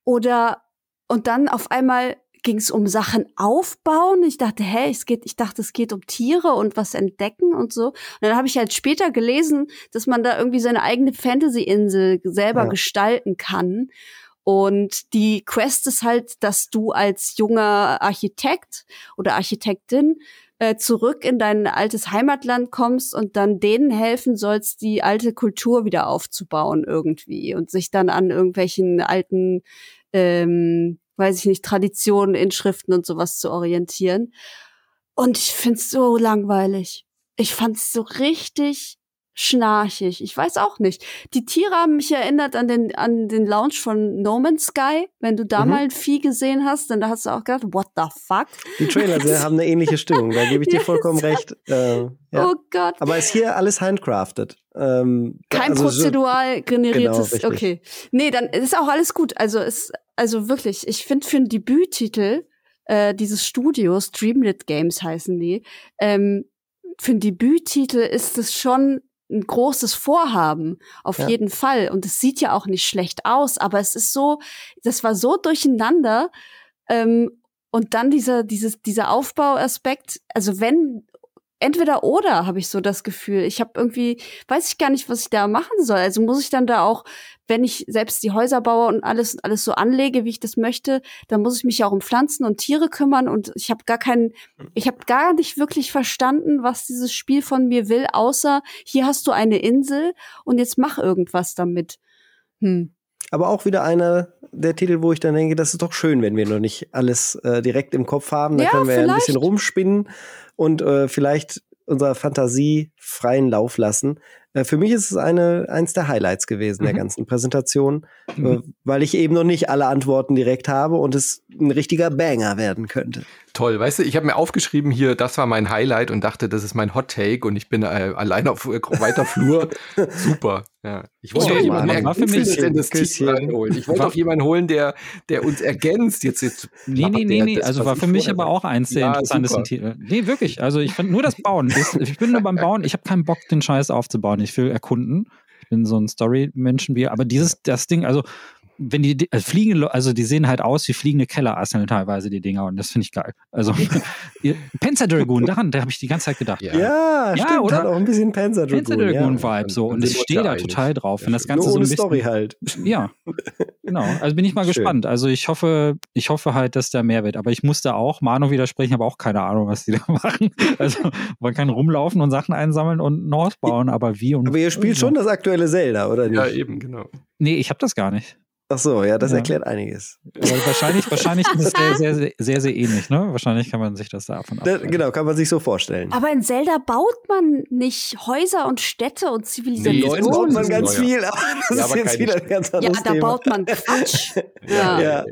oder und dann auf einmal ging es um Sachen aufbauen. Ich dachte, hä, es geht, ich dachte, es geht um Tiere und was entdecken und so. Und dann habe ich halt später gelesen, dass man da irgendwie seine eigene Fantasy-Insel selber ja. gestalten kann. Und die Quest ist halt, dass du als junger Architekt oder Architektin äh, zurück in dein altes Heimatland kommst und dann denen helfen sollst, die alte Kultur wieder aufzubauen irgendwie und sich dann an irgendwelchen alten ähm, weiß ich nicht, Traditionen, Inschriften und sowas zu orientieren. Und ich find's so langweilig. Ich fand's so richtig schnarchig. Ich weiß auch nicht. Die Tiere haben mich erinnert an den, an den Launch von No Man's Sky. Wenn du da mhm. mal ein Vieh gesehen hast, dann hast du auch gedacht, what the fuck? Die Trailer haben eine ähnliche Stimmung, da gebe ich dir vollkommen recht. Äh, ja. Oh Gott. Aber ist hier alles handcrafted. Ähm, Kein also prozedural so, generiertes, genau, okay. Nee, dann ist auch alles gut. Also ist, also wirklich, ich finde für einen Debüttitel äh, dieses Studios, Dreamlit Games heißen die, ähm, für einen Debüttitel ist es schon ein großes Vorhaben, auf ja. jeden Fall. Und es sieht ja auch nicht schlecht aus, aber es ist so, das war so durcheinander. Ähm, und dann dieser, dieses, dieser Aufbauaspekt, also wenn entweder oder habe ich so das Gefühl. Ich habe irgendwie, weiß ich gar nicht, was ich da machen soll. Also muss ich dann da auch, wenn ich selbst die Häuser baue und alles, alles so anlege, wie ich das möchte, dann muss ich mich auch um Pflanzen und Tiere kümmern und ich habe gar keinen, ich habe gar nicht wirklich verstanden, was dieses Spiel von mir will, außer hier hast du eine Insel und jetzt mach irgendwas damit. Hm. Aber auch wieder einer der Titel, wo ich dann denke, das ist doch schön, wenn wir noch nicht alles äh, direkt im Kopf haben. Da ja, können wir ja ein bisschen rumspinnen und äh, vielleicht unserer Fantasie freien Lauf lassen. Äh, für mich ist es eine, eins der Highlights gewesen mhm. der ganzen Präsentation, äh, mhm. weil ich eben noch nicht alle Antworten direkt habe und es ein richtiger Banger werden könnte. Toll, weißt du, ich habe mir aufgeschrieben hier, das war mein Highlight und dachte, das ist mein Hot Take und ich bin äh, allein auf äh, weiter Flur. Super. Ja. Ich wollte doch jemanden war für mich in das Team reinholen. Ich wollte doch jemanden holen, der, der uns ergänzt. Jetzt, jetzt nee, nee, nee, nee. Also war für mich aber auch eins der ja, interessantesten Titel. Nee, wirklich. Also ich fand nur das Bauen. Ich bin nur beim Bauen. Ich habe keinen Bock, den Scheiß aufzubauen. Ich will erkunden. Ich bin so ein Story-Menschen wie, aber dieses, das Ding, also wenn die also fliegen, also die sehen halt aus wie fliegende Kellerasseln teilweise, die Dinger, und das finde ich geil. Also Panzer Dragoon, daran, da habe ich die ganze Zeit gedacht. Ja, ja, ja stimmt, oder? hat auch ein bisschen Panzer Dragoon. Panzer Dragoon ja. Vibe so und ich stehe da total drauf, wenn das Ganze Nur so ein bisschen, Story halt. Ja, genau. Also bin ich mal gespannt. Also ich hoffe, ich hoffe halt, dass da mehr wird. Aber ich musste auch Mano widersprechen, aber auch keine Ahnung, was die da machen. Also man kann rumlaufen und Sachen einsammeln und North bauen, aber wie und. Aber ihr spielt schon das aktuelle Zelda, oder nicht? Ja, eben, genau. Nee, ich habe das gar nicht. Ach so, ja, das ja. erklärt einiges. Ja, wahrscheinlich, wahrscheinlich ist es sehr, sehr, sehr, sehr, sehr ähnlich, ne? Wahrscheinlich kann man sich das davon da, Genau, kann man sich so vorstellen. Aber in Zelda baut man nicht Häuser und Städte und Zivilisationen. Nee, baut man ganz viel, aber das ja, ist jetzt wieder ein ganz anderes Ja, da Thema. baut man Quatsch. ja. ja.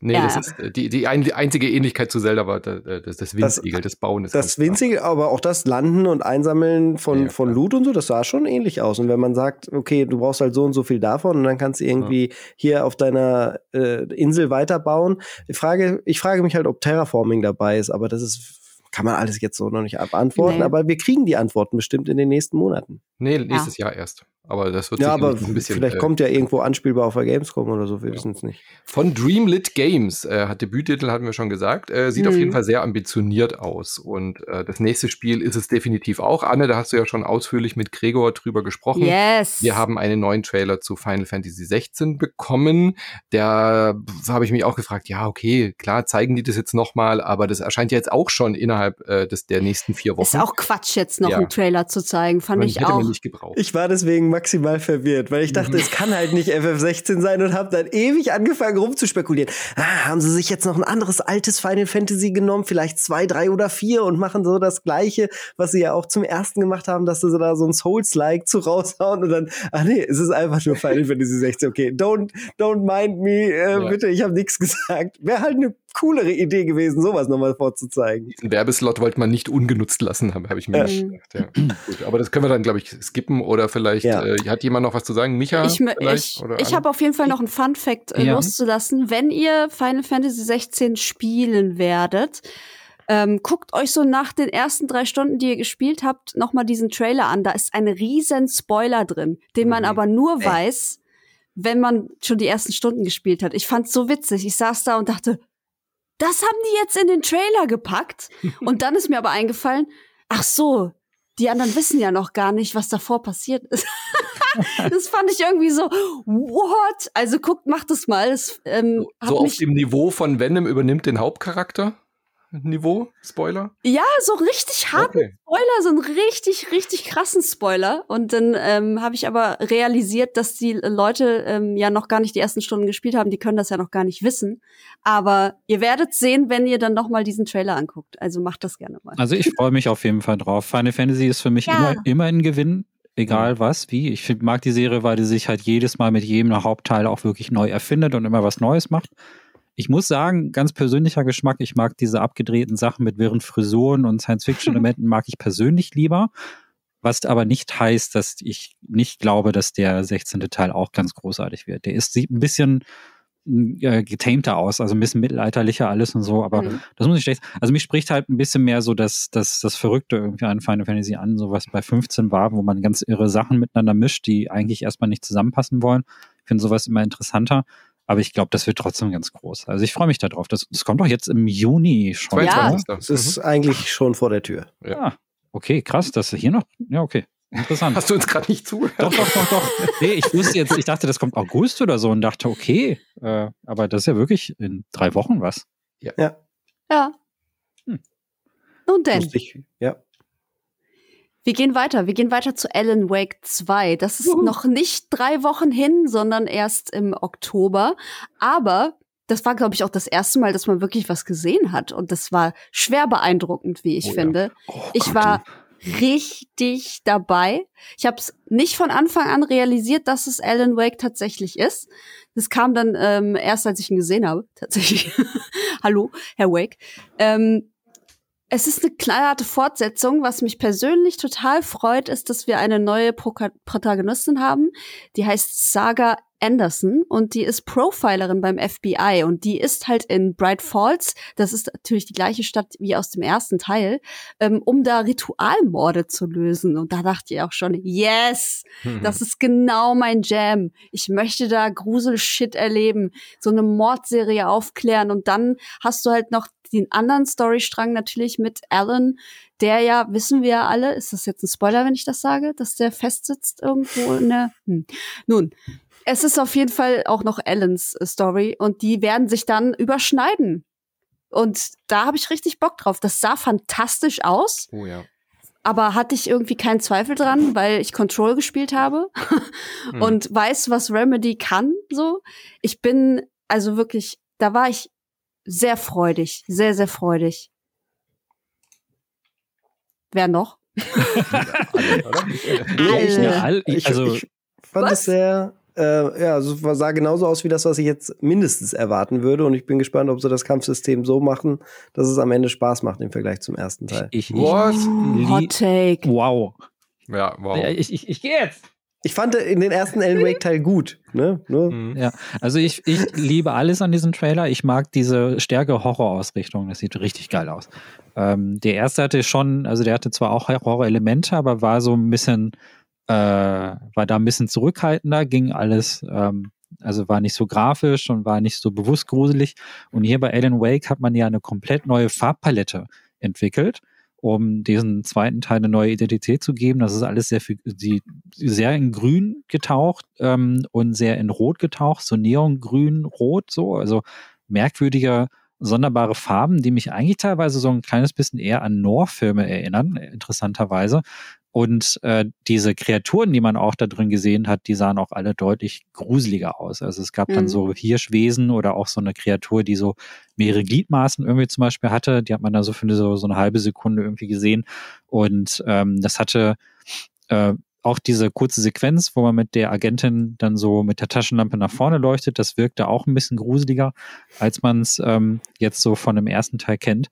Nee, ja. das ist die, die einzige Ähnlichkeit zu Zelda war das, das Winzigel, das, das Bauen. Das, das Winzigel, aber auch das Landen und Einsammeln von, ja, von Loot und so, das sah schon ähnlich aus. Und wenn man sagt, okay, du brauchst halt so und so viel davon und dann kannst du irgendwie ja. Hier auf deiner äh, Insel weiterbauen. Ich frage, ich frage mich halt, ob Terraforming dabei ist, aber das ist kann man alles jetzt so noch nicht beantworten, nee. aber wir kriegen die Antworten bestimmt in den nächsten Monaten. Nee, nächstes Jahr erst. Aber das wird ja, aber ein bisschen. Vielleicht äh, kommt ja irgendwo anspielbar auf der Gamescom oder so, wir ja. wissen es nicht. Von Dreamlit Games äh, hat Debüttitel, hatten wir schon gesagt. Äh, sieht mhm. auf jeden Fall sehr ambitioniert aus. Und äh, das nächste Spiel ist es definitiv auch. Anne, da hast du ja schon ausführlich mit Gregor drüber gesprochen. Yes. Wir haben einen neuen Trailer zu Final Fantasy 16 bekommen. Der habe ich mich auch gefragt, ja, okay, klar, zeigen die das jetzt nochmal, aber das erscheint ja jetzt auch schon innerhalb äh, des, der nächsten vier Wochen. Ist auch Quatsch, jetzt noch ja. einen Trailer zu zeigen, fand Man ich auch. Nicht gebraucht. Ich war deswegen maximal verwirrt, weil ich dachte, mhm. es kann halt nicht FF16 sein und habe dann ewig angefangen rumzuspekulieren. Ah, haben sie sich jetzt noch ein anderes altes Final Fantasy genommen, vielleicht zwei, drei oder vier und machen so das gleiche, was sie ja auch zum ersten gemacht haben, dass sie da so ein Souls-like zu raushauen und dann, ach nee, es ist einfach nur Final Fantasy 16. Okay, don't, don't mind me, äh, ja. bitte, ich habe nichts gesagt. Wäre halt eine coolere Idee gewesen, sowas nochmal vorzuzeigen. Diesen Werbeslot wollte man nicht ungenutzt lassen, habe hab ich mir ja. gedacht. Ja. Gut, aber das können wir dann, glaube ich, skippen oder vielleicht ja. äh, hat jemand noch was zu sagen? Micha? Ich, ich, ich habe auf jeden Fall noch einen Fun Fact äh, loszulassen. Wenn ihr Final Fantasy 16 spielen werdet, ähm, guckt euch so nach den ersten drei Stunden, die ihr gespielt habt, nochmal diesen Trailer an. Da ist ein riesen Spoiler drin, den man mhm. aber nur weiß, wenn man schon die ersten Stunden gespielt hat. Ich fand's so witzig. Ich saß da und dachte, das haben die jetzt in den Trailer gepackt. Und dann ist mir aber eingefallen, ach so, die anderen wissen ja noch gar nicht, was davor passiert ist. das fand ich irgendwie so, what? Also guckt, macht es mal. Das, ähm, so auf dem Niveau von Venom übernimmt den Hauptcharakter? Niveau, Spoiler? Ja, so richtig harten okay. Spoiler, so einen richtig, richtig krassen Spoiler. Und dann ähm, habe ich aber realisiert, dass die Leute ähm, ja noch gar nicht die ersten Stunden gespielt haben, die können das ja noch gar nicht wissen. Aber ihr werdet sehen, wenn ihr dann noch mal diesen Trailer anguckt. Also macht das gerne mal. Also ich freue mich auf jeden Fall drauf. Final Fantasy ist für mich ja. immer, immer ein Gewinn. Egal was, wie. Ich mag die Serie, weil die sich halt jedes Mal mit jedem Hauptteil auch wirklich neu erfindet und immer was Neues macht. Ich muss sagen, ganz persönlicher Geschmack, ich mag diese abgedrehten Sachen mit wirren Frisuren und Science-Fiction-Elementen mag ich persönlich lieber. Was aber nicht heißt, dass ich nicht glaube, dass der 16. Teil auch ganz großartig wird. Der ist, sieht ein bisschen äh, getamter aus, also ein bisschen mittelalterlicher alles und so, aber mhm. das muss ich schlecht. Also mich spricht halt ein bisschen mehr so das, das, das Verrückte irgendwie an Final Fantasy an, so was bei 15 war, wo man ganz irre Sachen miteinander mischt, die eigentlich erstmal nicht zusammenpassen wollen. Ich finde sowas immer interessanter. Aber ich glaube, das wird trotzdem ganz groß. Also ich freue mich darauf. Das, das kommt doch jetzt im Juni schon. Ja, das ist mhm. eigentlich schon vor der Tür. Ja. Ah, okay, krass, dass hier noch. Ja, okay. Interessant. Hast du uns gerade nicht zugehört? Doch, doch, doch, doch. Nee, ich wusste jetzt, ich dachte, das kommt August oder so und dachte, okay, äh, aber das ist ja wirklich in drei Wochen was. Ja. Ja. ja. Hm. Nun denn. Lustig. Ja. Wir gehen weiter. Wir gehen weiter zu Alan Wake 2. Das ist uh. noch nicht drei Wochen hin, sondern erst im Oktober. Aber das war, glaube ich, auch das erste Mal, dass man wirklich was gesehen hat. Und das war schwer beeindruckend, wie ich oh, finde. Ja. Oh, ich Gott. war richtig dabei. Ich habe es nicht von Anfang an realisiert, dass es Alan Wake tatsächlich ist. Das kam dann ähm, erst, als ich ihn gesehen habe. Tatsächlich. Hallo, Herr Wake. Ähm, es ist eine knallharte Fortsetzung. Was mich persönlich total freut, ist, dass wir eine neue Pro Protagonistin haben. Die heißt Saga Anderson und die ist Profilerin beim FBI und die ist halt in Bright Falls, das ist natürlich die gleiche Stadt wie aus dem ersten Teil, ähm, um da Ritualmorde zu lösen. Und da dachte ich auch schon, yes, das ist genau mein Jam. Ich möchte da Gruselshit erleben, so eine Mordserie aufklären und dann hast du halt noch den anderen Storystrang natürlich mit Alan, der ja, wissen wir ja alle, ist das jetzt ein Spoiler, wenn ich das sage, dass der festsitzt irgendwo in der, hm. Nun, es ist auf jeden Fall auch noch Allens äh, Story und die werden sich dann überschneiden. Und da habe ich richtig Bock drauf. Das sah fantastisch aus. Oh ja. Aber hatte ich irgendwie keinen Zweifel dran, weil ich Control gespielt habe hm. und weiß, was Remedy kann. So, ich bin also wirklich, da war ich sehr freudig, sehr sehr freudig. Wer noch? Alle, ich, also ich fand es sehr äh, ja, es sah genauso aus wie das, was ich jetzt mindestens erwarten würde. Und ich bin gespannt, ob sie das Kampfsystem so machen, dass es am Ende Spaß macht im Vergleich zum ersten Teil. Ich, ich, What? Ich, Hot Take. Wow. Ja, wow. Ich, ich, ich gehe jetzt. Ich fand in den ersten Alan Wake Teil gut, ne? Nur mhm. Ja, also ich, ich liebe alles an diesem Trailer. Ich mag diese stärke Horrorausrichtung. Das sieht richtig geil aus. Ähm, der erste hatte schon, also der hatte zwar auch Horror-Elemente, aber war so ein bisschen äh, war da ein bisschen zurückhaltender, ging alles, ähm, also war nicht so grafisch und war nicht so bewusst gruselig. Und hier bei Alan Wake hat man ja eine komplett neue Farbpalette entwickelt, um diesen zweiten Teil eine neue Identität zu geben. Das ist alles sehr viel, die, sehr in Grün getaucht ähm, und sehr in Rot getaucht, so Neongrün, Rot, so, also merkwürdiger sonderbare Farben, die mich eigentlich teilweise so ein kleines bisschen eher an Noir-Filme erinnern, interessanterweise. Und äh, diese Kreaturen, die man auch da drin gesehen hat, die sahen auch alle deutlich gruseliger aus. Also es gab mhm. dann so Hirschwesen oder auch so eine Kreatur, die so mehrere Gliedmaßen irgendwie zum Beispiel hatte. Die hat man da so für so, so eine halbe Sekunde irgendwie gesehen. Und ähm, das hatte äh, auch diese kurze Sequenz, wo man mit der Agentin dann so mit der Taschenlampe nach vorne leuchtet, das wirkte auch ein bisschen gruseliger, als man es ähm, jetzt so von dem ersten Teil kennt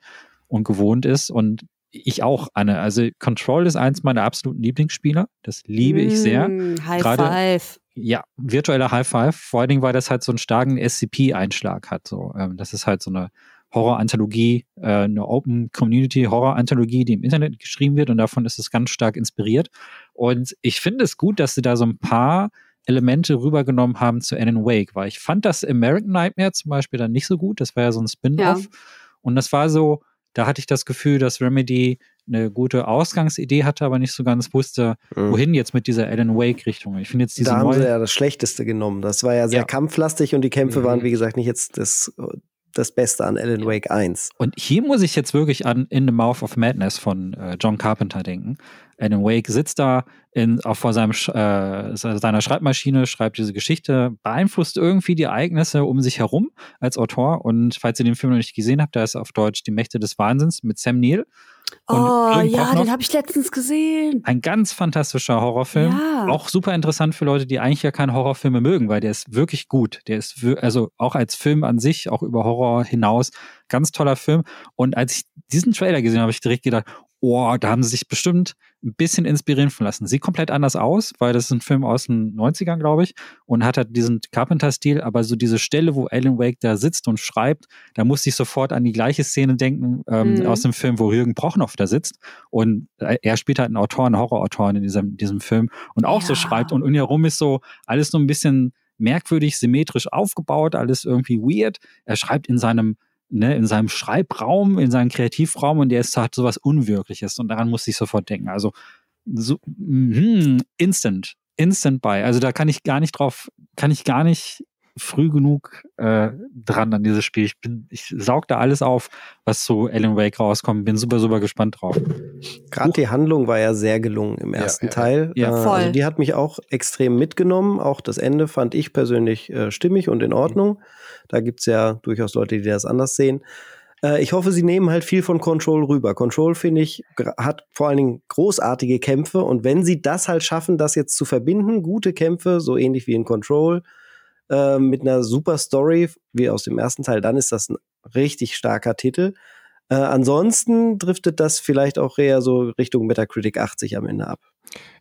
und gewohnt ist. Und ich auch, Anne. Also Control ist eins meiner absoluten Lieblingsspieler. Das liebe ich sehr. Mm, High Grade, Five. Ja, virtueller High Five. Vor allen Dingen, weil das halt so einen starken SCP-Einschlag hat. So, ähm, das ist halt so eine Horror-Anthologie, äh, eine Open Community Horror-Anthologie, die im Internet geschrieben wird und davon ist es ganz stark inspiriert. Und ich finde es gut, dass sie da so ein paar Elemente rübergenommen haben zu Alan Wake, weil ich fand das American Nightmare zum Beispiel dann nicht so gut. Das war ja so ein Spin-off. Ja. Und das war so, da hatte ich das Gefühl, dass Remedy eine gute Ausgangsidee hatte, aber nicht so ganz wusste, mhm. wohin jetzt mit dieser Alan Wake-Richtung. Ich finde jetzt diese Da haben sie ja das Schlechteste genommen. Das war ja sehr ja. kampflastig und die Kämpfe mhm. waren, wie gesagt, nicht jetzt das, das Beste an Alan Wake 1. Und hier muss ich jetzt wirklich an In the Mouth of Madness von äh, John Carpenter denken. Alan Wake sitzt da in, auch vor seinem, äh, seiner Schreibmaschine, schreibt diese Geschichte, beeinflusst irgendwie die Ereignisse um sich herum als Autor. Und falls ihr den Film noch nicht gesehen habt, da ist auf Deutsch Die Mächte des Wahnsinns mit Sam Neill. Und oh ja, den habe ich letztens gesehen. Ein ganz fantastischer Horrorfilm. Ja. Auch super interessant für Leute, die eigentlich ja keine Horrorfilme mögen, weil der ist wirklich gut. Der ist also auch als Film an sich, auch über Horror hinaus, ganz toller Film. Und als ich diesen Trailer gesehen habe, habe ich direkt gedacht, oh, da haben sie sich bestimmt ein bisschen inspirieren lassen. Sieht komplett anders aus, weil das ist ein Film aus den 90ern, glaube ich, und hat halt diesen Carpenter-Stil, aber so diese Stelle, wo Alan Wake da sitzt und schreibt, da musste ich sofort an die gleiche Szene denken ähm, mhm. aus dem Film, wo Jürgen Prochnow da sitzt und äh, er spielt halt einen Autor, einen Horrorautor in diesem, diesem Film und auch ja. so schreibt und um ihn herum ist so alles so ein bisschen merkwürdig, symmetrisch aufgebaut, alles irgendwie weird. Er schreibt in seinem ne, in seinem Schreibraum, in seinem Kreativraum und der ist halt sowas Unwirkliches und daran muss ich sofort denken. Also so, mm, instant, instant buy. Also da kann ich gar nicht drauf, kann ich gar nicht früh genug äh, dran an dieses Spiel. Ich bin, ich saug da alles auf, was zu Alan Wake rauskommt. Bin super, super gespannt drauf. Gerade die Handlung war ja sehr gelungen im ersten ja, Teil. Ja, ja. Äh, voll. Also die hat mich auch extrem mitgenommen. Auch das Ende fand ich persönlich äh, stimmig und in Ordnung. Da gibt's ja durchaus Leute, die das anders sehen. Äh, ich hoffe, sie nehmen halt viel von Control rüber. Control, finde ich, hat vor allen Dingen großartige Kämpfe und wenn sie das halt schaffen, das jetzt zu verbinden, gute Kämpfe, so ähnlich wie in Control, äh, mit einer super Story, wie aus dem ersten Teil, dann ist das ein richtig starker Titel. Äh, ansonsten driftet das vielleicht auch eher so Richtung Metacritic 80 am Ende ab.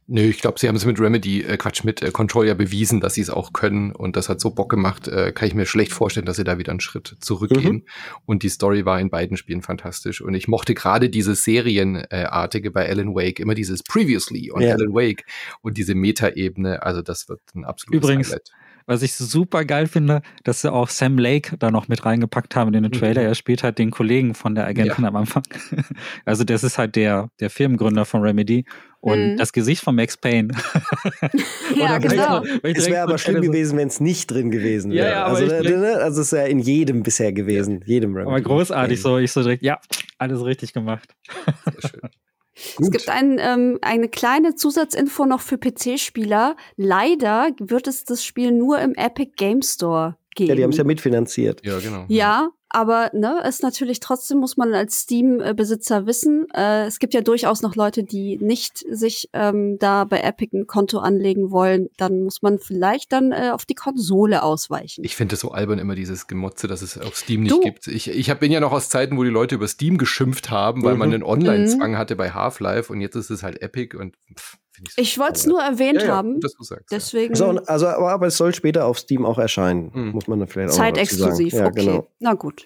Nö, ich glaube, sie haben es mit Remedy, äh, Quatsch, mit äh, Control ja bewiesen, dass sie es auch können und das hat so Bock gemacht, äh, kann ich mir schlecht vorstellen, dass sie da wieder einen Schritt zurückgehen. Mhm. Und die Story war in beiden Spielen fantastisch und ich mochte gerade dieses Serienartige bei Alan Wake, immer dieses Previously und ja. Alan Wake und diese Meta-Ebene, also das wird ein absolutes Übrigens, Highlight. Was ich super geil finde, dass sie auch Sam Lake da noch mit reingepackt haben in den Trailer. Mhm. Er spielt halt den Kollegen von der Agentin ja. am Anfang. Also das ist halt der, der Firmengründer von Remedy und mhm. das Gesicht von Max Payne. ja, genau. Es wäre aber schlimm gewesen, wenn es nicht drin gewesen wäre. Ja, ja, also, ne, also es ist ja in jedem bisher gewesen, ja. jedem Remedy. Aber großartig so, ich so direkt, ja, alles richtig gemacht. Sehr schön. Gut. Es gibt ein, ähm, eine kleine Zusatzinfo noch für PC-Spieler. Leider wird es das Spiel nur im Epic Game Store geben. Ja, die haben es ja mitfinanziert. Ja, genau. Ja, aber ne, ist natürlich trotzdem muss man als Steam-Besitzer wissen. Äh, es gibt ja durchaus noch Leute, die nicht sich ähm, da bei Epic ein Konto anlegen wollen. Dann muss man vielleicht dann äh, auf die Konsole ausweichen. Ich finde es so albern immer dieses Gemotze, dass es auf Steam nicht du. gibt. Ich, ich hab, bin ja noch aus Zeiten, wo die Leute über Steam geschimpft haben, weil mhm. man einen Online-Zwang mhm. hatte bei Half-Life und jetzt ist es halt Epic und pff, ich, ich wollte es nur erwähnt ja, ja, haben. Du sagst, deswegen. So, also, aber es soll später auf Steam auch erscheinen. Mhm. Muss man dann vielleicht auch Zeitexklusiv, ja, okay. Genau. Na gut.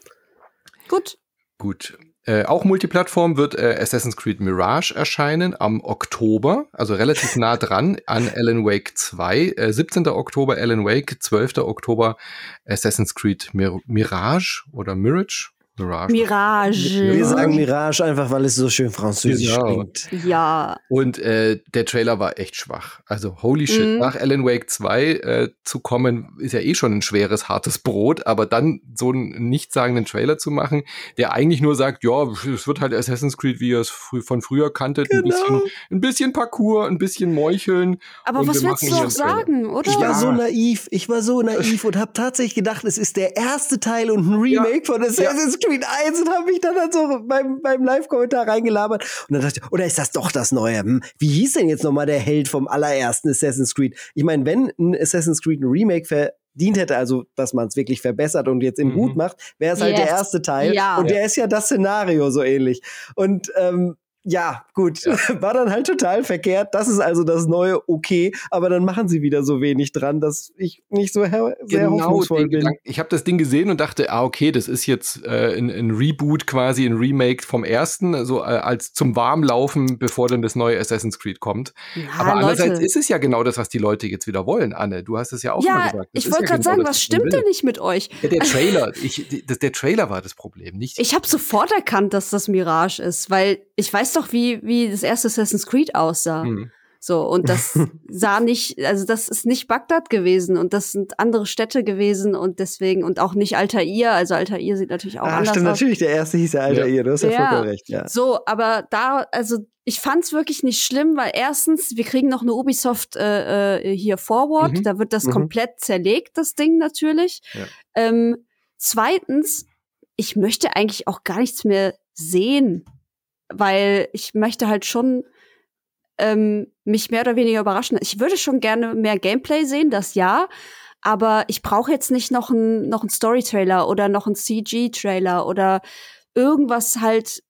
Gut. Gut. Äh, auch Multiplattform wird äh, Assassin's Creed Mirage erscheinen am Oktober, also relativ nah dran an Alan Wake 2. Äh, 17. Oktober Alan Wake, 12. Oktober Assassin's Creed Mir Mirage oder Mirage, Mirage. Mirage. Wir sagen Mirage einfach, weil es so schön französisch genau. klingt. Ja. Und äh, der Trailer war echt schwach. Also holy shit, mhm. nach Alan Wake 2 äh, zu kommen, ist ja eh schon ein schweres, hartes Brot, aber dann so einen nichtssagenden Trailer zu machen, der eigentlich nur sagt, ja, es wird halt Assassin's Creed, wie ihr es frü von früher kanntet, genau. ein, bisschen, ein bisschen Parcours, ein bisschen Meucheln. Aber was willst du auch sagen, oder? Ich war so naiv, ich war so naiv und habe tatsächlich gedacht, es ist der erste Teil und ein Remake ja. von Assassin's Creed Creed 1 und habe mich dann, dann so beim, beim Live-Kommentar reingelabert. Und dann dachte ich, oder ist das doch das Neue? Hm, wie hieß denn jetzt nochmal der Held vom allerersten Assassin's Creed? Ich meine, wenn ein Assassin's Creed ein Remake verdient hätte, also dass man es wirklich verbessert und jetzt in mhm. gut macht, wäre es halt yes. der erste Teil. Ja. Und der ist ja das Szenario so ähnlich. Und ähm, ja, gut, ja. war dann halt total verkehrt. Das ist also das neue Okay, aber dann machen sie wieder so wenig dran, dass ich nicht so sehr genau, hoffnungsvoll bin. Gedanken. Ich habe das Ding gesehen und dachte, ah, okay, das ist jetzt äh, ein, ein, Reboot quasi, ein Remake vom ersten, so äh, als zum Warmlaufen, bevor dann das neue Assassin's Creed kommt. Ja, aber Leute. andererseits ist es ja genau das, was die Leute jetzt wieder wollen, Anne. Du hast es ja auch ja, mal gesagt. Das ich wollte gerade genau sagen, was stimmt denn nicht mit euch? Ja, der Trailer, ich, das, der Trailer war das Problem, nicht. Ich habe sofort erkannt, dass das Mirage ist, weil ich weiß doch, wie, wie das erste Assassin's Creed aussah. Mhm. So, und das sah nicht, also das ist nicht Bagdad gewesen und das sind andere Städte gewesen und deswegen, und auch nicht Altair, also Altair sieht natürlich auch ah, anders stimmt, aus. natürlich, der erste hieß ja Altair, ja. du hast ja, ja vollkommen recht, ja. So, aber da, also ich fand's wirklich nicht schlimm, weil erstens, wir kriegen noch eine Ubisoft äh, äh hier Forward, mhm. da wird das mhm. komplett zerlegt, das Ding natürlich. Ja. Ähm, zweitens, ich möchte eigentlich auch gar nichts mehr sehen weil ich möchte halt schon ähm, mich mehr oder weniger überraschen. Ich würde schon gerne mehr Gameplay sehen, das ja, aber ich brauche jetzt nicht noch einen noch einen Story-Trailer oder noch einen CG-Trailer oder irgendwas halt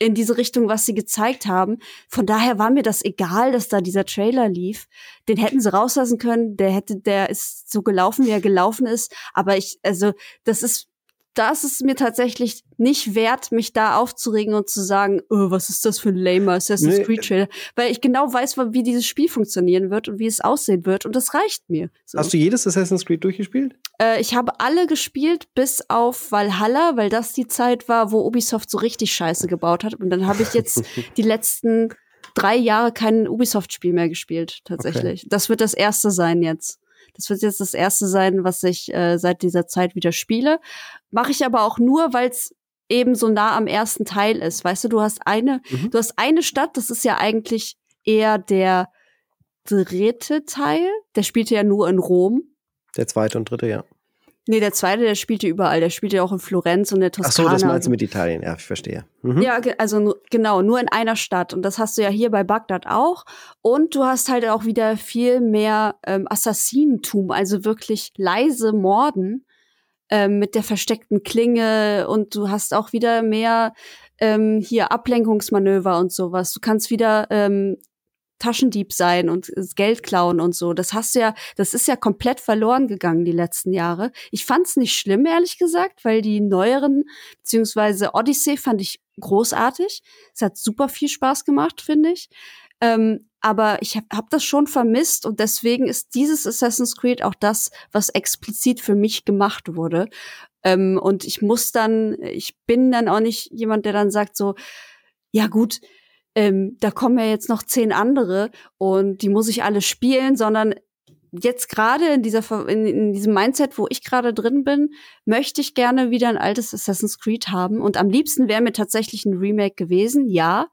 in diese Richtung, was sie gezeigt haben. Von daher war mir das egal, dass da dieser Trailer lief. Den hätten sie rauslassen können. Der hätte, der ist so gelaufen, wie er gelaufen ist. Aber ich, also, das ist da ist es mir tatsächlich nicht wert, mich da aufzuregen und zu sagen, oh, was ist das für ein lamer Assassin's nee. Creed Trailer, weil ich genau weiß, wie dieses Spiel funktionieren wird und wie es aussehen wird und das reicht mir. So. Hast du jedes Assassin's Creed durchgespielt? Äh, ich habe alle gespielt, bis auf Valhalla, weil das die Zeit war, wo Ubisoft so richtig Scheiße gebaut hat und dann habe ich jetzt die letzten drei Jahre kein Ubisoft-Spiel mehr gespielt, tatsächlich. Okay. Das wird das erste sein jetzt. Das wird jetzt das erste sein, was ich äh, seit dieser Zeit wieder spiele. Mache ich aber auch nur, weil es eben so nah am ersten Teil ist. Weißt du, du hast eine, mhm. du hast eine Stadt, das ist ja eigentlich eher der dritte Teil. Der spielte ja nur in Rom. Der zweite und dritte, ja. Nee, der zweite, der spielte überall. Der spielte auch in Florenz und der Toskana. Ach so, das meinst du mit Italien. Ja, ich verstehe. Mhm. Ja, also genau, nur in einer Stadt. Und das hast du ja hier bei Bagdad auch. Und du hast halt auch wieder viel mehr ähm, Assassinentum, also wirklich leise Morden ähm, mit der versteckten Klinge. Und du hast auch wieder mehr ähm, hier Ablenkungsmanöver und sowas. Du kannst wieder ähm, Taschendieb sein und Geld klauen und so. Das hast du ja, das ist ja komplett verloren gegangen die letzten Jahre. Ich fand's nicht schlimm, ehrlich gesagt, weil die neueren, beziehungsweise Odyssey fand ich großartig. Es hat super viel Spaß gemacht, finde ich. Ähm, aber ich habe hab das schon vermisst und deswegen ist dieses Assassin's Creed auch das, was explizit für mich gemacht wurde. Ähm, und ich muss dann, ich bin dann auch nicht jemand, der dann sagt so, ja gut, ähm, da kommen ja jetzt noch zehn andere und die muss ich alle spielen, sondern jetzt gerade in dieser in, in diesem Mindset, wo ich gerade drin bin, möchte ich gerne wieder ein altes Assassin's Creed haben und am liebsten wäre mir tatsächlich ein Remake gewesen, ja.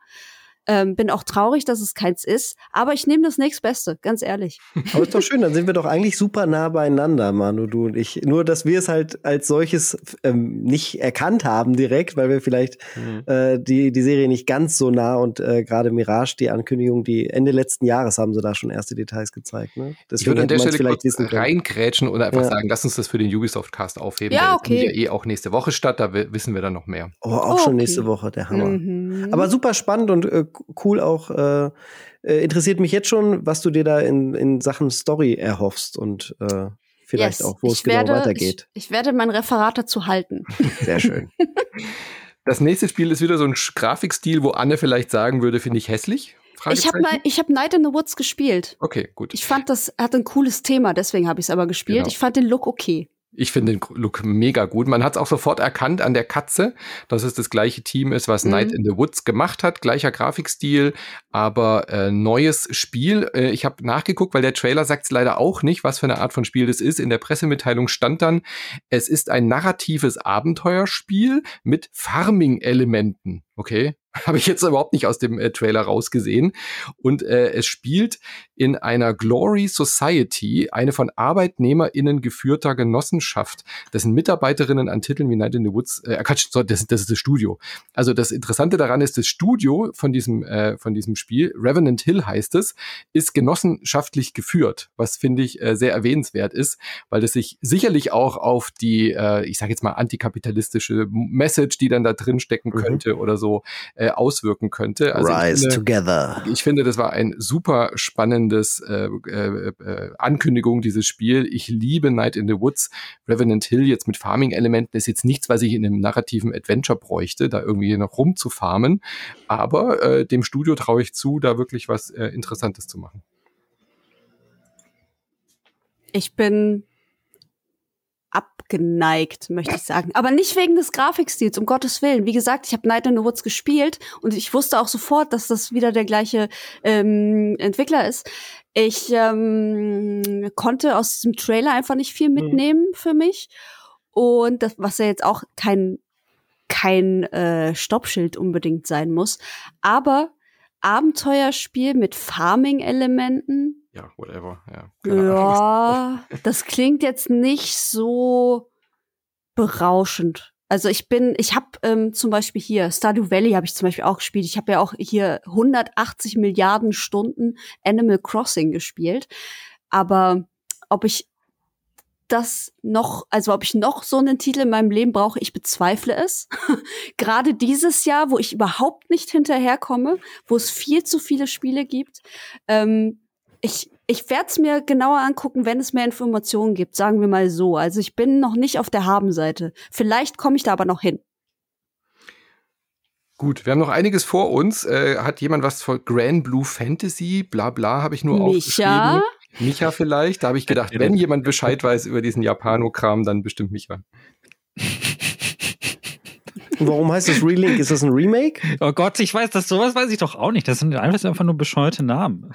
Ähm, bin auch traurig, dass es keins ist, aber ich nehme das nächstbeste, ganz ehrlich. Aber ist doch schön, dann sind wir doch eigentlich super nah beieinander, Manu, du und ich. Nur, dass wir es halt als solches ähm, nicht erkannt haben direkt, weil wir vielleicht mhm. äh, die, die Serie nicht ganz so nah und äh, gerade Mirage, die Ankündigung, die Ende letzten Jahres haben sie da schon erste Details gezeigt. Ne? Deswegen ich würde an der Stelle vielleicht wissen reingrätschen oder einfach ja. sagen, lass uns das für den Ubisoft-Cast aufheben. Ja, okay. Der ja eh auch nächste Woche statt, da wissen wir dann noch mehr. Oh, auch oh, schon okay. nächste Woche, der Hammer. Mhm. Aber super spannend und äh, cool auch. Äh, äh, interessiert mich jetzt schon, was du dir da in, in Sachen Story erhoffst und äh, vielleicht yes, auch, wo es genau werde, weitergeht. Ich, ich, werde mein Referat dazu halten. Sehr schön. Das nächste Spiel ist wieder so ein Grafikstil, wo Anne vielleicht sagen würde, finde ich hässlich. Ich habe hab Night in the Woods gespielt. Okay, gut. Ich fand, das hat ein cooles Thema, deswegen habe ich es aber gespielt. Genau. Ich fand den Look okay. Ich finde den Look mega gut. Man hat es auch sofort erkannt an der Katze, dass es das gleiche Team ist, was mhm. Night in the Woods gemacht hat. Gleicher Grafikstil, aber äh, neues Spiel. Äh, ich habe nachgeguckt, weil der Trailer sagt es leider auch nicht, was für eine Art von Spiel das ist. In der Pressemitteilung stand dann, es ist ein narratives Abenteuerspiel mit Farming-Elementen. Okay, habe ich jetzt überhaupt nicht aus dem äh, Trailer rausgesehen. Und äh, es spielt in einer Glory Society, eine von ArbeitnehmerInnen geführter Genossenschaft. Das sind Mitarbeiterinnen an Titeln wie Night in the Woods. Äh, Quatsch, das, das ist das Studio. Also das Interessante daran ist, das Studio von diesem, äh, von diesem Spiel, Revenant Hill heißt es, ist genossenschaftlich geführt, was finde ich äh, sehr erwähnenswert ist, weil das sich sicherlich auch auf die, äh, ich sage jetzt mal, antikapitalistische Message, die dann da drin stecken mhm. könnte mhm. oder so, äh, auswirken könnte. Also Rise finde, together. Ich finde, das war ein super spannendes äh, äh, äh, Ankündigung, dieses Spiel. Ich liebe Night in the Woods. Revenant Hill jetzt mit Farming-Elementen ist jetzt nichts, was ich in einem narrativen Adventure bräuchte, da irgendwie noch rumzufarmen. Aber äh, dem Studio traue ich zu, da wirklich was äh, Interessantes zu machen. Ich bin abgeneigt, möchte ich sagen. Aber nicht wegen des Grafikstils, um Gottes Willen. Wie gesagt, ich habe Night in the Woods gespielt und ich wusste auch sofort, dass das wieder der gleiche ähm, Entwickler ist. Ich ähm, konnte aus diesem Trailer einfach nicht viel mhm. mitnehmen mhm. für mich. Und das, was ja jetzt auch kein, kein äh, Stoppschild unbedingt sein muss. Aber Abenteuerspiel mit Farming-Elementen ja, whatever. Ja, ja das klingt jetzt nicht so berauschend. Also ich bin, ich habe ähm, zum Beispiel hier Stardew Valley habe ich zum Beispiel auch gespielt. Ich habe ja auch hier 180 Milliarden Stunden Animal Crossing gespielt. Aber ob ich das noch, also ob ich noch so einen Titel in meinem Leben brauche, ich bezweifle es. Gerade dieses Jahr, wo ich überhaupt nicht hinterherkomme, wo es viel zu viele Spiele gibt. Ähm, ich, ich werde es mir genauer angucken, wenn es mehr Informationen gibt, sagen wir mal so. Also ich bin noch nicht auf der Habenseite. Vielleicht komme ich da aber noch hin. Gut, wir haben noch einiges vor uns. Äh, hat jemand was von Grand Blue Fantasy? Bla bla, habe ich nur Micha? aufgeschrieben. Micha vielleicht. Da habe ich gedacht, wenn jemand Bescheid weiß über diesen Japano-Kram, dann bestimmt Micha. Warum heißt das Relink? Ist das ein Remake? Oh Gott, ich weiß, das sowas weiß ich doch auch nicht. Das sind einfach nur bescheuerte Namen.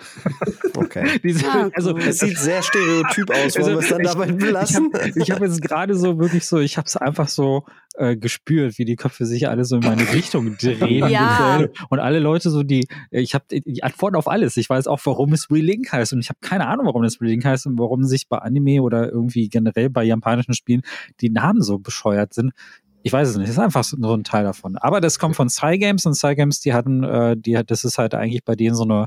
Okay. Diese, ja, also es sieht sehr stereotyp aus. Wollen also, wir es dann dabei belassen? Ich habe hab jetzt gerade so wirklich so, ich habe es einfach so äh, gespürt, wie die Köpfe sich alle so in meine Richtung drehen. ja. Und alle Leute so die, ich habe die Antworten auf alles. Ich weiß auch, warum es Relink heißt und ich habe keine Ahnung, warum es Relink heißt und warum sich bei Anime oder irgendwie generell bei japanischen Spielen die Namen so bescheuert sind. Ich weiß es nicht, das ist einfach so ein Teil davon. Aber das kommt von Cygames und Cygames, die hatten, äh, die hat, das ist halt eigentlich bei denen so eine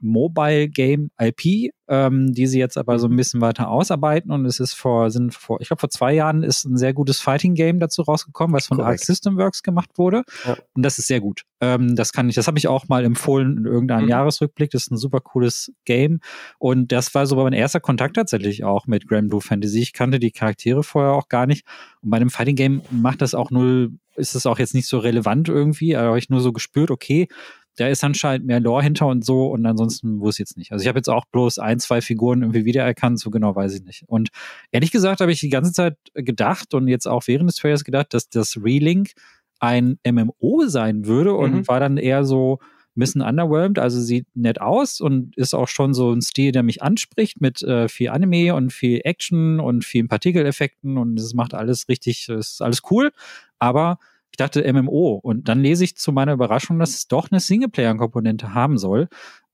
Mobile Game IP, ähm, die sie jetzt aber so ein mhm. bisschen weiter ausarbeiten. Und es ist vor, sind vor, ich glaube, vor zwei Jahren ist ein sehr gutes Fighting Game dazu rausgekommen, was von Korrekt. Arc System Works gemacht wurde. Ja. Und das ist sehr gut. Ähm, das kann ich, das habe ich auch mal empfohlen in irgendeinem mhm. Jahresrückblick. Das ist ein super cooles Game. Und das war so mein erster Kontakt tatsächlich auch mit Grand Blue Fantasy. Ich kannte die Charaktere vorher auch gar nicht. Und bei einem Fighting Game macht das auch null, ist es auch jetzt nicht so relevant irgendwie. Da habe ich nur so gespürt, okay, da ist anscheinend mehr Lore hinter und so und ansonsten wusste ich jetzt nicht. Also ich habe jetzt auch bloß ein, zwei Figuren irgendwie wiedererkannt, so genau weiß ich nicht. Und ehrlich gesagt habe ich die ganze Zeit gedacht und jetzt auch während des Trailers gedacht, dass das Relink ein MMO sein würde und mhm. war dann eher so ein bisschen underwhelmed. Also sieht nett aus und ist auch schon so ein Stil, der mich anspricht mit äh, viel Anime und viel Action und vielen Partikeleffekten und es macht alles richtig, ist alles cool. Aber dachte MMO und dann lese ich zu meiner Überraschung, dass es doch eine Singleplayer-Komponente haben soll.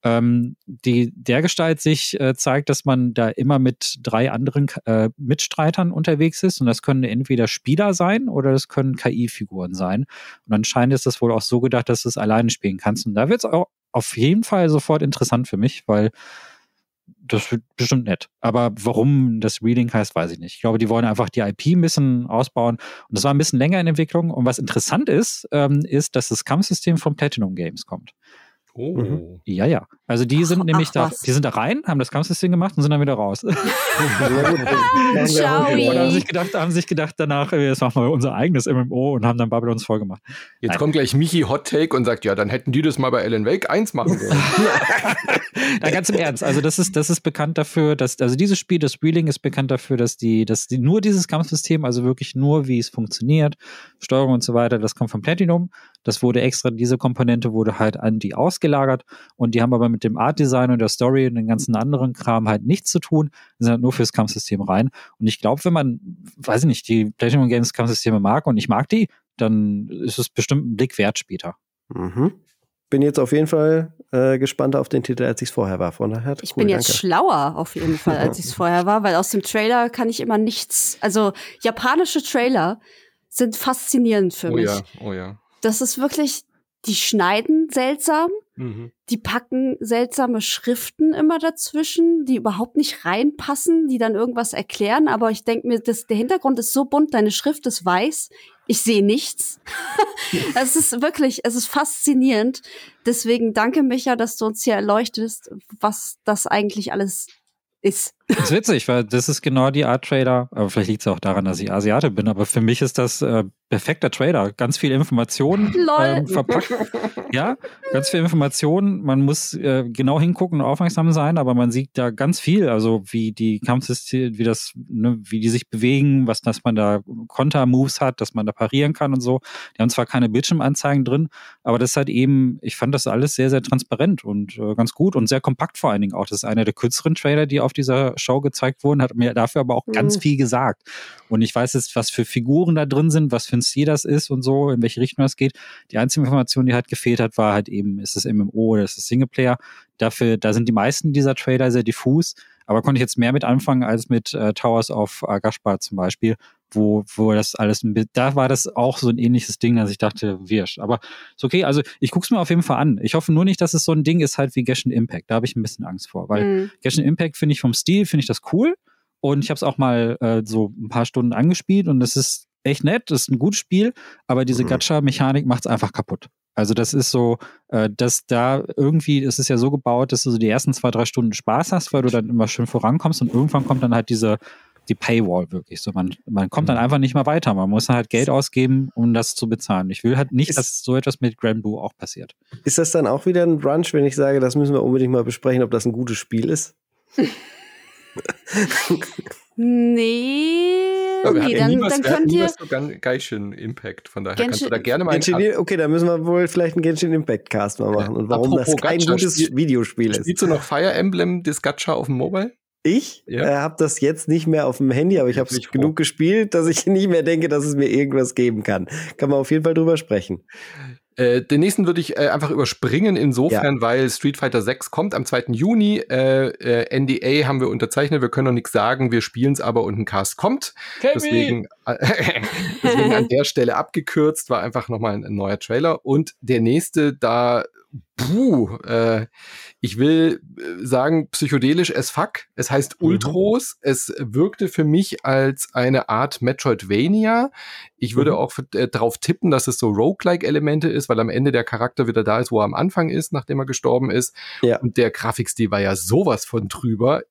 Ähm, die dergestalt sich äh, zeigt, dass man da immer mit drei anderen äh, Mitstreitern unterwegs ist und das können entweder Spieler sein oder das können KI-Figuren sein. Und anscheinend ist das wohl auch so gedacht, dass du es alleine spielen kannst. Und da wird es auf jeden Fall sofort interessant für mich, weil das wird bestimmt nett. Aber warum das Reading heißt, weiß ich nicht. Ich glaube, die wollen einfach die IP ein bisschen ausbauen. Und das war ein bisschen länger in Entwicklung. Und was interessant ist, ähm, ist, dass das Kampfsystem von Platinum Games kommt. Oh. Mhm. Ja, ja. Also die sind ach, nämlich ach, da, die sind da rein, haben das Kampfsystem gemacht und sind dann wieder raus. und haben sich gedacht, haben sich gedacht danach, jetzt machen wir unser eigenes MMO und haben dann Babylons voll gemacht. Jetzt Nein. kommt gleich Michi Hot Take und sagt, ja, dann hätten die das mal bei Alan Wake 1 machen sollen. Na, ganz im Ernst. Also das ist, das ist bekannt dafür, dass, also dieses Spiel, das Wheeling ist bekannt dafür, dass die, dass die nur dieses Kampfsystem, also wirklich nur, wie es funktioniert, Steuerung und so weiter, das kommt von Platinum. Das wurde extra, diese Komponente wurde halt an die ausgelagert und die haben aber mit dem Art Design und der Story und den ganzen anderen Kram halt nichts zu tun, sind halt nur fürs Kampfsystem rein. Und ich glaube, wenn man, weiß ich nicht, die Platinum Games Kampfsysteme mag und ich mag die, dann ist es bestimmt ein Blick wert später. Mhm. Bin jetzt auf jeden Fall äh, gespannter auf den Titel, als ich es vorher war. Von daher, ich cool, bin jetzt danke. schlauer auf jeden Fall, als ich es vorher war, weil aus dem Trailer kann ich immer nichts. Also japanische Trailer sind faszinierend für oh mich. Ja, oh ja das ist wirklich, die schneiden seltsam, mhm. die packen seltsame Schriften immer dazwischen, die überhaupt nicht reinpassen, die dann irgendwas erklären. Aber ich denke mir, das, der Hintergrund ist so bunt, deine Schrift ist weiß, ich sehe nichts. es ist wirklich, es ist faszinierend. Deswegen danke Micha, dass du uns hier erleuchtest, was das eigentlich alles ist. Das ist witzig, weil das ist genau die Art Trader, aber vielleicht liegt es auch daran, dass ich Asiate bin, aber für mich ist das äh, perfekter Trader. Ganz viel Informationen ähm, verpackt. Ja, ganz viel Informationen. Man muss äh, genau hingucken und aufmerksam sein, aber man sieht da ganz viel, also wie die Kampfsysteme, wie das, ne, wie die sich bewegen, was, dass man da Konter-Moves hat, dass man da parieren kann und so. Die haben zwar keine Bildschirmanzeigen drin, aber das ist halt eben, ich fand das alles sehr, sehr transparent und äh, ganz gut und sehr kompakt vor allen Dingen auch. Das ist einer der kürzeren Trailer, die auf dieser Show gezeigt wurden, hat mir dafür aber auch mhm. ganz viel gesagt. Und ich weiß jetzt, was für Figuren da drin sind, was für ein Stil das ist und so, in welche Richtung das geht. Die einzige Information, die halt gefehlt hat, war halt eben, ist es MMO oder ist es Singleplayer. Dafür, da sind die meisten dieser Trailer sehr diffus. Aber konnte ich jetzt mehr mit anfangen als mit äh, Towers of Agashpa zum Beispiel, wo, wo das alles ein bisschen, da war das auch so ein ähnliches Ding, dass ich dachte, wirsch. Aber ist okay, also ich guck's mir auf jeden Fall an. Ich hoffe nur nicht, dass es so ein Ding ist halt wie Genshin Impact. Da habe ich ein bisschen Angst vor, weil mhm. Genshin Impact finde ich vom Stil, finde ich das cool. Und ich habe es auch mal äh, so ein paar Stunden angespielt und das ist echt nett, das ist ein gutes Spiel, aber diese mhm. Gacha-Mechanik macht es einfach kaputt. Also das ist so, äh, dass da irgendwie, es ist ja so gebaut, dass du so die ersten zwei, drei Stunden Spaß hast, weil du dann immer schön vorankommst und irgendwann kommt dann halt diese, die Paywall wirklich. So, man, man kommt dann mhm. einfach nicht mehr weiter. Man muss dann halt Geld ausgeben, um das zu bezahlen. Ich will halt nicht, ist, dass so etwas mit Grand Blue auch passiert. Ist das dann auch wieder ein Brunch, wenn ich sage, das müssen wir unbedingt mal besprechen, ob das ein gutes Spiel ist? nee. irgendwie. Dann, dann könnt ihr. So Genshin Impact, von daher Genshin, kannst du da gerne mal. Genshin, okay, da müssen wir wohl vielleicht einen Genshin Impact Cast mal machen. Und warum Apropos das kein Gacha, gutes spiel, Videospiel ist. Spielst du noch Fire Emblem, das Gacha auf dem Mobile? Ich ja. äh, habe das jetzt nicht mehr auf dem Handy, aber ich habe es genug gespielt, dass ich nicht mehr denke, dass es mir irgendwas geben kann. Kann man auf jeden Fall drüber sprechen. Äh, den nächsten würde ich äh, einfach überspringen, insofern, ja. weil Street Fighter 6 kommt am 2. Juni. Äh, äh NDA haben wir unterzeichnet, wir können noch nichts sagen, wir spielen es aber und ein Cast kommt. Kevin. Deswegen, deswegen an der Stelle abgekürzt, war einfach nochmal ein, ein neuer Trailer. Und der nächste, da puh, äh, ich will äh, sagen, psychedelisch as fuck. Es heißt mhm. Ultros. Mhm. Es wirkte für mich als eine Art Metroidvania. Ich würde mhm. auch äh, darauf tippen, dass es so Roguelike-Elemente ist, weil am Ende der Charakter wieder da ist, wo er am Anfang ist, nachdem er gestorben ist. Ja. Und der Grafikstil war ja sowas von drüber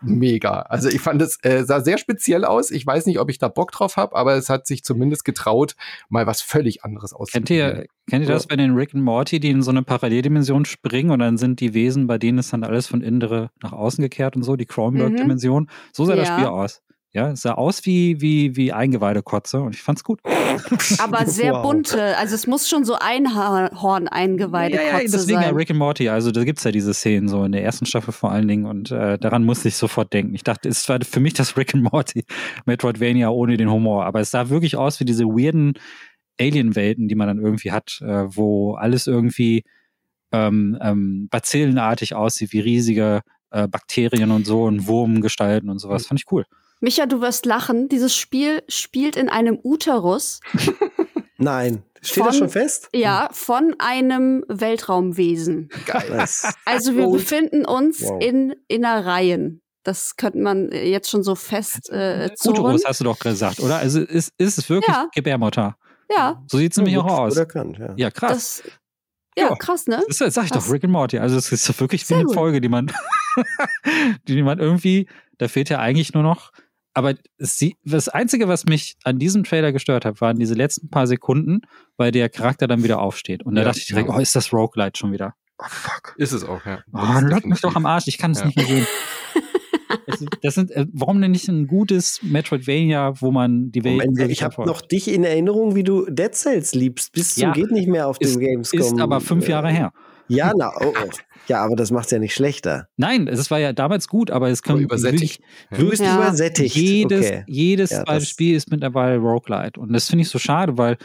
mega. Also ich fand es äh, sah sehr speziell aus. Ich weiß nicht, ob ich da Bock drauf habe, aber es hat sich zumindest getraut, mal was völlig anderes auszuprobieren. Kennt ihr, kennt ihr das bei den Rick und Morty, die in so eine Paralleldimension springen und dann sind die Wesen, bei denen ist dann alles von innere nach außen gekehrt und so, die Cronenberg-Dimension. Mhm. So sah ja. das Spiel aus. Ja, es sah aus wie, wie, wie Eingeweidekotze und ich fand's gut. Aber sehr wow. bunte. Also es muss schon so Einhorn Eingeweidekotze ja, ja, deswegen sein. ja Rick and Morty. Also da gibt's ja diese Szenen so in der ersten Staffel vor allen Dingen und äh, daran musste ich sofort denken. Ich dachte, es war für mich das Rick and Morty Metroidvania ohne den Humor. Aber es sah wirklich aus wie diese weirden Alien-Welten, die man dann irgendwie hat, äh, wo alles irgendwie ähm, ähm, bazillenartig aussieht, wie riesige äh, Bakterien und so und Wurmgestalten und sowas. Fand ich cool. Micha, du wirst lachen. Dieses Spiel spielt in einem Uterus. Nein. Steht von, das schon fest? Ja, von einem Weltraumwesen. Geil. Also wir befinden uns wow. in Innereien. Das könnte man jetzt schon so fest äh, zurren. Uterus hast du doch gesagt, oder? Also ist, ist es wirklich ja. Gebärmutter? Ja. So sieht es nämlich auch aus. Erkannt, ja. ja, krass. Das, ja, ja, krass, ne? Das, das sag ich krass. doch, Rick and Morty. Also es ist wirklich wie eine Folge, die man, die man irgendwie, da fehlt ja eigentlich nur noch aber sie, das Einzige, was mich an diesem Trailer gestört hat, waren diese letzten paar Sekunden, weil der Charakter dann wieder aufsteht. Und da ja, dachte ich direkt, ja. oh, ist das Roguelite schon wieder? Oh, fuck. Ist es auch, ja. Oh, leck mich doch am Arsch, ich kann es ja. nicht mehr sehen. das sind, äh, warum denn nicht ein gutes Metroidvania, wo man die Welt. Moment, ich habe noch dich in Erinnerung, wie du Dead Cells liebst. Bis zum geht nicht mehr auf dem Gamescom. Ist aber fünf Jahre her. Ja, na, oh, oh. Ja, aber das macht es ja nicht schlechter. Nein, es war ja damals gut, aber es kann übersättigt. Du bist ja. übersättigt. Jedes, okay. jedes ja, Spiel ist mittlerweile Roguelite. Und das finde ich so schade, weil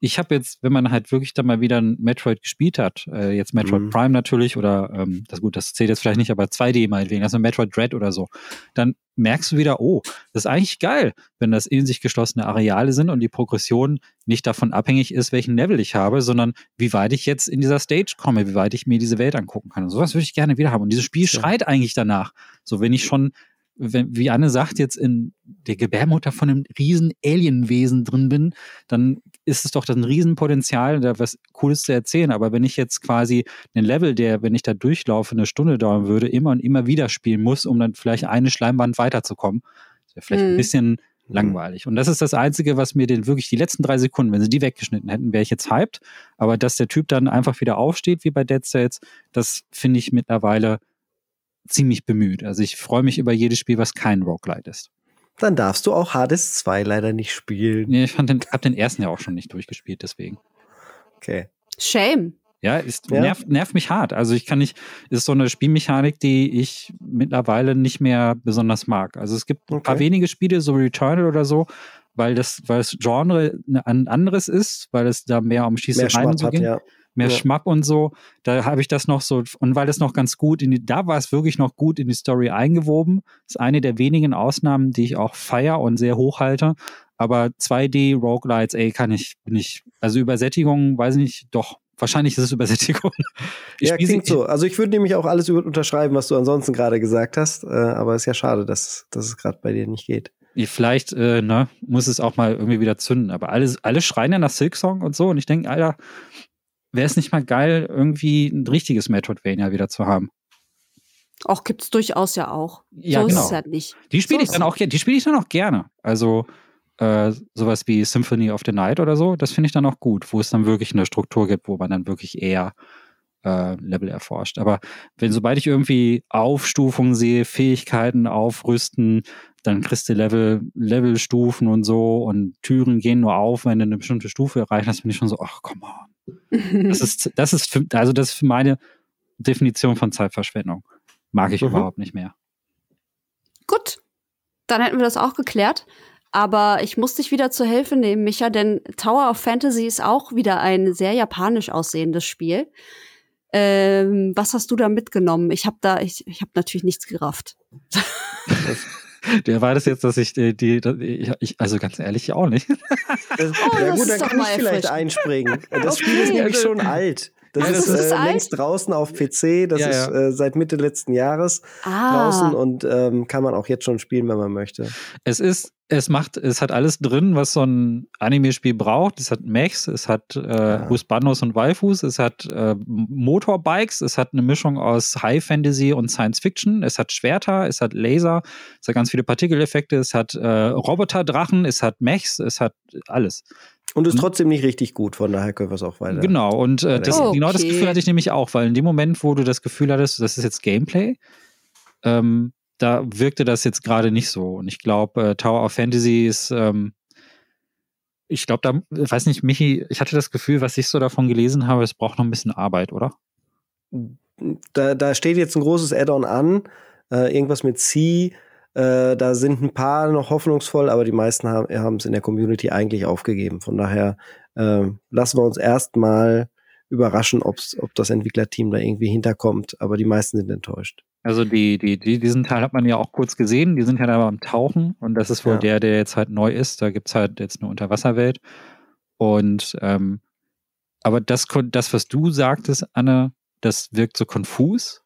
ich habe jetzt, wenn man halt wirklich dann mal wieder ein Metroid gespielt hat, äh, jetzt Metroid mhm. Prime natürlich oder ähm, das gut, das zählt jetzt vielleicht nicht, aber 2D meinetwegen, also Metroid Dread oder so, dann merkst du wieder, oh, das ist eigentlich geil, wenn das in sich geschlossene Areale sind und die Progression nicht davon abhängig ist, welchen Level ich habe, sondern wie weit ich jetzt in dieser Stage komme, wie weit ich mir diese Welt angucken kann. Und sowas würde ich gerne wieder haben. Und dieses Spiel ja. schreit eigentlich danach. So, wenn ich schon wenn, wie Anne sagt, jetzt in der Gebärmutter von einem riesen Alienwesen drin bin, dann ist es doch ein Riesenpotenzial, da was Cooles zu erzählen. Aber wenn ich jetzt quasi einen Level, der, wenn ich da durchlaufe, eine Stunde dauern würde, immer und immer wieder spielen muss, um dann vielleicht eine Schleimband weiterzukommen, das wäre vielleicht mhm. ein bisschen mhm. langweilig. Und das ist das Einzige, was mir den wirklich die letzten drei Sekunden, wenn sie die weggeschnitten hätten, wäre ich jetzt hyped. Aber dass der Typ dann einfach wieder aufsteht, wie bei Dead Cells, das finde ich mittlerweile ziemlich bemüht. Also ich freue mich über jedes Spiel, was kein Roguelite ist. Dann darfst du auch Hades 2 leider nicht spielen. Nee, ich den, hab den ersten ja auch schon nicht durchgespielt, deswegen. Okay. Shame. Ja, ist, ja. Nervt, nervt mich hart. Also ich kann nicht, ist so eine Spielmechanik, die ich mittlerweile nicht mehr besonders mag. Also es gibt okay. ein paar wenige Spiele, so Returnal oder so, weil das, weil das Genre ein anderes ist, weil es da mehr um Schießereien und so geht. Ja mehr ja. Schmack und so. Da habe ich das noch so, und weil es noch ganz gut in die, da war es wirklich noch gut in die Story eingewoben. Das ist eine der wenigen Ausnahmen, die ich auch feier und sehr hochhalte. Aber 2D Roguelites, ey, kann ich, bin ich, also Übersättigung, weiß ich nicht, doch, wahrscheinlich ist es Übersättigung. Ich ja, klingt so. Also ich würde nämlich auch alles unterschreiben, was du ansonsten gerade gesagt hast, äh, aber es ist ja schade, dass, dass es gerade bei dir nicht geht. Vielleicht äh, ne, muss es auch mal irgendwie wieder zünden. Aber alle, alle schreien ja nach Silksong und so. Und ich denke, Alter, wäre es nicht mal geil, irgendwie ein richtiges Metroidvania wieder zu haben? Auch gibt es durchaus ja auch. Ja, so genau. ist es halt nicht. Die spiele so ich dann auch, die spiele ich dann auch gerne. Also äh, sowas wie Symphony of the Night oder so, das finde ich dann auch gut, wo es dann wirklich eine Struktur gibt, wo man dann wirklich eher äh, Level erforscht. Aber wenn sobald ich irgendwie Aufstufungen sehe, Fähigkeiten aufrüsten, dann kriegst du Level, Levelstufen und so und Türen gehen nur auf, wenn du eine bestimmte Stufe erreicht hast, bin ich schon so, ach komm on. Das ist, das ist für, also das ist für meine Definition von Zeitverschwendung. Mag ich mhm. überhaupt nicht mehr. Gut, dann hätten wir das auch geklärt. Aber ich muss dich wieder zur Hilfe nehmen, Micha, denn Tower of Fantasy ist auch wieder ein sehr japanisch aussehendes Spiel. Ähm, was hast du da mitgenommen? Ich habe da, ich, ich habe natürlich nichts gerafft. Der war das jetzt, dass ich die, die, die ich, also ganz ehrlich auch nicht. Das, oh, ja gut, dann kann ich vielleicht einspringen. Das okay. Spiel ist nämlich schon alt. Das, ja, ist, ist äh, längst draußen auf PC. Das ja, ist äh, seit Mitte letzten Jahres ah. draußen und ähm, kann man auch jetzt schon spielen, wenn man möchte. Es ist, es macht, es hat alles drin, was so ein Anime-Spiel braucht. Es hat Mechs, es hat äh. Husbandos und Waifus, es hat äh, Motorbikes, es hat eine Mischung aus High Fantasy und Science Fiction, es hat Schwerter, es hat Laser, es hat ganz viele Partikeleffekte, es hat äh, Roboter-Drachen, es hat Mechs, es hat alles. Und ist trotzdem nicht richtig gut, von daher können wir es auch weiter. Genau, und äh, das, okay. genau das Gefühl hatte ich nämlich auch, weil in dem Moment, wo du das Gefühl hattest, das ist jetzt Gameplay, ähm, da wirkte das jetzt gerade nicht so. Und ich glaube, äh, Tower of Fantasy ist, ähm, ich glaube, da, weiß nicht, Michi, ich hatte das Gefühl, was ich so davon gelesen habe, es braucht noch ein bisschen Arbeit, oder? Da, da steht jetzt ein großes Add-on an, äh, irgendwas mit C äh, da sind ein paar noch hoffnungsvoll, aber die meisten haben es in der Community eigentlich aufgegeben. Von daher äh, lassen wir uns erstmal überraschen, ob's, ob das Entwicklerteam da irgendwie hinterkommt, aber die meisten sind enttäuscht. Also die, die, die, diesen Teil hat man ja auch kurz gesehen, die sind ja da beim Tauchen und das ist wohl ja. der, der jetzt halt neu ist. Da gibt es halt jetzt eine Unterwasserwelt. Und ähm, aber das, das, was du sagtest, Anne, das wirkt so konfus.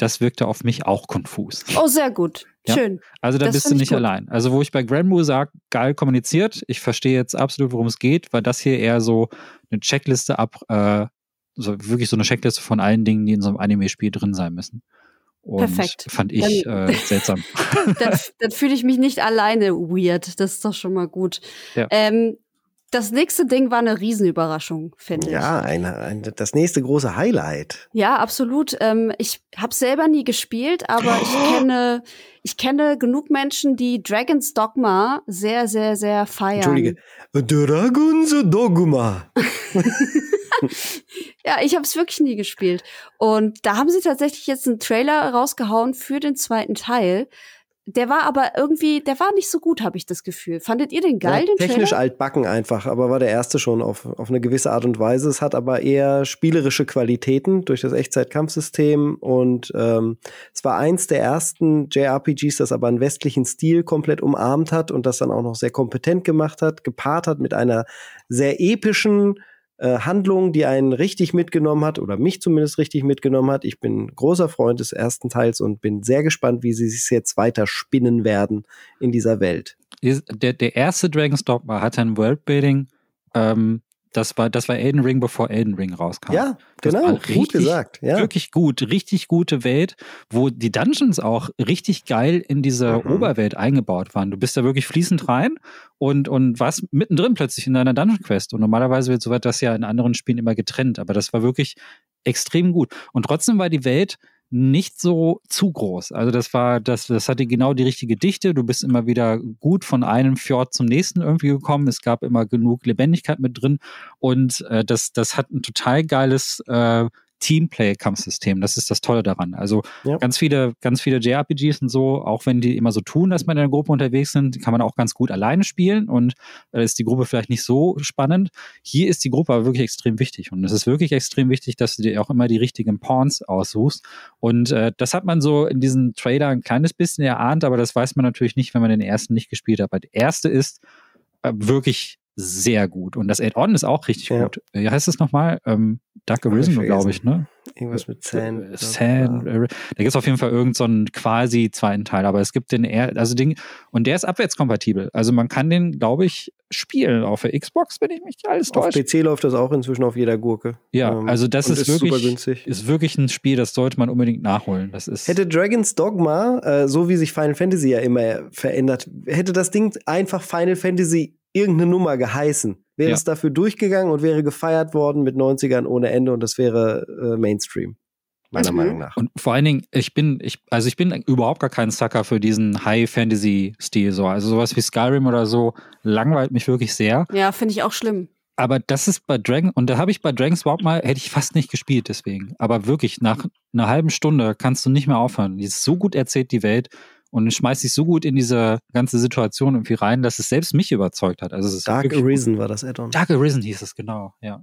Das wirkte auf mich auch konfus. Oh, sehr gut. Ja? Schön. Also da das bist du nicht allein. Also wo ich bei Granblue sage, geil kommuniziert, ich verstehe jetzt absolut, worum es geht, weil das hier eher so eine Checkliste ab, äh, so wirklich so eine Checkliste von allen Dingen, die in so einem Anime-Spiel drin sein müssen. Und Perfekt. fand ich dann, äh, seltsam. dann, dann fühle ich mich nicht alleine weird. Das ist doch schon mal gut. Ja. Ähm, das nächste Ding war eine Riesenüberraschung, finde ich. Ja, eine, eine, das nächste große Highlight. Ja, absolut. Ähm, ich habe selber nie gespielt, aber oh. ich kenne ich kenne genug Menschen, die Dragon's Dogma sehr, sehr, sehr feiern. Entschuldige. Dragon's Dogma. ja, ich habe es wirklich nie gespielt. Und da haben sie tatsächlich jetzt einen Trailer rausgehauen für den zweiten Teil. Der war aber irgendwie, der war nicht so gut, habe ich das Gefühl. Fandet ihr den geil, ja, den Technisch Trailer? altbacken einfach, aber war der erste schon auf, auf eine gewisse Art und Weise. Es hat aber eher spielerische Qualitäten durch das Echtzeit-Kampfsystem und ähm, es war eins der ersten JRPGs, das aber einen westlichen Stil komplett umarmt hat und das dann auch noch sehr kompetent gemacht hat, gepaart hat mit einer sehr epischen äh, Handlung, die einen richtig mitgenommen hat oder mich zumindest richtig mitgenommen hat. Ich bin großer Freund des ersten Teils und bin sehr gespannt, wie sie sich jetzt weiter spinnen werden in dieser Welt. Der, der erste Dragon's Dogma hatte ein Worldbuilding, ähm, das war, das war Elden Ring, bevor Elden Ring rauskam. Ja, genau, richtig, gut gesagt. Ja. Wirklich gut, richtig gute Welt, wo die Dungeons auch richtig geil in diese mhm. Oberwelt eingebaut waren. Du bist da wirklich fließend rein und, und warst mittendrin plötzlich in deiner Dungeon Quest. Und normalerweise wird soweit das ja in anderen Spielen immer getrennt, aber das war wirklich extrem gut. Und trotzdem war die Welt nicht so zu groß. Also das war, das, das hatte genau die richtige Dichte. Du bist immer wieder gut von einem Fjord zum nächsten irgendwie gekommen. Es gab immer genug Lebendigkeit mit drin und äh, das, das hat ein total geiles äh, Teamplay-Kampfsystem. Das ist das Tolle daran. Also ja. ganz viele, ganz viele JRPGs und so, auch wenn die immer so tun, dass man in einer Gruppe unterwegs sind, kann man auch ganz gut alleine spielen und da ist die Gruppe vielleicht nicht so spannend. Hier ist die Gruppe aber wirklich extrem wichtig und es ist wirklich extrem wichtig, dass du dir auch immer die richtigen Pawns aussuchst und äh, das hat man so in diesem Trailer ein kleines bisschen erahnt, aber das weiß man natürlich nicht, wenn man den ersten nicht gespielt hat. Aber der erste ist äh, wirklich sehr gut. Und das Add-on ist auch richtig ja. gut. Wie heißt es nochmal? Ähm, Dark Arisen, glaube ich, ne? Irgendwas mit Sand. Äh, Sand. Äh, da gibt es auf jeden Fall irgendeinen so quasi zweiten Teil, aber es gibt den eher, also den, und der ist abwärtskompatibel. Also man kann den, glaube ich, spielen auf der Xbox, wenn ich mich alles täusche. Auf PC läuft das auch inzwischen auf jeder Gurke. Ja, ähm, also das ist, ist, wirklich, ist wirklich ein Spiel, das sollte man unbedingt nachholen. Das ist hätte Dragon's Dogma, äh, so wie sich Final Fantasy ja immer verändert, hätte das Ding einfach Final Fantasy irgendeine Nummer geheißen, wäre ja. es dafür durchgegangen und wäre gefeiert worden mit 90ern ohne Ende und das wäre äh, Mainstream. Meiner mhm. Meinung nach. Und vor allen Dingen, ich bin, ich, also ich bin überhaupt gar kein Sucker für diesen High-Fantasy-Stil. So. Also sowas wie Skyrim oder so langweilt mich wirklich sehr. Ja, finde ich auch schlimm. Aber das ist bei Dragon, und da habe ich bei Dragon's Warp mal, hätte ich fast nicht gespielt deswegen. Aber wirklich, nach einer halben Stunde kannst du nicht mehr aufhören. Die ist so gut erzählt, die Welt und schmeißt sich so gut in diese ganze Situation irgendwie rein, dass es selbst mich überzeugt hat. Also Dark Arisen war das Addon. Dark Arisen hieß es, genau, ja.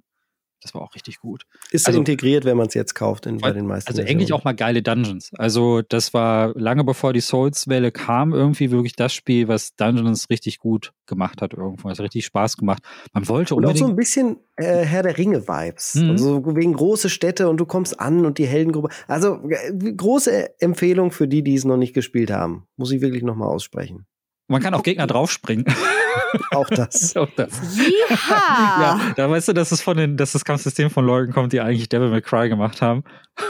Das war auch richtig gut. Ist also, integriert, wenn man es jetzt kauft in, bei den meisten. Also Versionen. eigentlich auch mal geile Dungeons. Also das war lange bevor die Souls-Welle kam, irgendwie wirklich das Spiel, was Dungeons richtig gut gemacht hat irgendwo. Es hat richtig Spaß gemacht. Man wollte unbedingt. Und auch so ein bisschen äh, Herr der Ringe-Vibes. Mhm. Also wegen große Städte und du kommst an und die Heldengruppe. Also äh, große Empfehlung für die, die es noch nicht gespielt haben. Muss ich wirklich nochmal aussprechen. Man kann auch Gegner draufspringen. Auch das. auch das. Ja, da weißt du, dass es von den, dass das Kampfsystem von Leuten kommt, die eigentlich Devil May Cry gemacht haben.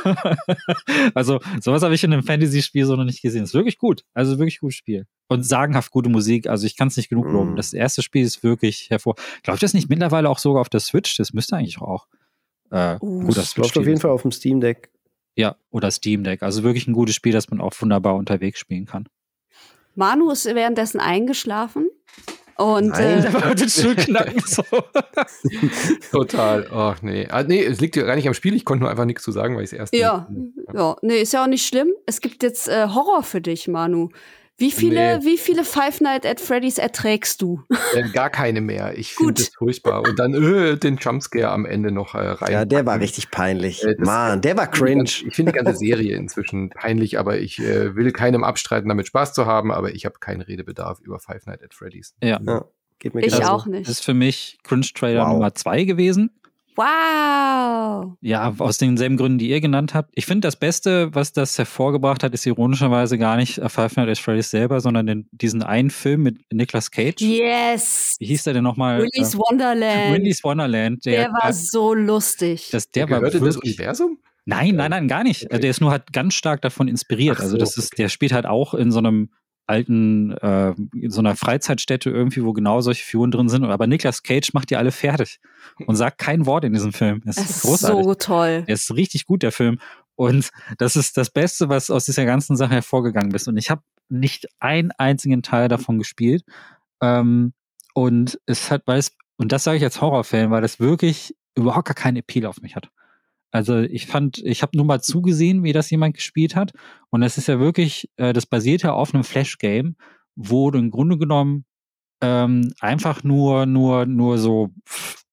also, sowas habe ich in einem Fantasy-Spiel so noch nicht gesehen. Ist wirklich gut. Also wirklich gutes Spiel. Und sagenhaft gute Musik. Also ich kann es nicht genug loben. Mm. Das erste Spiel ist wirklich hervor. Glaube ich das nicht mittlerweile auch sogar auf der Switch? Das müsste eigentlich auch. Äh, uh, das läuft auf jeden Fall auf dem Steam Deck. Ja, oder Steam Deck. Also wirklich ein gutes Spiel, das man auch wunderbar unterwegs spielen kann. Manu ist währenddessen eingeschlafen. Und Nein, äh, aber den Stuhl knacken so. Total. Ach nee. Ah, nee, es liegt ja gar nicht am Spiel. Ich konnte nur einfach nichts zu sagen, weil ich es erst. Ja, ja, nee, ist ja auch nicht schlimm. Es gibt jetzt äh, Horror für dich, Manu. Wie viele, nee. wie viele Five Nights at Freddy's erträgst du? Äh, gar keine mehr. Ich finde es furchtbar. Und dann äh, den Jumpscare am Ende noch äh, rein. Ja, der war richtig peinlich. Äh, Mann, der war cringe. Ich finde die ganze Serie inzwischen peinlich, aber ich äh, will keinem abstreiten, damit Spaß zu haben, aber ich habe keinen Redebedarf über Five Nights at Freddy's. Ja. ja. Geht mir ich auch nicht. Das ist für mich Cringe Trailer wow. Nummer zwei gewesen. Wow. Ja, aus denselben Gründen, die ihr genannt habt. Ich finde, das Beste, was das hervorgebracht hat, ist ironischerweise gar nicht Five Nights at Freddy's selber, sondern den, diesen einen Film mit Nicolas Cage. Yes. Wie hieß der denn nochmal? Willy's äh, Wonderland. Willy's Wonderland. Der, der war so lustig. Das, der war wirklich, das Universum? Nein, nein, nein, gar nicht. Okay. Der ist nur halt ganz stark davon inspiriert. Also so, also das ist, der spielt halt auch in so einem alten, äh, in so einer Freizeitstätte irgendwie, wo genau solche Figuren drin sind. Aber Nicolas Cage macht die alle fertig und sagt kein Wort in diesem Film. Das ist, ist großartig. so toll. Er ist richtig gut, der Film. Und das ist das Beste, was aus dieser ganzen Sache hervorgegangen ist. Und ich habe nicht einen einzigen Teil davon gespielt. Ähm, und es hat, weil es, und das sage ich als Horrorfan, weil das wirklich überhaupt gar keinen Appeal auf mich hat. Also ich fand, ich habe nur mal zugesehen, wie das jemand gespielt hat. Und das ist ja wirklich, äh, das basiert ja auf einem Flash-Game, wo du im Grunde genommen ähm, einfach nur, nur, nur so,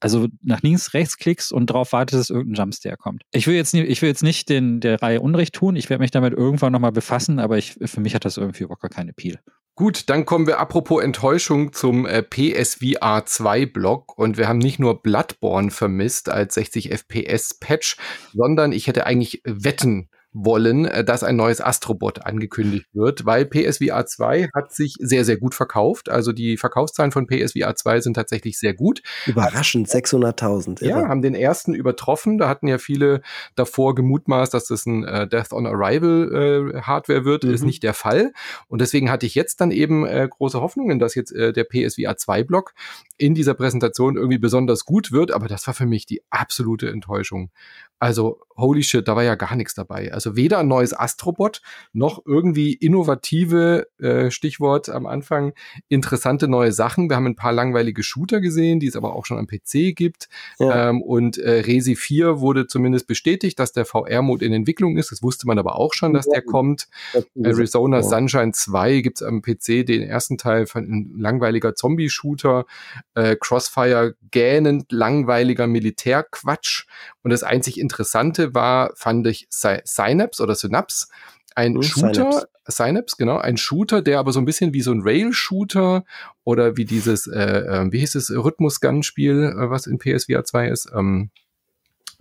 also nach links, rechts klickst und darauf wartest, dass irgendein Jumpscare kommt. Ich will jetzt nicht, ich will jetzt nicht den, der Reihe Unrecht tun. Ich werde mich damit irgendwann nochmal befassen, aber ich, für mich hat das irgendwie überhaupt gar keine Appeal. Gut, dann kommen wir apropos Enttäuschung zum äh, PSVR 2 Block und wir haben nicht nur Bloodborne vermisst als 60 FPS Patch, sondern ich hätte eigentlich Wetten wollen, äh, dass ein neues Astrobot angekündigt wird, weil PSVR 2 hat sich sehr, sehr gut verkauft. Also die Verkaufszahlen von PSVR 2 sind tatsächlich sehr gut. Überraschend, 600.000. Ja, haben den ersten übertroffen. Da hatten ja viele davor gemutmaßt, dass das ein äh, Death on Arrival äh, Hardware wird. Mhm. Ist nicht der Fall. Und deswegen hatte ich jetzt dann eben äh, große Hoffnungen, dass jetzt äh, der PSVR 2 Block in dieser Präsentation irgendwie besonders gut wird. Aber das war für mich die absolute Enttäuschung. Also, holy shit, da war ja gar nichts dabei. Also weder ein neues Astrobot noch irgendwie innovative, äh, Stichwort am Anfang, interessante neue Sachen. Wir haben ein paar langweilige Shooter gesehen, die es aber auch schon am PC gibt. Ja. Ähm, und äh, Resi 4 wurde zumindest bestätigt, dass der VR-Mode in Entwicklung ist. Das wusste man aber auch schon, dass der kommt. Arizona Sunshine 2 gibt's am PC, den ersten Teil von ein langweiliger Zombie-Shooter. Äh, Crossfire gähnend langweiliger Militärquatsch. Und das einzig Interessante war, fand ich, Synapse oder Synapse, ein hm, Shooter, Synapse. Synapse, genau, ein Shooter, der aber so ein bisschen wie so ein Rail-Shooter oder wie dieses, äh, äh, wie hieß es, Rhythmus-Gun-Spiel, äh, was in PSVR 2 ist, ähm,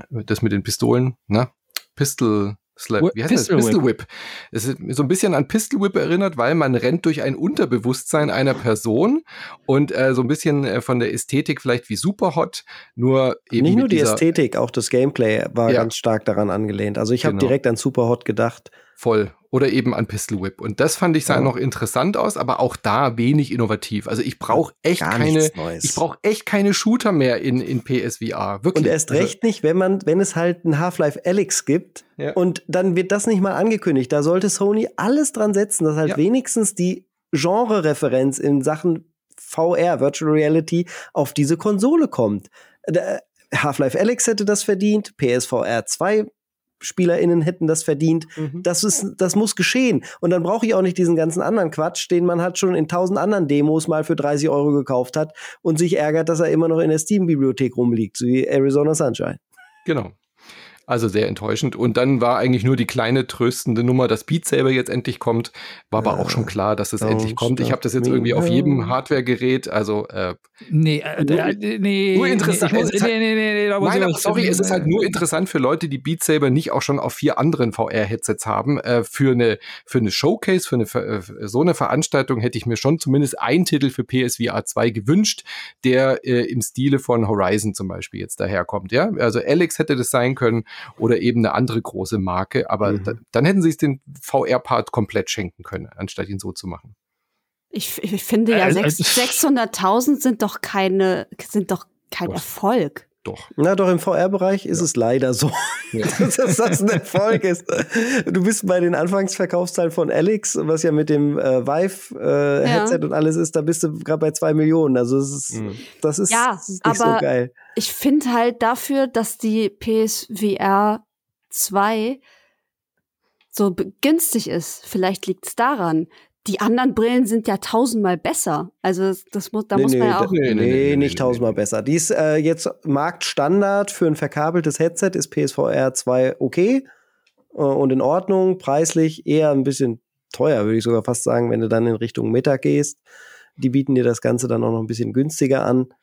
das mit den Pistolen, ne? Pistol, Slap, wie heißt Pistol das? Pistol Whip. Es ist so ein bisschen an Pistol Whip erinnert, weil man rennt durch ein Unterbewusstsein einer Person und äh, so ein bisschen äh, von der Ästhetik vielleicht wie Superhot, nur eben. Nicht nur die Ästhetik, auch das Gameplay war ja. ganz stark daran angelehnt. Also ich habe genau. direkt an Superhot gedacht. Voll. Oder eben an Pistol Whip. Und das fand ich sah ja. noch interessant aus, aber auch da wenig innovativ. Also ich brauche echt Gar keine, ich brauche echt keine Shooter mehr in, in PSVR. Wirklich. Und erst also recht nicht, wenn man, wenn es halt ein Half-Life Alex gibt ja. und dann wird das nicht mal angekündigt. Da sollte Sony alles dran setzen, dass halt ja. wenigstens die Genre-Referenz in Sachen VR, Virtual Reality, auf diese Konsole kommt. Half-Life Alex hätte das verdient, PSVR 2 SpielerInnen hätten das verdient. Mhm. Das, ist, das muss geschehen. Und dann brauche ich auch nicht diesen ganzen anderen Quatsch, den man halt schon in tausend anderen Demos mal für 30 Euro gekauft hat und sich ärgert, dass er immer noch in der Steam-Bibliothek rumliegt, so wie Arizona Sunshine. Genau. Also sehr enttäuschend. Und dann war eigentlich nur die kleine tröstende Nummer, dass Beat Saber jetzt endlich kommt. War aber auch schon klar, dass es endlich kommt. Ich habe das jetzt irgendwie auf jedem Hardware-Gerät. Also äh, nee, äh, äh, nee, nur interessant. Nee, muss, halt, nee, nee, nee, da nein, aber sorry, es ist halt nur interessant für Leute, die Beat Saber nicht auch schon auf vier anderen VR-Headsets haben. Äh, für eine für eine Showcase, für eine äh, so eine Veranstaltung hätte ich mir schon zumindest einen Titel für PSVR 2 gewünscht, der äh, im Stile von Horizon zum Beispiel jetzt daherkommt. Ja, also Alex hätte das sein können oder eben eine andere große Marke. Aber mhm. da, dann hätten sie es den VR-Part komplett schenken können, anstatt ihn so zu machen. Ich, ich finde ja, äh, 600.000 sind doch keine, sind doch kein doch. Erfolg. Doch. Na doch, im VR-Bereich ist ja. es leider so, ja. dass das ein Erfolg ist. Du bist bei den Anfangsverkaufszahlen von Alex, was ja mit dem äh, Vive-Headset äh, ja. und alles ist, da bist du gerade bei zwei Millionen. Also das ist, mhm. das ist, ja, das ist nicht aber so geil. Ich finde halt dafür, dass die PSVR 2 so günstig ist, vielleicht liegt es daran, die anderen Brillen sind ja tausendmal besser. Also das muss, da nee, muss man ja auch. Nee, nee, nee nicht tausendmal besser. Die ist äh, jetzt Marktstandard für ein verkabeltes Headset ist PSVR 2 okay äh, und in Ordnung. Preislich eher ein bisschen teuer, würde ich sogar fast sagen, wenn du dann in Richtung Meta gehst. Die bieten dir das Ganze dann auch noch ein bisschen günstiger an.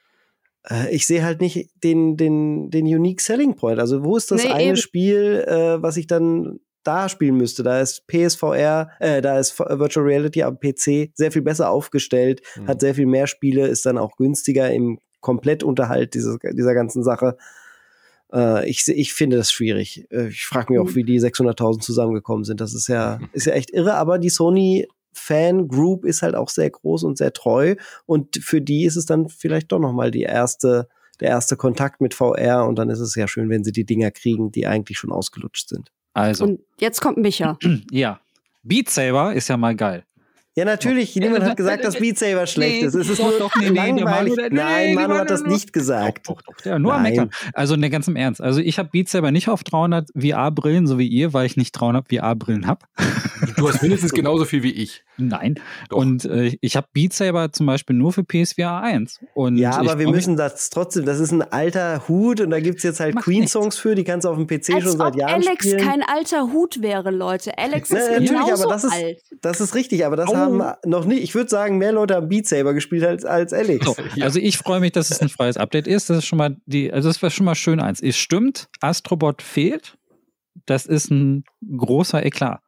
Äh, ich sehe halt nicht den, den, den Unique Selling Point. Also, wo ist das nee, eine eben. Spiel, äh, was ich dann da spielen müsste. Da ist PSVR, äh, da ist Virtual Reality am PC sehr viel besser aufgestellt, mhm. hat sehr viel mehr Spiele, ist dann auch günstiger im Komplettunterhalt dieser, dieser ganzen Sache. Äh, ich, ich finde das schwierig. Äh, ich frage mich auch, wie die 600.000 zusammengekommen sind. Das ist ja, ist ja echt irre, aber die Sony Fan Group ist halt auch sehr groß und sehr treu und für die ist es dann vielleicht doch noch mal die erste der erste Kontakt mit VR und dann ist es ja schön, wenn sie die Dinger kriegen, die eigentlich schon ausgelutscht sind. Also. Und jetzt kommt Micha. Ja. Beat Saber ist ja mal geil. Ja, natürlich. Niemand hat gesagt, dass Beat Saber schlecht ist. Es ist nur doch, nee, langweilig. Nee, Nein, Manu hat das nicht gesagt. Doch, doch, doch. Ja, nur am Meckern. Also, ne, ganz im Ernst. Also, ich habe Beat Saber nicht auf 300 VR-Brillen, so wie ihr, weil ich nicht 300 VR-Brillen habe. Du hast mindestens genauso viel wie ich. Nein. Doch. Und äh, ich habe Beat Saber zum Beispiel nur für PSVR 1. Und ja, aber wir müssen das trotzdem, das ist ein alter Hut und da gibt es jetzt halt Queen-Songs für, die kannst du auf dem PC Als schon seit Jahren Alex spielen. kein alter Hut wäre, Leute. Alex ist Na, genauso aber das ist, alt. Das ist richtig, aber das oh. haben noch nicht, ich würde sagen, mehr Leute haben Beat Saber gespielt als, als Alex. So. Also ich freue mich, dass es ein freies Update ist. Das ist schon mal die, also das war schon mal schön eins. Es stimmt, Astrobot fehlt. Das ist ein großer Eklat.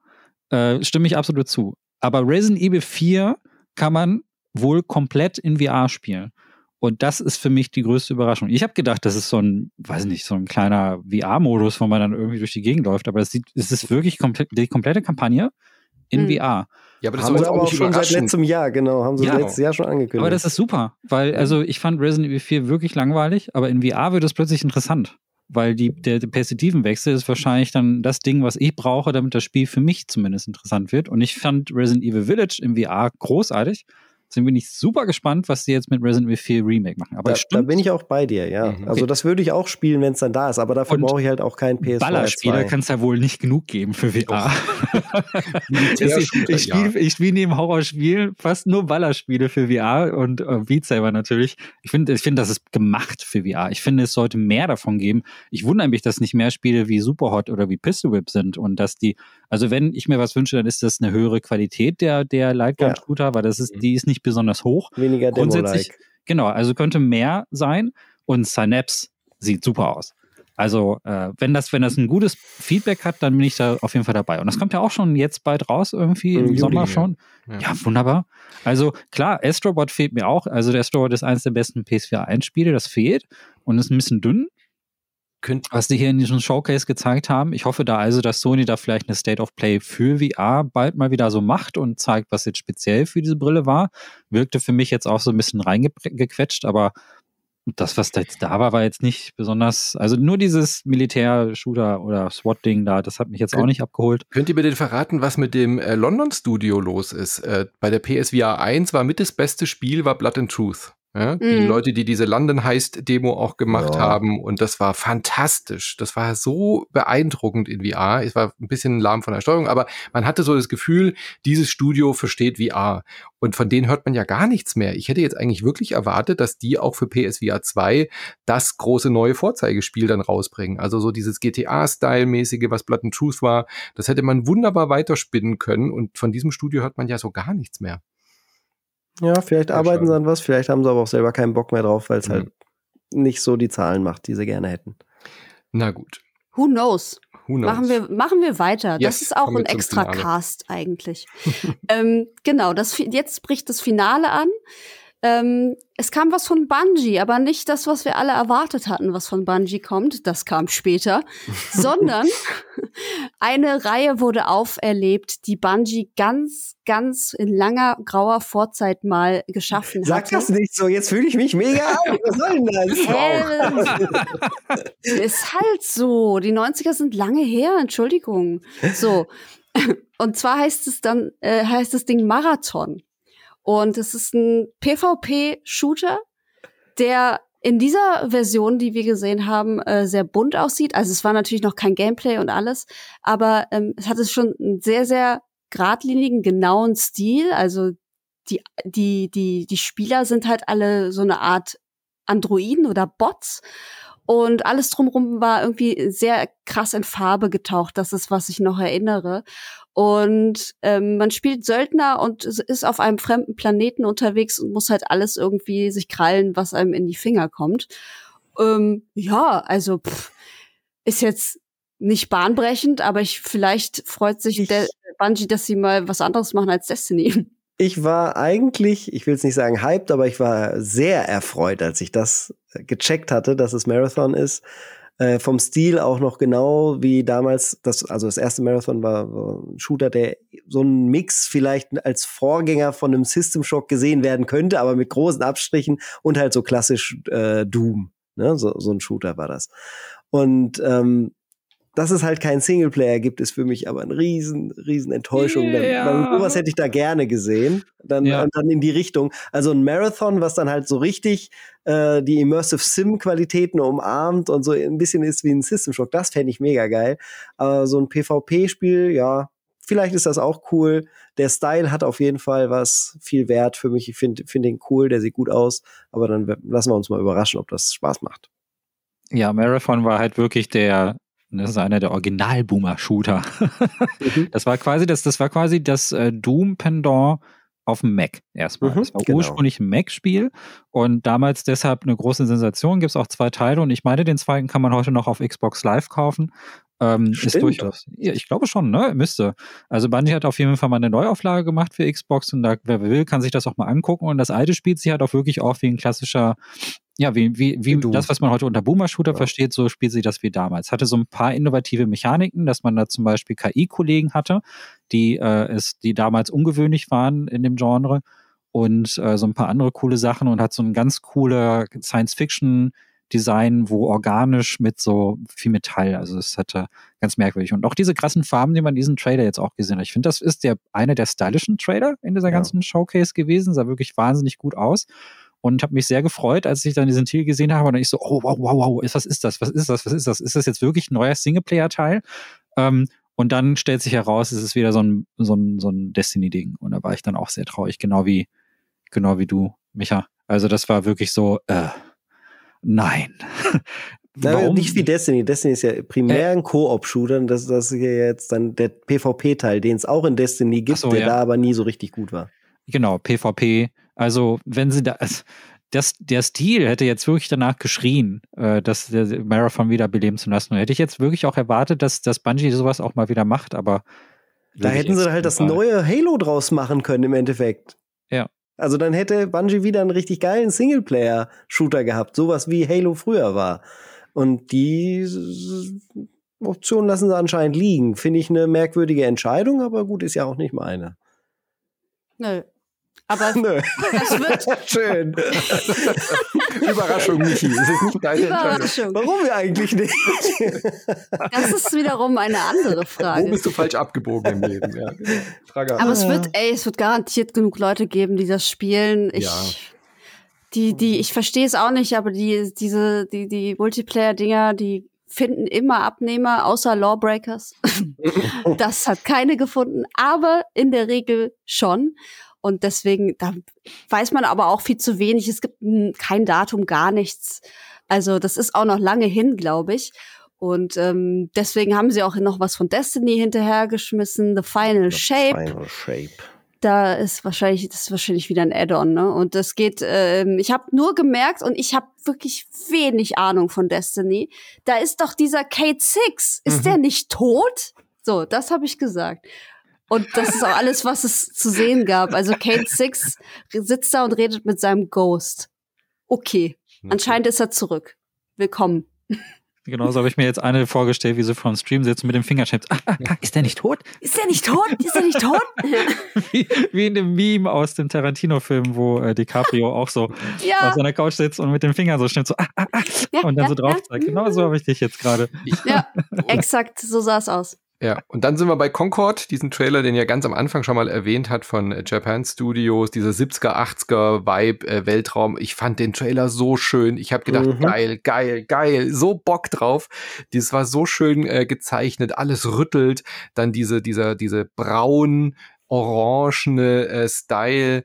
Äh, stimme ich absolut zu. Aber Resident Evil 4 kann man wohl komplett in VR spielen. Und das ist für mich die größte Überraschung. Ich habe gedacht, das ist so ein, weiß nicht, so ein kleiner VR-Modus, wo man dann irgendwie durch die Gegend läuft. Aber es, sieht, es ist wirklich komplett, die komplette Kampagne in mhm. VR. Ja, aber das haben sie aber auch schon seit letztem Jahr, genau, haben sie ja. letztes Jahr schon angekündigt. Aber das ist super, weil, also ich fand Resident Evil 4 wirklich langweilig, aber in VR wird es plötzlich interessant weil die, der, der Perspektivenwechsel ist wahrscheinlich dann das Ding, was ich brauche, damit das Spiel für mich zumindest interessant wird. Und ich fand Resident Evil Village im VR großartig. Deswegen bin ich super gespannt, was sie jetzt mit Resident Evil 4 Remake machen. Aber da, da bin ich auch bei dir, ja. Mhm, okay. Also das würde ich auch spielen, wenn es dann da ist, aber dafür brauche ich halt auch keinen PS4. Ballerspieler kann es ja wohl nicht genug geben für VR. ich spiele ich spiel neben Horrorspielen fast nur Ballerspiele für VR und äh, Beat Saber natürlich. Ich finde, ich find, das ist gemacht für VR. Ich finde, es sollte mehr davon geben. Ich wundere mich, dass nicht mehr Spiele wie Superhot oder wie Pistol Whip sind und dass die, also wenn ich mir was wünsche, dann ist das eine höhere Qualität der, der Lightgun-Shooter, ja. weil das ist, die ist nicht besonders hoch. Weniger Grundsätzlich, Demo-like. Genau, also könnte mehr sein und Synapse sieht super aus. Also, äh, wenn das, wenn das ein gutes Feedback hat, dann bin ich da auf jeden Fall dabei. Und das kommt ja auch schon jetzt bald raus, irgendwie im, im Sommer Juli, schon. Ja. ja. wunderbar. Also klar, Astrobot fehlt mir auch. Also der Astrobot ist eines der besten PS4 1-Spiele, das fehlt und ist ein bisschen dünn. Könnt was die hier in diesem Showcase gezeigt haben. Ich hoffe da also, dass Sony da vielleicht eine State of Play für VR bald mal wieder so macht und zeigt, was jetzt speziell für diese Brille war. Wirkte für mich jetzt auch so ein bisschen reingequetscht, aber das, was da jetzt da war, war jetzt nicht besonders, also nur dieses Militär-Shooter oder SWAT-Ding da, das hat mich jetzt auch nicht abgeholt. Könnt ihr bitte verraten, was mit dem äh, London-Studio los ist? Äh, bei der PSVR 1 war mit das beste Spiel, war Blood and Truth. Ja, die mhm. Leute, die diese London Heist Demo auch gemacht ja. haben und das war fantastisch. Das war so beeindruckend in VR. Es war ein bisschen lahm von der Steuerung, aber man hatte so das Gefühl, dieses Studio versteht VR und von denen hört man ja gar nichts mehr. Ich hätte jetzt eigentlich wirklich erwartet, dass die auch für PSVR 2 das große neue Vorzeigespiel dann rausbringen. Also so dieses GTA-Style-mäßige, was Blood and Truth war, das hätte man wunderbar weiterspinnen können und von diesem Studio hört man ja so gar nichts mehr. Ja, vielleicht ja, arbeiten sie an was, vielleicht haben sie aber auch selber keinen Bock mehr drauf, weil es mhm. halt nicht so die Zahlen macht, die sie gerne hätten. Na gut. Who knows? Who knows? Machen wir, machen wir weiter. Yes, das ist auch ein extra Cast eigentlich. ähm, genau, das, jetzt bricht das Finale an. Ähm, es kam was von Bungie, aber nicht das, was wir alle erwartet hatten, was von Bungie kommt. Das kam später. sondern eine Reihe wurde auferlebt, die Bungie ganz, ganz in langer, grauer Vorzeit mal geschaffen Sag hatte. Sag das nicht so, jetzt fühle ich mich mega. was soll denn das? ist halt so. Die 90er sind lange her, Entschuldigung. So. Und zwar heißt es dann, äh, heißt das Ding Marathon. Und es ist ein PvP-Shooter, der in dieser Version, die wir gesehen haben, äh, sehr bunt aussieht. Also es war natürlich noch kein Gameplay und alles, aber ähm, es hatte schon einen sehr, sehr geradlinigen, genauen Stil. Also die, die, die, die Spieler sind halt alle so eine Art Androiden oder Bots. Und alles drumherum war irgendwie sehr krass in Farbe getaucht. Das ist, was ich noch erinnere. Und ähm, man spielt Söldner und ist auf einem fremden Planeten unterwegs und muss halt alles irgendwie sich krallen, was einem in die Finger kommt. Ähm, ja, also pff, ist jetzt nicht bahnbrechend, aber ich vielleicht freut sich der Bungie, dass sie mal was anderes machen als Destiny. Ich war eigentlich, ich will es nicht sagen hyped, aber ich war sehr erfreut, als ich das gecheckt hatte, dass es Marathon ist äh, vom Stil auch noch genau wie damals, das, also das erste Marathon war, ein Shooter, der so ein Mix vielleicht als Vorgänger von einem System Shock gesehen werden könnte, aber mit großen Abstrichen und halt so klassisch äh, Doom. Ne? So, so ein Shooter war das. Und ähm, dass es halt keinen Singleplayer gibt, ist für mich aber eine riesen, riesen Enttäuschung. Ja. Dann, dann, sowas hätte ich da gerne gesehen. Dann, ja. dann in die Richtung. Also ein Marathon, was dann halt so richtig äh, die Immersive Sim-Qualitäten umarmt und so ein bisschen ist wie ein System Shock. Das fände ich mega geil. Aber so ein PvP-Spiel, ja, vielleicht ist das auch cool. Der Style hat auf jeden Fall was viel wert für mich. Ich finde find den cool, der sieht gut aus. Aber dann lassen wir uns mal überraschen, ob das Spaß macht. Ja, Marathon war halt wirklich der das ist einer der Original-Boomer-Shooter. Mhm. Das war quasi das, das war quasi das äh, Doom-Pendant auf dem Mac erstmal. Mhm, das war genau. ursprünglich ein Mac-Spiel und damals deshalb eine große Sensation. Gibt es auch zwei Teile und ich meine, den zweiten kann man heute noch auf Xbox Live kaufen. Ähm, ist durchaus. Ja, ich glaube schon, ne? Müsste. Also Bungie hat auf jeden Fall mal eine Neuauflage gemacht für Xbox und da, wer will, kann sich das auch mal angucken. Und das alte spielt sich halt auch wirklich auch wie ein klassischer ja, wie, wie, wie das, was man heute unter Boomer-Shooter ja. versteht, so spielt sich das wie damals. Hatte so ein paar innovative Mechaniken, dass man da zum Beispiel KI-Kollegen hatte, die, äh, es, die damals ungewöhnlich waren in dem Genre und äh, so ein paar andere coole Sachen und hat so ein ganz cooler Science-Fiction- Design, wo organisch mit so viel Metall, also es hatte ganz merkwürdig. Und auch diese krassen Farben, die man in diesem Trailer jetzt auch gesehen hat. Ich finde, das ist der einer der stylischen Trailer in dieser ja. ganzen Showcase gewesen, sah wirklich wahnsinnig gut aus und habe mich sehr gefreut, als ich dann diesen Titel gesehen habe und dann ich so, oh wow, wow, wow, was ist das? Was ist das? Was ist das? Ist das jetzt wirklich ein neuer Singleplayer-Teil? Ähm, und dann stellt sich heraus, es ist wieder so ein, so ein, so ein Destiny-Ding. Und da war ich dann auch sehr traurig, genau wie, genau wie du, Micha. Also das war wirklich so, äh, nein. Warum? Nicht wie Destiny. Destiny ist ja primär äh, ein Koop-Shooter und das, das ist ja jetzt dann der PvP-Teil, den es auch in Destiny gibt, so, der ja. da aber nie so richtig gut war. Genau, PvP also, wenn sie da, das, der Stil hätte jetzt wirklich danach geschrien, äh, dass der Marathon wieder beleben zu lassen. Und hätte ich jetzt wirklich auch erwartet, dass, dass Bungie sowas auch mal wieder macht, aber. Da hätten sie halt das neue Halo draus machen können im Endeffekt. Ja. Also dann hätte Bungie wieder einen richtig geilen Singleplayer-Shooter gehabt, sowas wie Halo früher war. Und die Option lassen sie anscheinend liegen. Finde ich eine merkwürdige Entscheidung, aber gut, ist ja auch nicht meine. Nö. Aber Nö. das wird Schön. Überraschung, Michi. Es ist nicht deine. Überraschung. Warum eigentlich nicht? Das ist wiederum eine andere Wo Frage. bist du falsch abgebogen im Leben? Ja, genau. Frage Aber es wird, ey, es wird garantiert genug Leute geben, die das spielen. Ich, Ja. die, die, ich verstehe es auch nicht, aber die, diese, die, die Multiplayer-Dinger, die finden immer Abnehmer, außer Lawbreakers. das hat keine gefunden, aber in der Regel schon. Und deswegen, da weiß man aber auch viel zu wenig. Es gibt kein Datum, gar nichts. Also das ist auch noch lange hin, glaube ich. Und ähm, deswegen haben sie auch noch was von Destiny hinterhergeschmissen, The Final Shape Final Shape. da ist wahrscheinlich, das ist wahrscheinlich wieder ein Add-on, ne? Und das geht, ähm, ich habe nur gemerkt und ich habe wirklich wenig Ahnung von Destiny. Da ist doch dieser Kate Six. Ist Mhm. der nicht tot? So, das habe ich gesagt. Und das ist auch alles, was es zu sehen gab. Also Kate Six sitzt da und redet mit seinem Ghost. Okay, anscheinend ist er zurück. Willkommen. Genauso habe ich mir jetzt eine vorgestellt, wie sie vor dem Stream sitzt und mit dem Finger schnippst. Ah, ah, ah, ist der nicht tot? Ist er nicht tot? Ist er nicht tot? Wie, wie in dem Meme aus dem Tarantino-Film, wo äh, DiCaprio auch so auf ja, seiner Couch sitzt und mit dem Finger so schnippt, so ah, ah, ah, ja, und dann ja, so drauf ja. zeigt. Genau so habe ich dich jetzt gerade. ja, exakt, so sah es aus. Ja, und dann sind wir bei Concord, diesen Trailer, den ja ganz am Anfang schon mal erwähnt hat von äh, Japan Studios, dieser 70er, 80er Vibe, äh, Weltraum. Ich fand den Trailer so schön. Ich habe gedacht, Mhm. geil, geil, geil, so Bock drauf. Das war so schön äh, gezeichnet, alles rüttelt. Dann diese, dieser, diese braun, orangene äh, Style.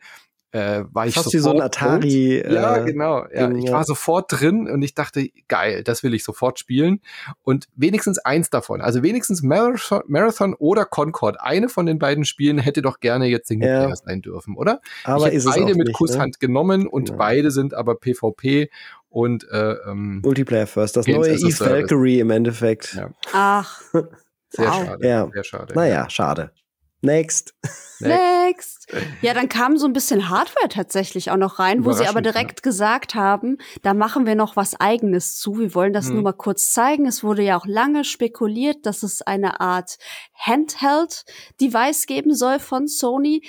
Äh, war ich Fast wie so ein. Atari. Ja, äh, genau. Ja, Ding, ich ja. war sofort drin und ich dachte, geil, das will ich sofort spielen. Und wenigstens eins davon, also wenigstens Marathon, Marathon oder Concord, eine von den beiden Spielen hätte doch gerne jetzt Singleplayer Ja. sein dürfen, oder? Aber ich ist es beide auch mit nicht, ne? Kusshand genommen und Genau. beide sind aber PvP und äh, ähm, Multiplayer First. Das Games neue Eve Service. Valkyrie im Endeffekt. Ja. Ach, sehr Wow. schade. Ja. Sehr schade. Naja, schade. Next. Next. Ja, dann kam so ein bisschen Hardware tatsächlich auch noch rein, wo sie aber direkt gesagt haben, da machen wir noch was eigenes zu. Wir wollen das Hm. nur mal kurz zeigen. Es wurde ja auch lange spekuliert, dass es eine Art Handheld-Device geben soll von Sony.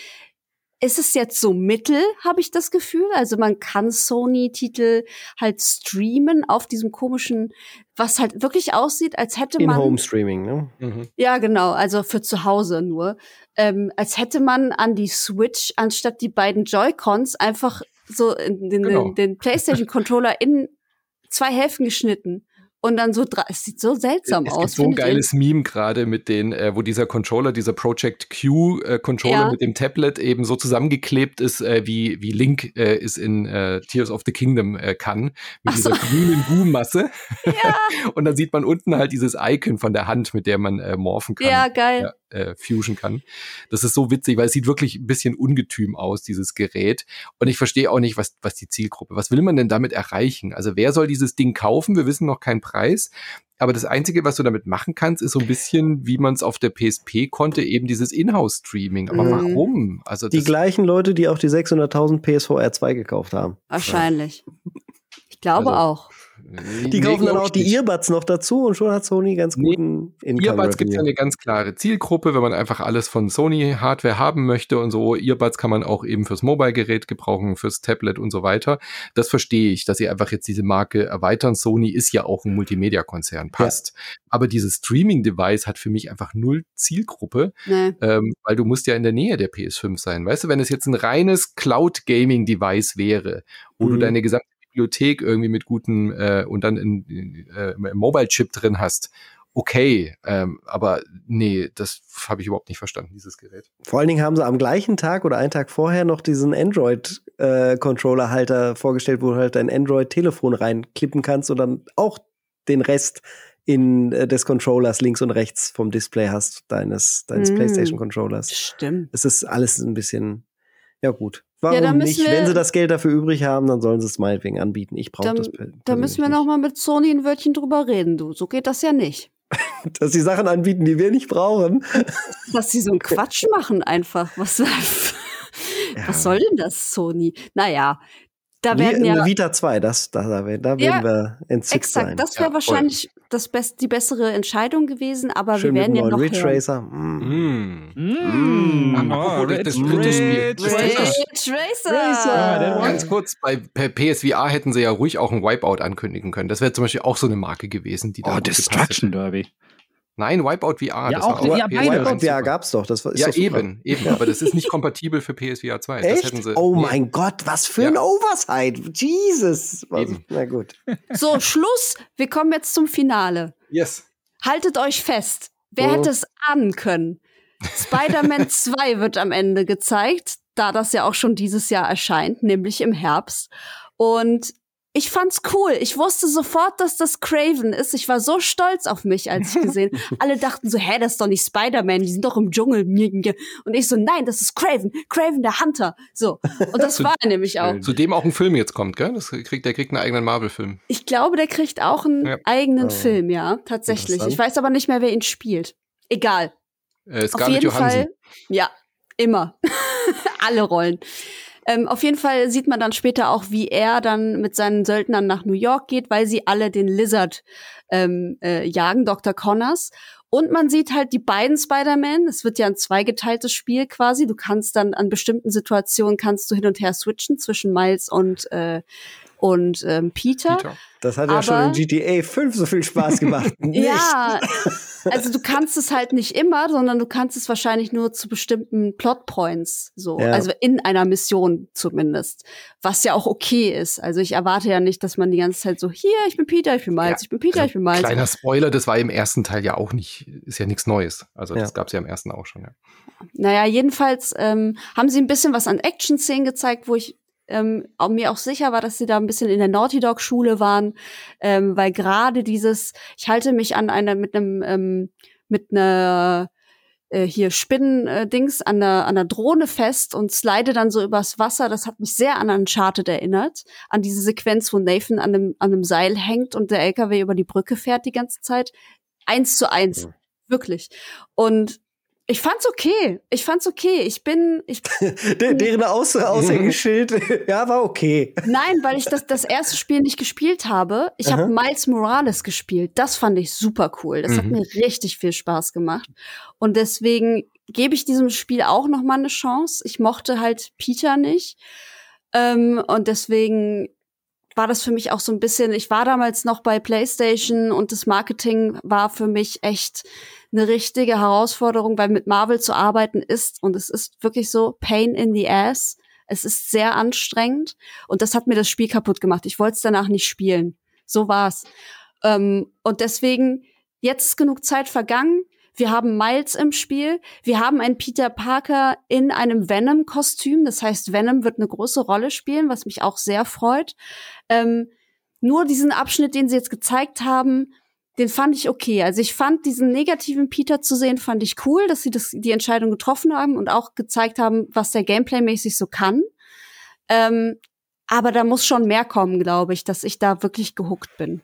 Ist es jetzt so mittel, habe ich das Gefühl? Also man kann Sony-Titel halt streamen auf diesem komischen, was halt wirklich aussieht, als hätte man In-Home-Streaming, ne? Mhm. ja, genau, also für zu Hause nur. Ähm, als hätte man an die Switch anstatt die beiden Joy-Cons einfach so in den, Genau. den, den PlayStation-Controller in zwei Hälften geschnitten. Und dann so, es sieht so seltsam es aus. gibt so ein geiles Meme gerade mit den, äh, wo dieser Controller, dieser Project Q äh, Controller Ja. mit dem Tablet eben so zusammengeklebt ist, äh, wie, wie Link äh, es in äh, Tears of the Kingdom äh, kann, mit Ach dieser so. grünen Goo-Masse. Ja, Und dann sieht man unten halt dieses Icon von der Hand, mit der man äh, morphen kann. ja, geil. ja, äh, fusion kann. Das ist so witzig, weil es sieht wirklich ein bisschen ungetüm aus, dieses Gerät. Und ich verstehe auch nicht, was, was die Zielgruppe, was will man denn damit erreichen? Also wer soll dieses Ding kaufen? Wir wissen noch keinen Preis. Aber das Einzige, was du damit machen kannst, ist so ein bisschen, wie man es auf der PSP konnte, eben dieses Inhouse-Streaming. Aber Mhm. warum? Also Die gleichen Leute, die auch die 600.000 PSVR 2 gekauft haben. Wahrscheinlich. Ich glaube Also, auch. Die kaufen dann auch die nicht. Earbuds noch dazu und schon hat Sony ganz Nee, guten Income Earbuds gibt es ja eine ganz klare Zielgruppe, wenn man einfach alles von Sony Hardware haben möchte und so. Earbuds kann man auch eben fürs Mobile-Gerät gebrauchen, fürs Tablet und so weiter. Das verstehe ich, dass sie einfach jetzt diese Marke erweitern. Sony ist ja auch ein Multimedia-Konzern, passt. Aber dieses Streaming-Device hat für mich einfach null Zielgruppe, Nee. ähm, weil du musst ja in der Nähe der PS5 sein. Weißt du, wenn es jetzt ein reines Cloud-Gaming-Device wäre, wo du Mhm. deine gesamte Bibliothek irgendwie mit guten äh, und dann in, äh, Mobile-Chip drin hast, okay, ähm, aber nee, das habe ich überhaupt nicht verstanden, dieses Gerät. Vor allen Dingen haben sie am gleichen Tag oder einen Tag vorher noch diesen Android-Controller-Halter vorgestellt, wo du halt dein Android-Telefon reinklippen kannst und dann auch den Rest in äh, des Controllers links und rechts vom Display hast, deines, deines Mm. PlayStation-Controllers. Stimmt. Es ist alles ein bisschen, ja gut. Warum müssen nicht? wir- Wenn sie das Geld dafür übrig haben, dann sollen sie es meinetwegen anbieten. Ich brauche das. Da müssen wir persönlich noch mal mit Sony ein Wörtchen drüber reden, du. So geht das ja nicht. Dass sie Sachen anbieten, die wir nicht brauchen. Dass sie so einen Quatsch machen einfach. Was, was soll denn das, Sony? Naja, da werden ja, ja Vita 2, das, da, da, werden Ja, wir entziffert exakt, sein. das wäre Ja, wahrscheinlich das best, die bessere Entscheidung gewesen, aber Schön wir werden mit ja noch Ridge hören. Racer. Mm. Mm. Mm. Apropos Oh, das Ridge dritte Spiel. Ridge Racer. Racer! Ja, Ganz kurz, bei PSVR hätten sie ja ruhig auch ein Wipeout ankündigen können. Das wäre zum Beispiel auch so eine Marke gewesen, die da Oh, Destruction. Derby. Nein, Wipeout VR. Ja, das auch, war ja, PS4 beide. Wipeout. VR gab's doch. Das ist Ja, doch eben, eben. Aber das ist nicht kompatibel für PSVR 2. Das Echt? hätten sie. oh nee. mein Gott, was für Ja. ein Oversight. Jesus. Was, na gut. So, Schluss. Wir kommen jetzt zum Finale. Yes. Haltet euch fest. Wer Oh. hätte es ahnen können? Spider-Man 2 wird am Ende gezeigt, da das ja auch schon dieses Jahr erscheint, nämlich im Herbst. Und ich fand's cool. Ich wusste sofort, dass das Craven ist. Ich war so stolz auf mich, als ich gesehen. Alle dachten so, hä, das ist doch nicht Spider-Man, die sind doch im Dschungel. Und ich so, nein, das ist Craven. Craven der Hunter. So. Und das war er nämlich auch. Zu dem auch ein Film jetzt kommt, gell? Das kriegt, der kriegt einen eigenen Marvel-Film. Ich glaube, der kriegt auch einen Ja. eigenen Oh. Film, ja, tatsächlich. Ich weiß aber nicht mehr, wer ihn spielt. Egal. Äh, Auf Scarlett jeden Johansson. Fall, ja, immer. Alle Rollen. Ähm, auf jeden Fall sieht man dann später auch, wie er dann mit seinen Söldnern nach New York geht, weil sie alle den Lizard ähm, äh, jagen, Dr. Connors. Und man sieht halt die beiden Spider-Man. Es wird ja ein zweigeteiltes Spiel quasi. Du kannst dann an bestimmten Situationen kannst du hin und her switchen zwischen Miles und äh, und ähm, Peter. Peter. Das hat ja Aber- schon in GTA 5 so viel Spaß gemacht. Ja, also du kannst es halt nicht immer, sondern du kannst es wahrscheinlich nur zu bestimmten Plotpoints, so, Ja. also in einer Mission zumindest, was ja auch okay ist. Also ich erwarte ja nicht, dass man die ganze Zeit so, hier, ich bin Peter, ich bin Miles, Ja, ich bin Peter, Also, ich bin Miles. Kleiner Spoiler, das war im ersten Teil ja auch nicht, ist ja nichts Neues. Also das Ja. gab's ja im ersten auch schon. Ja. Naja, jedenfalls ähm, haben sie ein bisschen was an Action-Szenen gezeigt, wo ich ähm, auch mir auch sicher war, dass sie da ein bisschen in der Naughty Dog Schule waren, ähm, weil gerade dieses, ich halte mich an einer mit einem ähm, mit einer äh, hier Spinnen-Dings an der an der Drohne fest und slide dann so übers Wasser. Das hat mich sehr an Uncharted erinnert, an diese Sequenz, wo Nathan an einem an einem Seil hängt und der LKW über die Brücke fährt die ganze Zeit. Eins zu eins, Ja. wirklich. Und ich fand's okay. Ich fand's okay. Ich bin, ich, De deren Aus Aushängeschild, ja, war okay. nein, weil ich das, das erste Spiel nicht gespielt habe. Ich habe. Miles Morales gespielt. Das fand ich super cool. Das hat Mhm. mir richtig viel Spaß gemacht. Und deswegen gebe ich diesem Spiel auch noch mal eine Chance. Ich mochte halt Peter nicht. Ähm, und deswegen war das für mich auch so ein bisschen, ich war damals noch bei PlayStation und das Marketing war für mich echt eine richtige Herausforderung, weil mit Marvel zu arbeiten ist, und es ist wirklich so, pain in the ass. Es ist sehr anstrengend und das hat mir das Spiel kaputt gemacht. Ich wollte es danach nicht spielen. So war's. Ähm, und deswegen, jetzt ist genug Zeit vergangen. Wir haben Miles im Spiel. Wir haben einen Peter Parker in einem Venom-Kostüm. Das heißt, Venom wird eine große Rolle spielen, was mich auch sehr freut. Ähm, nur diesen Abschnitt, den sie jetzt gezeigt haben, den fand ich okay. Also ich fand diesen negativen Peter zu sehen, fand ich cool, dass sie das, die Entscheidung getroffen haben und auch gezeigt haben, was der Gameplay-mäßig so kann. Ähm, aber da muss schon mehr kommen, glaube ich, dass ich da wirklich gehuckt bin.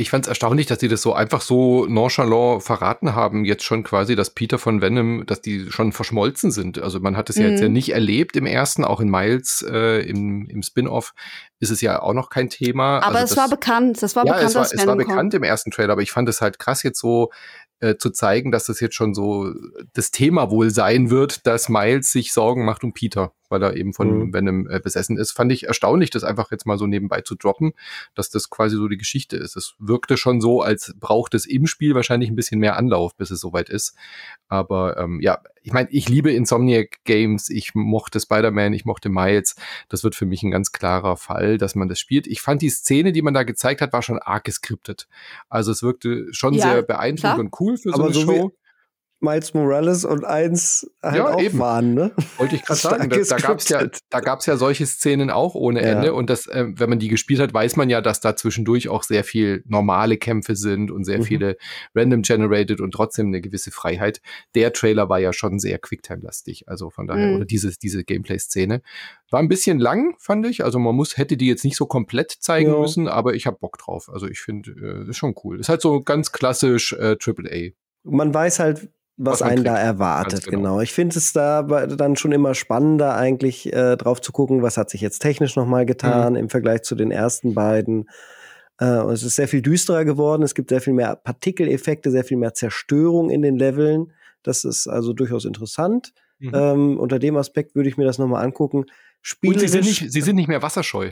Ich fand es erstaunlich, dass die das so einfach so nonchalant verraten haben, jetzt schon quasi, dass Peter von Venom, dass die schon verschmolzen sind. Also man hat es ja jetzt Mhm. ja nicht erlebt im ersten, auch in Miles äh, im, im Spin-off ist es ja auch noch kein Thema. Aber also es das, war bekannt, das war ja, bekannt, es war, es war bekannt kommt. im ersten Trailer, aber ich fand es halt krass jetzt so äh, zu zeigen, dass das jetzt schon so das Thema wohl sein wird, dass Miles sich Sorgen macht um Peter, weil er eben von Mhm. Venom äh, besessen ist. Fand ich erstaunlich, das einfach jetzt mal so nebenbei zu droppen, dass das quasi so die Geschichte ist. Es wirkte schon so, als braucht es im Spiel wahrscheinlich ein bisschen mehr Anlauf, bis es soweit ist. Aber ähm, ja, ich meine, ich liebe Insomniac Games, ich mochte Spider-Man, ich mochte Miles. Das wird für mich ein ganz klarer Fall, dass man das spielt. Ich fand die Szene, die man da gezeigt hat, war schon arg geskriptet. Also es wirkte schon Ja, sehr beeindruckend klar. und cool für so Aber eine so wie- Show. Miles Morales und eins halt Ja, auch eben. waren, ne? Wollte ich gerade sagen, da, da gab's ja, gescriptet. da gab's ja solche Szenen auch ohne Ja. Ende. Und das, äh, wenn man die gespielt hat, weiß man ja, dass da zwischendurch auch sehr viel normale Kämpfe sind und sehr Mhm. viele random generated und trotzdem eine gewisse Freiheit. Der Trailer war ja schon sehr Quicktime-lastig. Also von daher, Mhm. oder diese, diese Gameplay-Szene. War ein bisschen lang, fand ich. Also man muss, hätte die jetzt nicht so komplett zeigen Ja. müssen, aber ich habe Bock drauf. Also ich finde, äh, ist schon cool. Ist halt so ganz klassisch äh, AAA. Man weiß halt, was, was einen kriegt. da erwartet. Genau. genau. Ich finde es da dann schon immer spannender, eigentlich äh, drauf zu gucken, was hat sich jetzt technisch nochmal getan mhm. im Vergleich zu den ersten beiden. Äh, es ist sehr viel düsterer geworden. Es gibt sehr viel mehr Partikeleffekte, sehr viel mehr Zerstörung in den Leveln. Das ist also durchaus interessant. Mhm. Ähm, unter dem Aspekt würde ich mir das nochmal angucken. Und sie sind, nicht, sie sind nicht mehr wasserscheu.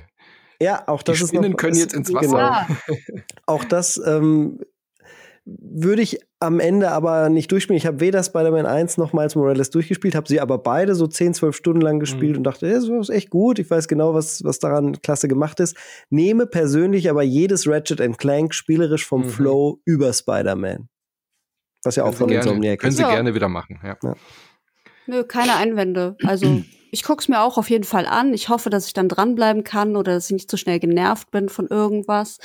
Ja, auch das Die Spinnen ist noch, können jetzt ins Wasser. Genau. auch das ähm, würde ich am Ende aber nicht durchspielen. Ich habe weder Spider-Man 1 noch Miles Morales durchgespielt, habe sie aber beide so 10, 12 Stunden lang gespielt mhm. und dachte, das ist echt gut. Ich weiß genau, was, was daran klasse gemacht ist. Nehme persönlich aber jedes Ratchet Clank spielerisch vom mhm. Flow über Spider-Man. Was ja auch von gerne, Insomniac Können Sie ja. gerne wieder machen, ja. ja. Nö, keine Einwände. Also ich gucke es mir auch auf jeden Fall an. Ich hoffe, dass ich dann dranbleiben kann oder dass ich nicht zu so schnell genervt bin von irgendwas.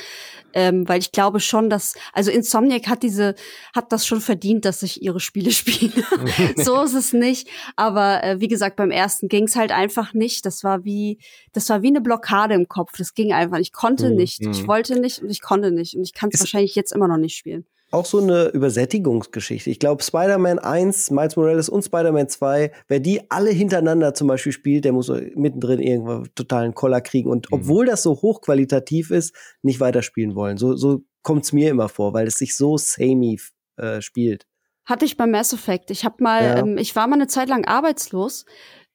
Ähm, weil ich glaube schon, dass, also Insomniac hat diese, hat das schon verdient, dass ich ihre Spiele spiele. so ist es nicht. Aber äh, wie gesagt, beim ersten ging es halt einfach nicht. Das war wie, das war wie eine Blockade im Kopf. Das ging einfach. Ich konnte mhm. nicht. Ich mhm. wollte nicht und ich konnte nicht. Und ich kann es wahrscheinlich jetzt immer noch nicht spielen auch so eine Übersättigungsgeschichte. Ich glaube, Spider-Man 1, Miles Morales und Spider-Man 2, wer die alle hintereinander zum Beispiel spielt, der muss mittendrin irgendwo totalen Koller kriegen. Und mhm. obwohl das so hochqualitativ ist, nicht weiterspielen wollen. So, so kommt es mir immer vor, weil es sich so samey äh, spielt. Hatte ich beim Mass Effect. Ich habe mal, ja. ähm, ich war mal eine Zeit lang arbeitslos.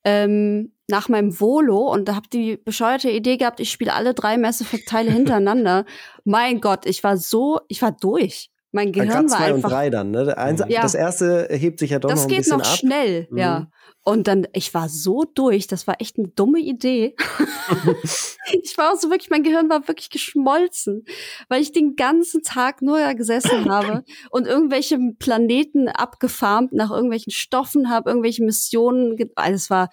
Ähm, nach meinem Volo und da habe die bescheuerte Idee gehabt, ich spiele alle drei Mass Effect Teile hintereinander. mein Gott, ich war so, ich war durch. Mein Gehirn war zwei einfach. und drei dann, ne? Eins, ja. Das erste hebt sich ja doch das noch ein bisschen ab. Das geht noch schnell, mhm. ja. Und dann, ich war so durch, das war echt eine dumme Idee. ich war auch so wirklich, mein Gehirn war wirklich geschmolzen, weil ich den ganzen Tag nur da gesessen habe und irgendwelche Planeten abgefarmt nach irgendwelchen Stoffen habe, irgendwelche Missionen, also es war,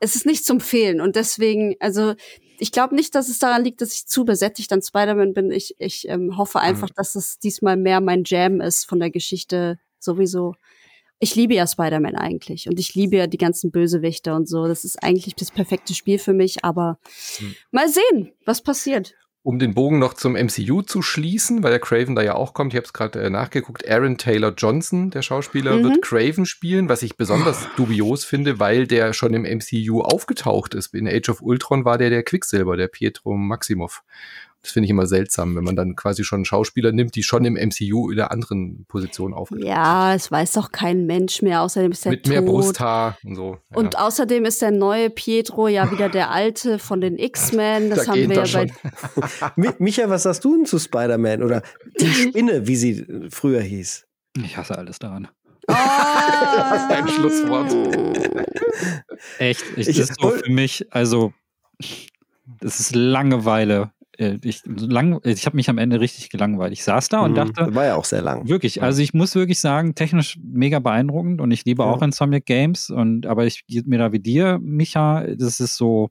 es ist nicht zum Fehlen und deswegen, also ich glaube nicht, dass es daran liegt, dass ich zu besättigt an Spider-Man bin. Ich, ich ähm, hoffe einfach, mhm. dass es diesmal mehr mein Jam ist von der Geschichte sowieso. Ich liebe ja Spider-Man eigentlich und ich liebe ja die ganzen Bösewichte und so. Das ist eigentlich das perfekte Spiel für mich, aber mhm. mal sehen, was passiert um den Bogen noch zum MCU zu schließen, weil der Craven da ja auch kommt, ich habe es gerade äh, nachgeguckt, Aaron Taylor Johnson, der Schauspieler, mhm. wird Craven spielen, was ich besonders dubios finde, weil der schon im MCU aufgetaucht ist. In Age of Ultron war der der Quicksilver, der Pietro Maximov. Das finde ich immer seltsam, wenn man dann quasi schon Schauspieler nimmt, die schon im MCU in der anderen Position aufgetreten Ja, es weiß doch kein Mensch mehr. Außerdem ist er Mit tot. mehr Brusthaar und so. Ja. Und außerdem ist der neue Pietro ja wieder der alte von den X-Men. Das da haben wir ja bei. Micha, was sagst du denn zu Spider-Man oder die Spinne, wie sie früher hieß? Ich hasse alles daran. Oh. das ist ein Schlusswort. Echt, ich, das ist so für mich, also, das ist Langeweile äh, ich, lang, ich habe mich am Ende richtig gelangweilt. Ich saß da und mhm, dachte. War ja auch sehr lang. Wirklich, also ich muss wirklich sagen, technisch mega beeindruckend und ich liebe ja. auch Insomniac Games und aber ich mir da wie dir, Micha, das ist so.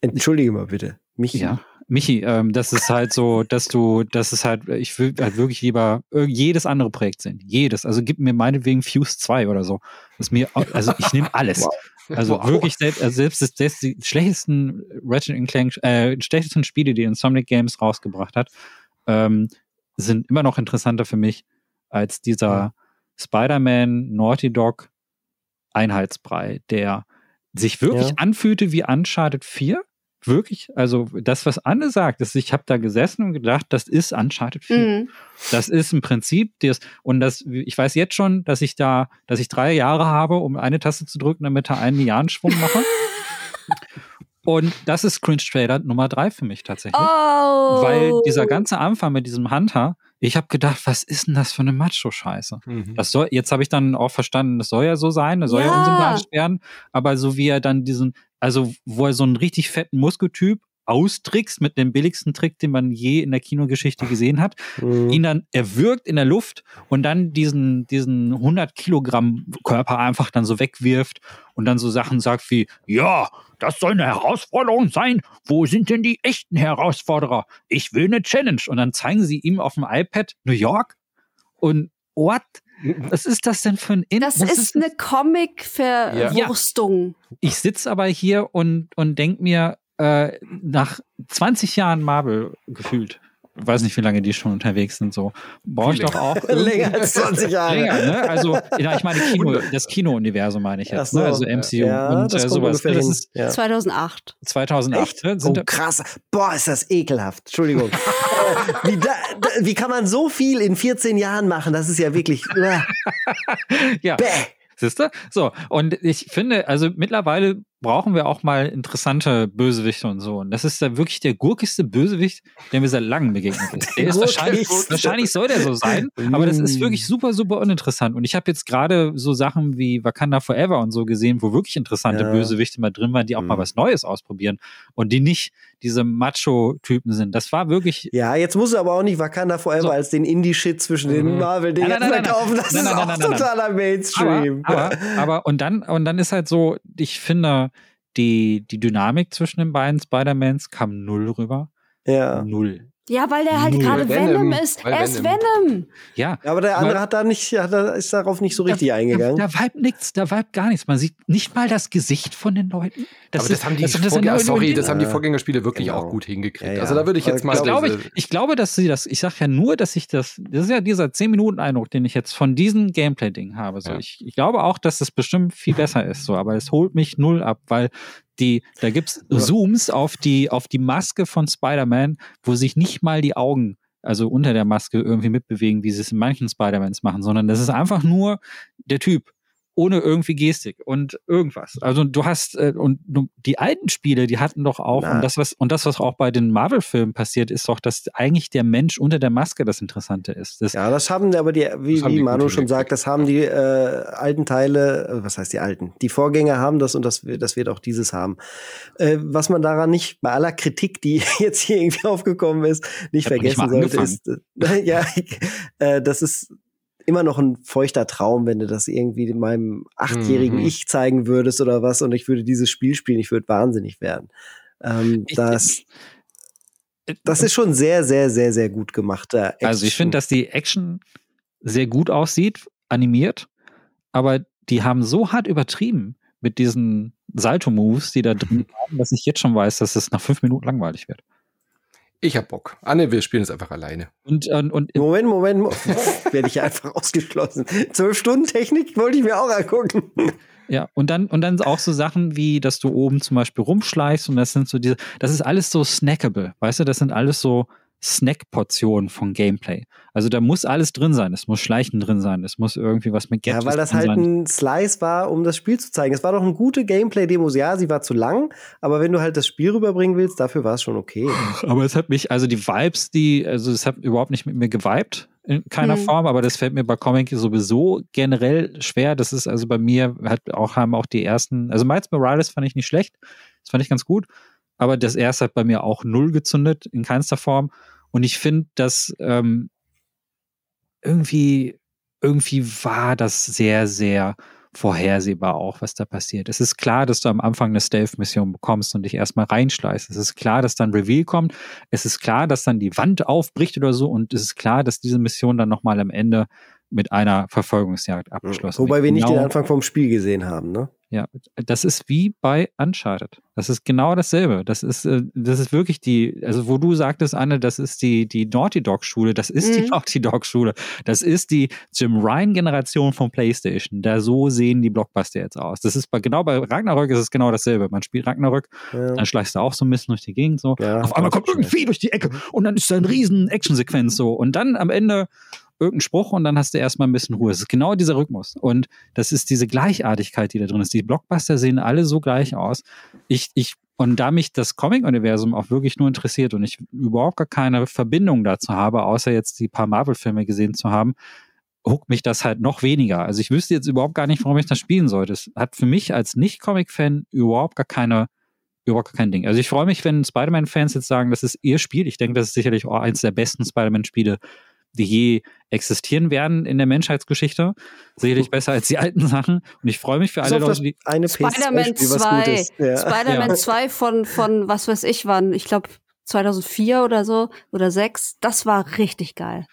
Entschuldige mal bitte. Michi. Ja. Michi, ähm, das ist halt so, dass du, das ist halt, ich will halt wirklich lieber jedes andere Projekt sehen. Jedes. Also gib mir meinetwegen Fuse 2 oder so. Das mir, also ich nehme alles. Wow. Also wow. wirklich selbst, also selbst, das, das die schlechtesten Ratchet Clank, äh, schlechtesten Spiele, die Insomniac Games rausgebracht hat, ähm, sind immer noch interessanter für mich als dieser. Spider-Man Naughty Dog Einheitsbrei, der sich wirklich ja. anfühlte wie Uncharted 4, wirklich, also das, was Anne sagt, ist, ich habe da gesessen und gedacht, das ist Uncharted 4. Mhm. Das ist im Prinzip das, und das, ich weiß jetzt schon, dass ich da, dass ich drei Jahre habe, um eine Taste zu drücken, damit er einen Lianschwung mache. und das ist Cringe Trailer Nummer drei für mich tatsächlich. Oh. Weil dieser ganze Anfang mit diesem Hunter, ich habe gedacht, was ist denn das für eine Macho-Scheiße? Mhm. Das soll, jetzt habe ich dann auch verstanden, das soll ja so sein, das soll ja, ja unsympathisch werden, aber so wie er dann diesen, also wo er so einen richtig fetten Muskeltyp austrickst mit dem billigsten Trick, den man je in der Kinogeschichte gesehen hat, mhm. ihn dann erwürgt in der Luft und dann diesen, diesen 100 Kilogramm Körper einfach dann so wegwirft und dann so Sachen sagt wie, ja, das soll eine Herausforderung sein. Wo sind denn die echten Herausforderer? Ich will eine Challenge. Und dann zeigen sie ihm auf dem iPad New York und what? Was ist das denn für ein In Das ist, ist, eine Comic-Verwurstung. Ja. Ich sitze aber hier und, und denke mir, äh, nach 20 Jahren Marvel gefühlt, weiß nicht, wie lange die schon unterwegs sind, so. Brauche ich doch auch. Länger als 20 Jahre. Länger, ne? Also, ja, ich meine, Kino, das Kino-Universum meine ich jetzt, ne? so. Also MCU Ja, und das äh, sowas. Das ist Ja. 2008. 2008. Echt? Ne? Sind oh, krass. Boah, ist das ekelhaft. Entschuldigung. Wie, da, da, wie kann man so viel in 14 Jahren machen? Das ist ja wirklich. Äh, ja. bäh. Siehst du? So, und ich finde, also mittlerweile brauchen wir auch mal interessante Bösewichte und so. Und das ist da wirklich der gurkigste Bösewicht, der mir seit langem begegnet ist. Der ist wahrscheinlich, wahrscheinlich soll der so sein, aber das ist Mm. wirklich super, super uninteressant. Und ich habe jetzt gerade so Sachen wie Wakanda Forever und so gesehen, wo wirklich interessante Ja. Bösewichte mal drin waren, die auch mal Mm. was Neues ausprobieren und die nicht diese Macho-Typen sind. Das war wirklich Ja, jetzt muss er aber auch nicht Wakanda Forever So. als den Indie-Shit zwischen den Mhm. Nein, nein, verkaufen. Das nein, ist nein, auch nein, nein. totaler Mainstream. Aber, aber, aber und dann und dann ist halt so, ich finde die die Dynamik zwischen den beiden Spider-Mans kam null rüber, ja. null. Ja, weil der halt gerade Venom. Venom ist. Weil Er ist Venom. Venom. Ja, Aber der andere hat da nicht, hat da, ist darauf nicht so richtig eingegangen. Da, da vibe nichts, da vibe gar nichts. Man sieht nicht mal das Gesicht von den Leuten. aber das haben die das, das Vorgänger, sorry, das haben die Vorgängerspiele wirklich genau. auch gut hingekriegt. Ja, ja. Also da würde ich jetzt mal Das glaube ich, ich glaube, dass sie das, ich sage ja nur, dass ich das, das ist ja dieser 10-Minuten-Eindruck, den ich jetzt von diesem Gameplay-Ding habe. So, Ja. ich, ich glaube auch, dass das bestimmt viel besser ist, so, aber es holt mich null ab, weil die, da gibt's Zooms auf die, auf die Maske von Spider-Man, wo sich nicht mal die Augen, also unter der Maske irgendwie mitbewegen, wie sie es in manchen Spider-Mans machen, sondern das ist einfach nur der Typ. Ohne irgendwie Gestik und irgendwas. Also du hast, äh, und du, die alten Spiele, die hatten doch auch, Na. und das, was, und das, was auch bei den Marvel-Filmen passiert, ist doch, dass eigentlich der Mensch unter der Maske das Interessante ist. Das, Ja, das haben aber die, wie, wie die Manu schon sagt, das haben die äh, alten Teile, äh, was heißt die alten? Die Vorgänger haben das und das, wird- das wird auch dieses haben. Äh, was man daran nicht, bei aller Kritik, die jetzt hier irgendwie aufgekommen ist, nicht nicht vergessen mal sollte, ist, äh, ja, äh, das ist immer noch ein feuchter Traum, wenn du das irgendwie meinem achtjährigen Mhm. Ich zeigen würdest oder was und ich würde dieses Spiel spielen, ich würde wahnsinnig werden. Ähm, Ich- das, das ist schon sehr, sehr, sehr, sehr gut gemachter also ich finde, dass die Action sehr gut aussieht, animiert, aber die haben so hart übertrieben mit diesen Salto-Moves, die da drin waren, dass ich jetzt schon weiß, dass es nach fünf Minuten langweilig wird. Ich hab Bock. Anne, wir spielen es einfach alleine. Und, und, und Moment, Moment, Mo- werde ich einfach ausgeschlossen. Zwölf Stunden Technik wollte ich mir auch angucken. Ja, und dann, und dann auch so Sachen wie, dass du oben zum Beispiel rumschleichst und das sind so diese, das ist alles so snackable, weißt du, das sind alles so Snack-Portionen von Gameplay. Also da muss alles drin sein. Es muss Schleichen drin sein. Es muss irgendwie was mit Ja, Gadgets weil das halt sein. ein Slice war, um das Spiel zu zeigen. Es war doch eine gute Gameplay-Demo. Ja, sie war zu lang, aber wenn du halt das Spiel rüberbringen willst, dafür war es schon okay. Aber es hat mich, also die Vibes, die, also es hat überhaupt nicht mit mir geweibt in keiner Hm. Form, aber das fällt mir bei Comic sowieso generell schwer. Das ist also bei mir, hat auch, haben auch die ersten, also Miles Morales fand ich nicht schlecht. Das fand ich ganz gut. Aber das erste hat bei mir auch null gezündet, in keinster Form. Und ich finde, dass ähm, irgendwie, irgendwie war das sehr, sehr vorhersehbar auch, was da passiert. Es ist klar, dass du am Anfang eine Stealth-Mission bekommst und dich erstmal reinschleißt. Es ist klar, dass dann Reveal kommt. Es ist klar, dass dann die Wand aufbricht oder so. Und es ist klar, dass diese Mission dann nochmal am Ende mit einer Verfolgungsjagd abgeschlossen Wobei wird. wir nicht Genau- den Anfang vom Spiel gesehen haben, ne? Ja, das ist wie bei Uncharted. Das ist genau dasselbe. Das ist, äh, das ist wirklich die, also wo du sagtest, Anne, das ist die, die Naughty Dog Schule. Das ist die Mhm. Naughty Dog Schule. Das ist die Jim Ryan Generation von PlayStation. Da so sehen die Blockbuster jetzt aus. Das ist bei, genau bei Ragnarök ist es genau dasselbe. Man spielt Ragnarök, Ja. dann schleichst du auch so ein bisschen durch die Gegend so. Ja, Auf einmal kommt Vieh durch die Ecke und dann ist da eine riesen Actionsequenz so. Und dann am Ende irgendein Spruch und dann hast du erstmal ein bisschen Ruhe. Es ist genau dieser Rhythmus. Und das ist diese Gleichartigkeit, die da drin ist. Die Blockbuster sehen alle so gleich aus. Ich, ich, und da mich das Comic-Universum auch wirklich nur interessiert und ich überhaupt gar keine Verbindung dazu habe, außer jetzt die paar Marvel-Filme gesehen zu haben, huckt mich das halt noch weniger. Also ich wüsste jetzt überhaupt gar nicht, warum ich das spielen sollte. Es hat für mich als Nicht-Comic-Fan überhaupt gar keine überhaupt kein Ding. Also ich freue mich, wenn Spider-Man-Fans jetzt sagen, das ist ihr Spiel. Ich denke, das ist sicherlich eins der besten Spider-Man-Spiele, die je existieren werden in der Menschheitsgeschichte. Sicherlich besser als die alten Sachen. Und ich freue mich für alle Leute, die. eine Spider-Man PS2-Spiel, was 2. gut ist. Ja. Spider-Man Ja. 2 von, von was weiß ich wann, ich glaube 2004 oder so oder 6. Das war richtig geil.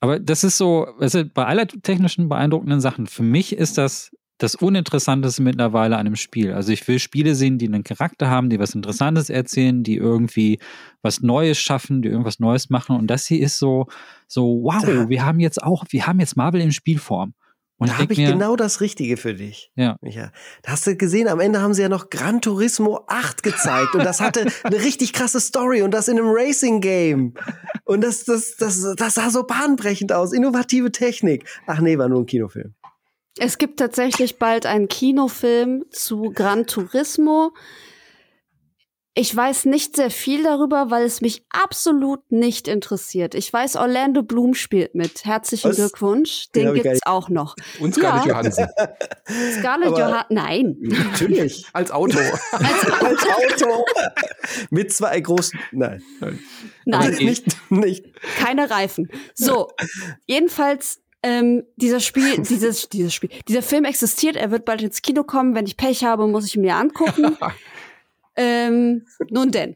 Aber das ist so, also bei aller technischen beeindruckenden Sachen, für mich ist das das Uninteressanteste mittlerweile an einem Spiel. Also ich will Spiele sehen, die einen Charakter haben, die was Interessantes erzählen, die irgendwie was Neues schaffen, die irgendwas Neues machen. Und das hier ist so, so, wow, wir haben jetzt auch, wir haben jetzt Marvel in Spielform. Und da habe ich mir, genau das Richtige für dich. Ja. Micha. Da hast du gesehen, am Ende haben sie ja noch Gran Turismo 8 gezeigt und das hatte eine richtig krasse Story und das in einem Racing Game. Und das, das, das, das sah so bahnbrechend aus. Innovative Technik. Ach nee, war nur ein Kinofilm. Es gibt tatsächlich bald einen Kinofilm zu Gran Turismo. Ich weiß nicht sehr viel darüber, weil es mich absolut nicht interessiert. Ich weiß, Orlando Bloom spielt mit. Herzlichen Was? Glückwunsch. Den, Den gibt's auch noch. Und Scarlett ja. Johansson. Scarlett Johansson. Nein. Natürlich. Als Auto. Als, Als Auto. mit zwei großen. Nein. Nein. Nicht, nicht. Keine Reifen. So. Jedenfalls ähm, dieser Spiel, dieses, dieses Spiel, dieser Film existiert, er wird bald ins Kino kommen. Wenn ich Pech habe, muss ich ihn mir angucken. Ähm, nun denn.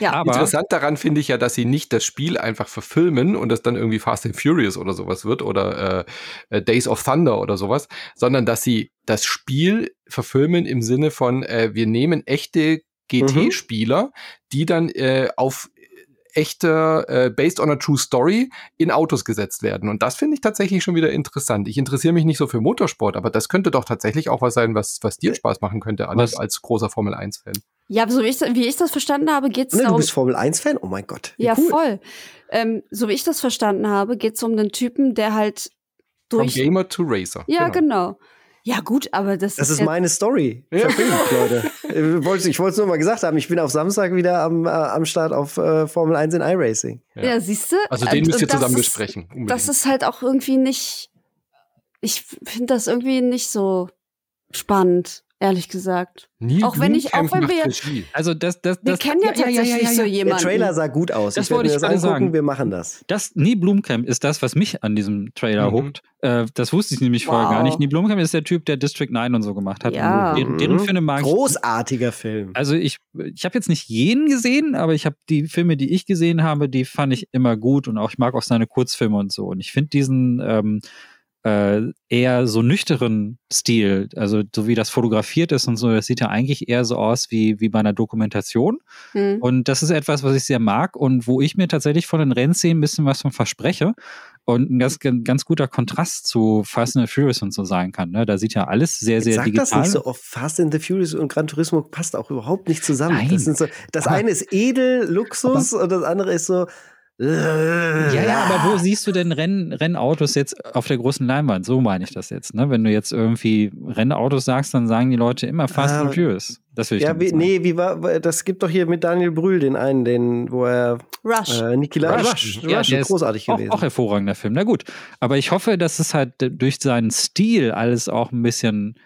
Ja. Aber Interessant daran finde ich ja, dass sie nicht das Spiel einfach verfilmen und das dann irgendwie Fast and Furious oder sowas wird oder äh, äh Days of Thunder oder sowas, sondern dass sie das Spiel verfilmen im Sinne von, äh, wir nehmen echte GT-Spieler, mhm. die dann äh, auf echte, äh, based on a true story, in Autos gesetzt werden. Und das finde ich tatsächlich schon wieder interessant. Ich interessiere mich nicht so für Motorsport, aber das könnte doch tatsächlich auch was sein, was, was dir Spaß machen könnte, als, als großer Formel 1-Fan. Ja, so wie ich, wie ich das verstanden habe, geht es darum. Du bist Formel 1-Fan? Oh mein Gott. Ja, cool. voll. Ähm, so wie ich das verstanden habe, geht es um einen Typen, der halt durch. From Gamer to Racer. Ja, genau. genau. Ja, gut, aber das, das ist. Das ist meine Story. Ja. Leute. Ich wollte es nur mal gesagt haben. Ich bin auf Samstag wieder am, äh, am Start auf äh, Formel 1 in iRacing. Ja, ja siehst du? Also den müsst ihr zusammen ist, besprechen. Unbedingt. Das ist halt auch irgendwie nicht. Ich finde das irgendwie nicht so spannend ehrlich gesagt. Nie auch wenn ich, auch wenn wir, also das, das, wir das, kennen ja, ja tatsächlich ja, ja, so jemanden. Der Trailer sah gut aus. Das ich wollte ich das angucken, sagen. wir machen das. Das Nie Blumkamp ist das, was mich an diesem Trailer mhm. huckt. Äh, das wusste ich nämlich wow. vorher gar nicht. Nie Blumkamp ist der Typ, der District 9 und so gemacht hat. Ja. Deren, deren Filme mag Großartiger Film. Also ich, ich habe jetzt nicht jeden gesehen, aber ich habe die Filme, die ich gesehen habe, die fand ich immer gut und auch ich mag auch seine Kurzfilme und so. Und ich finde diesen ähm, äh, eher so nüchteren Stil, also so wie das fotografiert ist und so, das sieht ja eigentlich eher so aus wie, wie bei einer Dokumentation. Mhm. Und das ist etwas, was ich sehr mag und wo ich mir tatsächlich von den Rennszenen ein bisschen was von verspreche und ein ganz, ganz guter Kontrast zu Fast and the Furious und so sein kann. Ne? Da sieht ja alles sehr, sehr Sag digital. das nicht so oft. Fast and the Furious und Gran Turismo passt auch überhaupt nicht zusammen. Nein. Das, so, das eine ist edel, Luxus und das andere ist so, ja, ja, aber wo siehst du denn Renn, Rennautos jetzt auf der großen Leinwand? So meine ich das jetzt. Ne? Wenn du jetzt irgendwie Rennautos sagst, dann sagen die Leute immer Fast ah, and Furious. Das will ich Ja, wie, nee, wie war, das gibt doch hier mit Daniel Brühl den einen, den, wo er. Rush. Äh, Niki Rush. Rush. Ja, Rush ist großartig auch, gewesen. Auch hervorragender Film. Na gut. Aber ich hoffe, dass es halt durch seinen Stil alles auch ein bisschen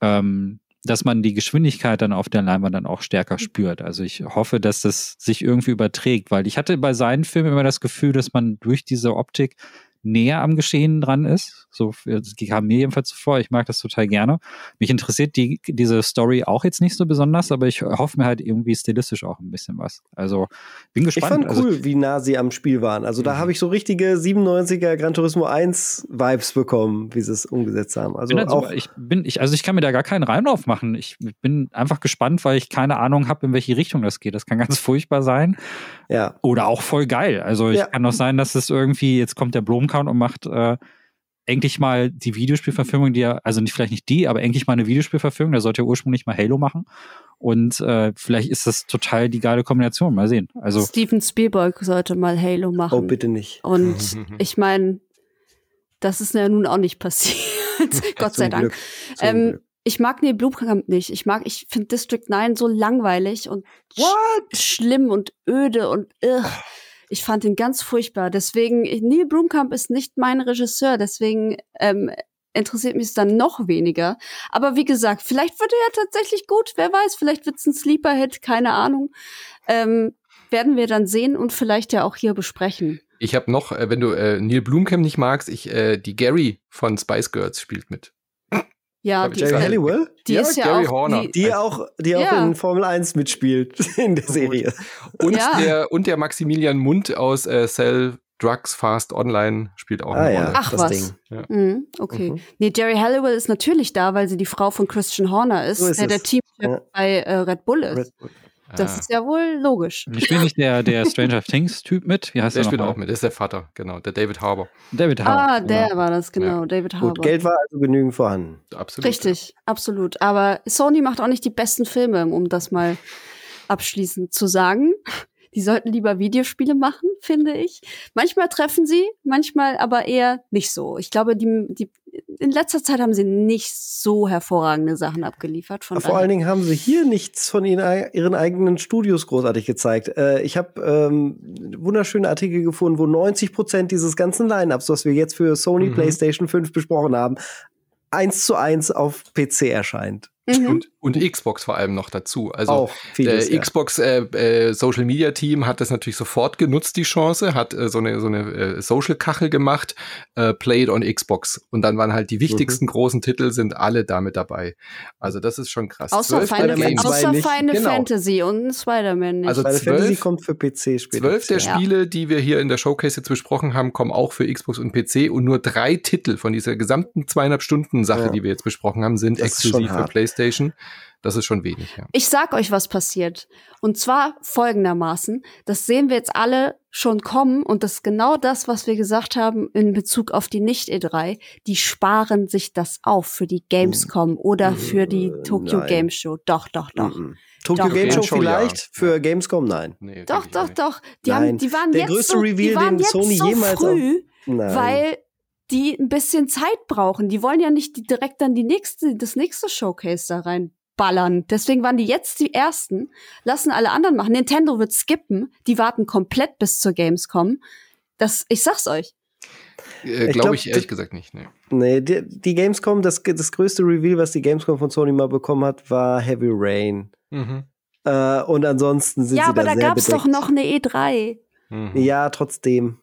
ähm, dass man die Geschwindigkeit dann auf der Leinwand dann auch stärker mhm. spürt. Also ich hoffe, dass das sich irgendwie überträgt, weil ich hatte bei seinen Filmen immer das Gefühl, dass man durch diese Optik näher am Geschehen dran ist. So das kam mir jedenfalls vor. Ich mag das total gerne. Mich interessiert die, diese Story auch jetzt nicht so besonders, aber ich hoffe mir halt irgendwie stilistisch auch ein bisschen was. Also bin gespannt. Ich fand also, cool, wie nah sie am Spiel waren. Also da mhm. habe ich so richtige 97er Gran Turismo 1 Vibes bekommen, wie sie es umgesetzt haben. Also halt auch so, ich bin ich also ich kann mir da gar keinen Reim drauf machen. Ich bin einfach gespannt, weil ich keine Ahnung habe, in welche Richtung das geht. Das kann ganz furchtbar sein. Ja. Oder auch voll geil. Also ich ja. kann auch sein, dass es irgendwie jetzt kommt der Blomcount und macht äh, endlich mal die Videospielverfilmung, die ja, also nicht, vielleicht nicht die, aber endlich mal eine Videospielverfilmung. Der sollte ja ursprünglich mal Halo machen. Und äh, vielleicht ist das total die geile Kombination. Mal sehen. Also Steven Spielberg sollte mal Halo machen. Oh, bitte nicht. Und ich meine, das ist ja nun auch nicht passiert. Gott sei Dank. Ähm, ich mag nee Blumkamp nicht. Ich mag, ich finde District 9 so langweilig und sch schlimm und öde und ugh. Ich fand ihn ganz furchtbar. Deswegen, Neil Blumkamp ist nicht mein Regisseur, deswegen ähm, interessiert mich es dann noch weniger. Aber wie gesagt, vielleicht wird er ja tatsächlich gut, wer weiß, vielleicht wird es ein Sleeper-Hit, keine Ahnung. Ähm, werden wir dann sehen und vielleicht ja auch hier besprechen. Ich habe noch, äh, wenn du äh, Neil Blumkamp nicht magst, ich äh, die Gary von Spice Girls spielt mit. Ja, die, Jerry Halliwell? Die ja, ist ja Gary auch, Horner. Die, die auch, die auch ja. in Formel 1 mitspielt in der Serie. Und, ja. der, und der Maximilian Mund aus äh, Cell Drugs Fast Online spielt auch ah, eine ja, Rolle. Ach das was. Ding. Ja. Mhm, okay. Mhm. Nee, Jerry Halliwell ist natürlich da, weil sie die Frau von Christian Horner ist, So ist der der es. Teamchef Ja. bei äh, Red Bull ist. Red Bull. Das Ah. ist ja wohl logisch. Ich spiele nicht der, der Stranger Things-Typ mit. Wie heißt Der der spielt auch mit, das ist der Vater, genau, der David Harbour. David Harbour. Ah, der genau. war das, genau, David Harbour. Gut, Geld war also genügend vorhanden. Absolut. Richtig, absolut. Aber Sony macht auch nicht die besten Filme, um das mal abschließend zu sagen. Die sollten lieber Videospiele machen, finde ich. Manchmal treffen sie, manchmal aber eher nicht so. Ich glaube, die, die, in letzter Zeit haben sie nicht so hervorragende Sachen abgeliefert. Von Vor allen Dingen haben sie hier nichts von ihnen, ihren eigenen Studios großartig gezeigt. Äh, ich habe ähm, wunderschöne Artikel gefunden, wo 90 Prozent dieses ganzen Line-Ups, was wir jetzt für Sony Mhm. PlayStation 5 besprochen haben, eins zu eins auf PC erscheint. Mhm. Und, und Xbox vor allem noch dazu. Also Auch vieles. der ja. Xbox äh, äh, Social Media Team hat das natürlich sofort genutzt, die Chance, hat äh, so eine, so eine äh, Social Kachel gemacht, äh, Play it on Xbox. Und dann waren halt die wichtigsten großen Titel sind alle damit dabei. Also das ist schon krass. Außer, Final, außer. Final Genau. Fantasy und Spider-Man nicht. Also Fantasy zwölf- kommt für PC später. Zwölf der Ja. Spiele, die wir hier in der Showcase jetzt besprochen haben, kommen auch für Xbox und PC und nur drei Titel von dieser gesamten zweieinhalb Stunden Sache, Ja. die wir jetzt besprochen haben, sind Das exklusiv für hart. PlayStation. Das ist schon wenig, ja. Ich sag euch, was passiert. Und zwar folgendermaßen. Das sehen wir jetzt alle schon kommen. Und das ist genau das, was wir gesagt haben in Bezug auf die Nicht-E3. Die sparen sich das auf für die Gamescom oder für die Äh, Tokyo nein. Game Show. Doch, doch, doch. Mhm. Tokyo Doch. Game Show Show, ja. vielleicht, für Gamescom nein. Nee, Doch, doch, nicht. doch. Die, Nein. haben, die waren Der jetzt größte so, Reveal, die waren den jetzt Sony so jemals früh, Nein. weil die ein bisschen Zeit brauchen. Die wollen ja nicht direkt dann die nächste, das nächste Showcase da reinballern. Deswegen waren die jetzt die ersten, lassen alle anderen machen. Nintendo wird skippen, die warten komplett bis zur Gamescom. Das, ich sag's euch. Äh, Ich Glaube glaub, ich ehrlich die- gesagt nicht. Nee. Nee, die, die Gamescom, das, das größte Reveal, was die Gamescom von Sony mal bekommen hat, war Heavy Rain. Mhm. Äh, und ansonsten sind ja, sie aber da da gab's bedeckt. doch noch eine E E3. Mhm. Ja, trotzdem.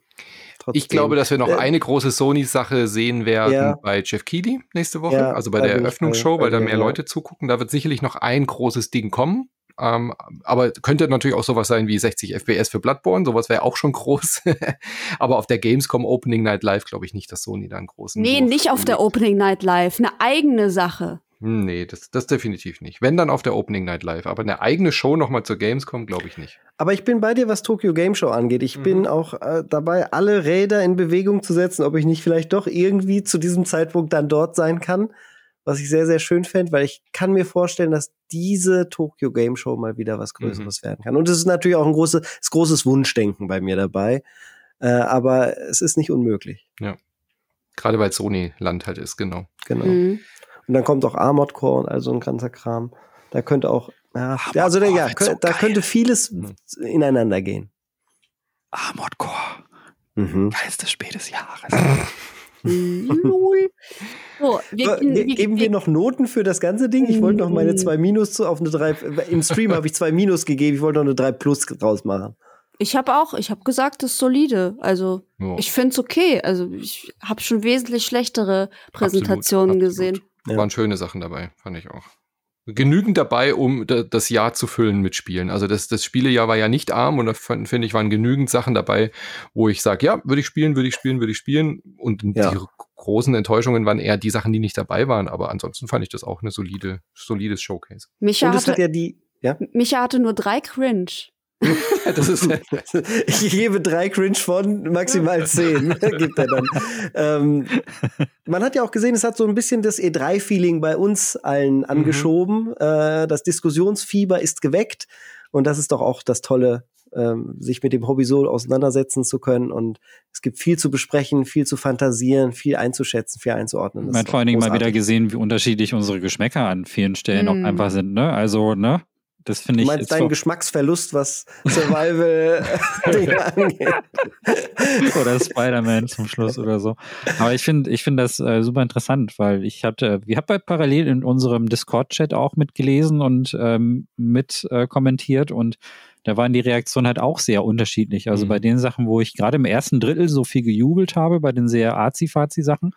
Trotzdem. Ich glaube, dass wir noch Äh, eine große Sony-Sache sehen werden Ja. bei Jeff Keighley nächste Woche, Ja, also bei der Eröffnungsshow, weil da mehr. Leute zugucken. Da wird sicherlich noch ein großes Ding kommen. Ähm, aber könnte natürlich auch sowas sein wie 60 FPS für Bloodborne, sowas wäre auch schon groß. aber auf der Gamescom Opening Night Live glaube ich nicht, dass Sony da einen großen. Nee, Wurf nicht auf der. Opening Night Live. Eine eigene Sache. Nee, das, das definitiv nicht. Wenn dann auf der Opening Night Live. Aber eine eigene Show nochmal zur Gamescom glaube ich nicht. Aber ich bin bei dir, was Tokyo Game Show angeht. Ich Mhm. bin auch äh, dabei, alle Räder in Bewegung zu setzen, ob ich nicht vielleicht doch irgendwie zu diesem Zeitpunkt dann dort sein kann. Was ich sehr, sehr schön fände, weil ich kann mir vorstellen, dass diese Tokyo Game Show mal wieder was Größeres werden kann. Und es ist natürlich auch ein großes, großes Wunschdenken bei mir dabei. Äh, aber es ist nicht unmöglich. Gerade weil Sony Land halt ist, genau. Genau. Mhm. Und dann kommt auch Armored Core und also ein ganzer Kram. Da könnte auch, ja, ja also da, Core ja, so da geil. könnte vieles Mhm. ineinander gehen. Armored Core. Mhm. Geilstes Spiel des Jahres. Lul. So, wir, So, ge- Geben wir noch Noten für das ganze Ding? Ich wollte noch meine. 2 Minus zu, auf eine 3. Im Stream habe ich 2 Minus gegeben. Ich wollte noch eine 3 Plus draus machen. Ich habe auch, ich habe gesagt, das ist solide. Also Ja. ich find's okay. Also ich habe schon wesentlich schlechtere Präsentationen Absolut, gesehen. Ja. Waren schöne Sachen dabei, fand ich auch. Genügend dabei, um da- das Jahr zu füllen mit Spielen. Also das, das Spielejahr war ja nicht arm und da fand- finde ich, waren genügend Sachen dabei, wo ich sage, ja, würde ich spielen, würde ich spielen, würde ich spielen. Und Ja. die großen Enttäuschungen waren eher die Sachen, die nicht dabei waren. Aber ansonsten fand ich das auch eine solide, solides Showcase. Micha Und es hat hatte, ja die. Ja? Micha hatte nur drei Cringe. Das ist Ich gebe drei Cringe von maximal zehn, gibt er dann. Ähm, man hat ja auch gesehen, es hat so ein bisschen das E3-Feeling bei uns allen angeschoben. Äh, das Diskussionsfieber ist geweckt. Und das ist doch auch das Tolle, ähm, sich mit dem Hobby so auseinandersetzen zu können. Und es gibt viel zu besprechen, viel zu fantasieren, viel einzuschätzen, viel einzuordnen. Das Man hat vor allen Dingen mal wieder gesehen, wie unterschiedlich unsere Geschmäcker an vielen Stellen Mm. auch einfach sind. Ne? Also, ne? Das finde Du ich. meinst jetzt deinen Geschmacksverlust, was Survival-Dinge angeht. oder Spider-Man zum Schluss oder so. Aber ich finde, ich finde das äh, super interessant, weil ich hatte, wir haben parallel in unserem Discord-Chat auch mitgelesen und ähm, mit äh, kommentiert und da waren die Reaktionen halt auch sehr unterschiedlich. Also Mhm. bei den Sachen, wo ich gerade im ersten Drittel so viel gejubelt habe, bei den sehr arzi-fazi-Sachen,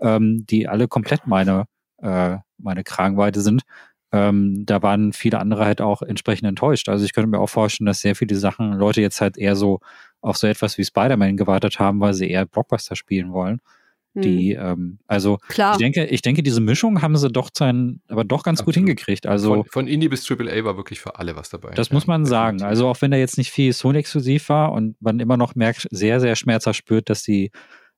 ähm, die alle komplett meine, äh, meine Kragenweite sind, ähm, da waren viele andere halt auch entsprechend enttäuscht. Also ich könnte mir auch vorstellen, dass sehr viele Sachen Leute jetzt halt eher so auf so etwas wie Spider-Man gewartet haben, weil sie eher Blockbuster spielen wollen. Die, hm. ähm, also Klar. ich denke, ich denke, diese Mischung haben sie doch sein, aber doch ganz Absolut. gut hingekriegt. Also von, von, Indie bis AAA war wirklich für alle was dabei. Das ja, muss man sagen. Also auch wenn da jetzt nicht viel Sony-exklusiv war und man immer noch merkt, sehr, sehr schmerzhaft spürt, dass die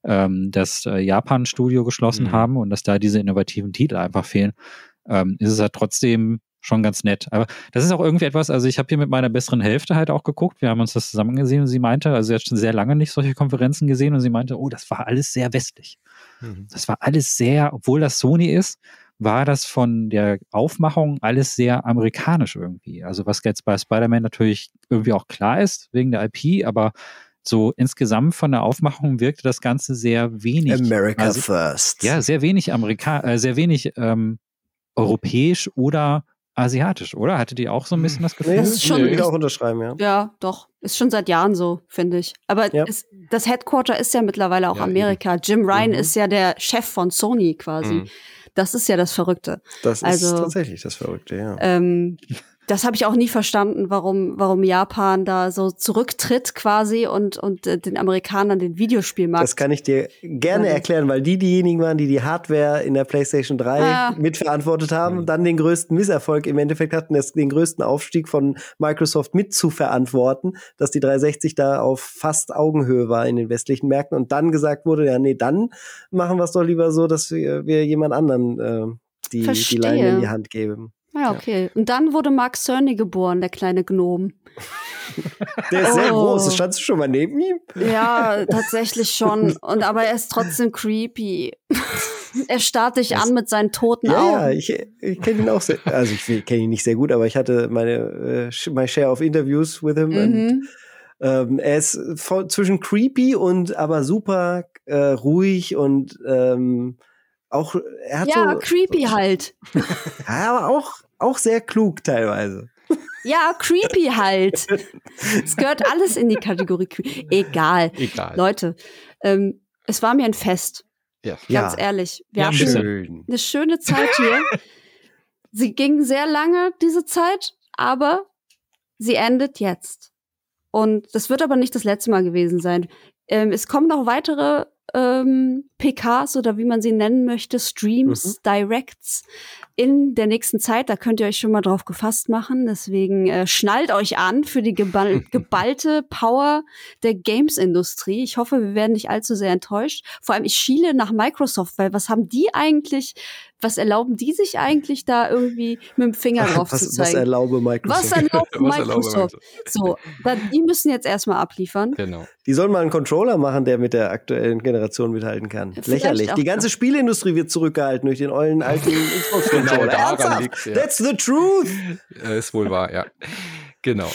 ähm, das äh, Japan-Studio geschlossen mhm. haben und dass da diese innovativen Titel einfach fehlen, ähm, ist es halt trotzdem schon ganz nett. Aber das ist auch irgendwie etwas, also ich habe hier mit meiner besseren Hälfte halt auch geguckt, wir haben uns das zusammen gesehen und sie meinte, also sie hat schon sehr lange nicht solche Konferenzen gesehen und sie meinte, oh, das war alles sehr westlich. Mhm. Das war alles sehr, obwohl das Sony ist, war das von der Aufmachung alles sehr amerikanisch irgendwie. Also was jetzt bei Spider-Man natürlich irgendwie auch klar ist, wegen der IP, aber so insgesamt von der Aufmachung wirkte das Ganze sehr wenig. America also, first. Ja, sehr wenig Amerika, äh, sehr wenig ähm, europäisch oder asiatisch, oder? Hattet ihr auch so ein bisschen das Gefühl? Nee, ist schon, ich auch unterschreiben, ja. Ja, doch. Ist schon seit Jahren so, finde ich. Aber ja. es, das Headquarter ist ja mittlerweile auch ja, Amerika. Eben. Jim Ryan mhm. ist ja der Chef von Sony quasi. Mhm. Das ist ja das Verrückte. Das also, ist tatsächlich das Verrückte, ja. Ähm, das habe ich auch nie verstanden, warum, warum Japan da so zurücktritt quasi und, und äh, den Amerikanern den Videospielmarkt. Das kann ich dir gerne ja. erklären, weil die diejenigen waren, die die Hardware in der PlayStation 3 ja. mitverantwortet haben, mhm. dann den größten Misserfolg im Endeffekt hatten, das, den größten Aufstieg von Microsoft mit zu verantworten, dass die 360 da auf fast Augenhöhe war in den westlichen Märkten und dann gesagt wurde, ja, nee, dann machen wir es doch lieber so, dass wir, wir jemand anderen äh, die, die Leine in die Hand geben. Ja, okay. Und dann wurde Mark Cerny geboren, der kleine Gnom. Der ist oh. sehr groß. Standst du schon mal neben ihm? Ja, tatsächlich schon. Und aber er ist trotzdem creepy. er starrt dich das, an mit seinen toten ja, Augen. Ja, ich, ich kenne ihn auch sehr. Also ich kenne ihn nicht sehr gut, aber ich hatte meine äh, my share of interviews with him. Mhm. Und, ähm, er ist zwischen creepy und aber super äh, ruhig und ähm, auch er hat ja so, creepy so, halt. ja, aber auch auch sehr klug teilweise. Ja, creepy halt. Es gehört alles in die Kategorie creepy. Egal. Egal. Leute, ähm, es war mir ein Fest. Ja. Ganz ja. ehrlich. Wir ja, haben schön. eine schöne Zeit hier. sie ging sehr lange, diese Zeit, aber sie endet jetzt. Und das wird aber nicht das letzte Mal gewesen sein. Ähm, es kommen noch weitere ähm, PKs oder wie man sie nennen möchte, Streams, mhm. Directs in der nächsten Zeit. Da könnt ihr euch schon mal drauf gefasst machen. Deswegen äh, schnallt euch an für die geball geballte Power der Games-Industrie. Ich hoffe, wir werden nicht allzu sehr enttäuscht. Vor allem, ich schiele nach Microsoft, weil was haben die eigentlich was erlauben die sich eigentlich da irgendwie mit dem Finger drauf was, zu zeigen? Was erlaube Microsoft? Was erlaubt Microsoft? So, dann, die müssen jetzt erstmal abliefern. Genau. Die sollen mal einen Controller machen, der mit der aktuellen Generation mithalten kann. Vielleicht Lächerlich. Die ganze Spielindustrie wird zurückgehalten durch den ollen alten Xbox-Controller. genau, liegt's, ja. That's the truth. ist wohl wahr, ja. Genau.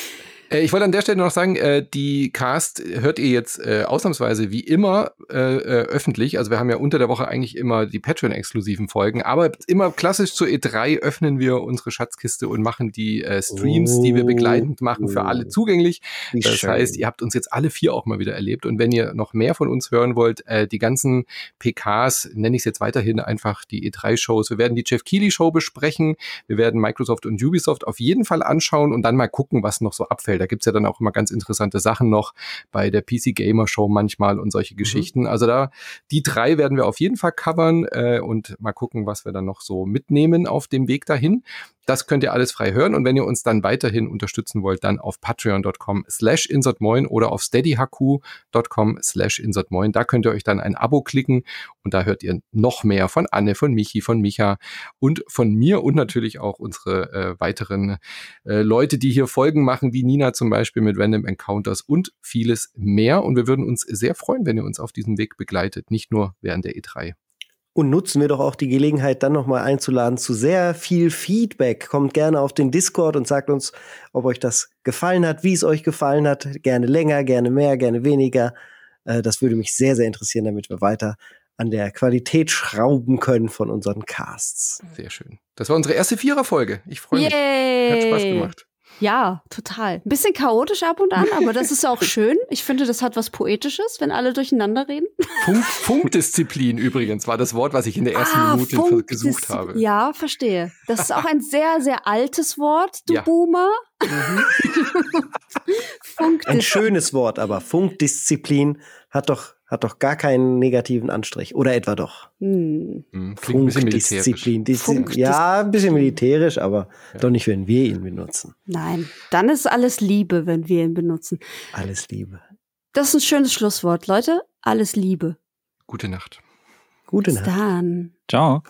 Äh, ich wollte an der Stelle noch sagen, äh, die Cast hört ihr jetzt äh, ausnahmsweise wie immer äh, äh, öffentlich. Also wir haben ja unter der Woche eigentlich immer die Patreon-exklusiven Folgen, aber immer klassisch zur E3 öffnen wir unsere Schatzkiste und machen die äh, Streams, die wir begleitend machen, für alle oh. zugänglich. Das heißt, ihr habt uns jetzt alle vier auch mal wieder erlebt. Und wenn ihr noch mehr von uns hören wollt, äh, die ganzen PKs, nenne ich es jetzt weiterhin einfach die E3-Shows. Wir werden die Jeff Keighley-Show besprechen. Wir werden Microsoft und Ubisoft auf jeden Fall anschauen und dann mal gucken, was noch so abfällt. Da gibt's ja dann auch immer ganz interessante Sachen noch bei der PC Gamer Show manchmal und solche mhm. Geschichten. Also da, die drei werden wir auf jeden Fall covern äh, und mal gucken, was wir dann noch so mitnehmen auf dem Weg dahin. Das könnt ihr alles frei hören. Und wenn ihr uns dann weiterhin unterstützen wollt, dann auf patreon.com slash insertmoin oder auf steadyhq.com slash insertmoin. Da könnt ihr euch dann ein Abo klicken und da hört ihr noch mehr von Anne, von Michi, von Micha und von mir und natürlich auch unsere äh, weiteren äh, Leute, die hier Folgen machen, wie Nina zum Beispiel mit Random Encounters und vieles mehr. Und wir würden uns sehr freuen, wenn ihr uns auf diesem Weg begleitet, nicht nur während der E3. Und nutzen wir doch auch die Gelegenheit, dann nochmal einzuladen zu sehr viel Feedback. Kommt gerne auf den Discord und sagt uns, ob euch das gefallen hat, wie es euch gefallen hat. Gerne länger, gerne mehr, gerne weniger. Äh, das würde mich sehr, sehr interessieren, damit wir weiter an der Qualität schrauben können von unseren Casts. Sehr schön. Das war unsere erste Viererfolge. Ich freue mich. Hat Spaß gemacht. Ja, total. Ein bisschen chaotisch ab und an, aber das ist auch schön. Ich finde, das hat was Poetisches, wenn alle durcheinander reden. Funk, Funkdisziplin übrigens war das Wort, was ich in der ersten ah, Minute gesucht habe. Ja, verstehe. Das ist auch ein sehr, sehr altes Wort, du ja. Boomer. Mhm. Ein schönes Wort, aber Funkdisziplin hat doch, hat doch gar keinen negativen Anstrich. Oder etwa doch? Hm. hm Funkdisziplin. Funk ja, ein bisschen militärisch, aber ja. doch nicht, wenn wir ihn benutzen. Nein, dann ist alles Liebe, wenn wir ihn benutzen. Alles Liebe. Das ist ein schönes Schlusswort, Leute. Alles Liebe. Gute Nacht. Gute Bis Nacht. dann. Ciao.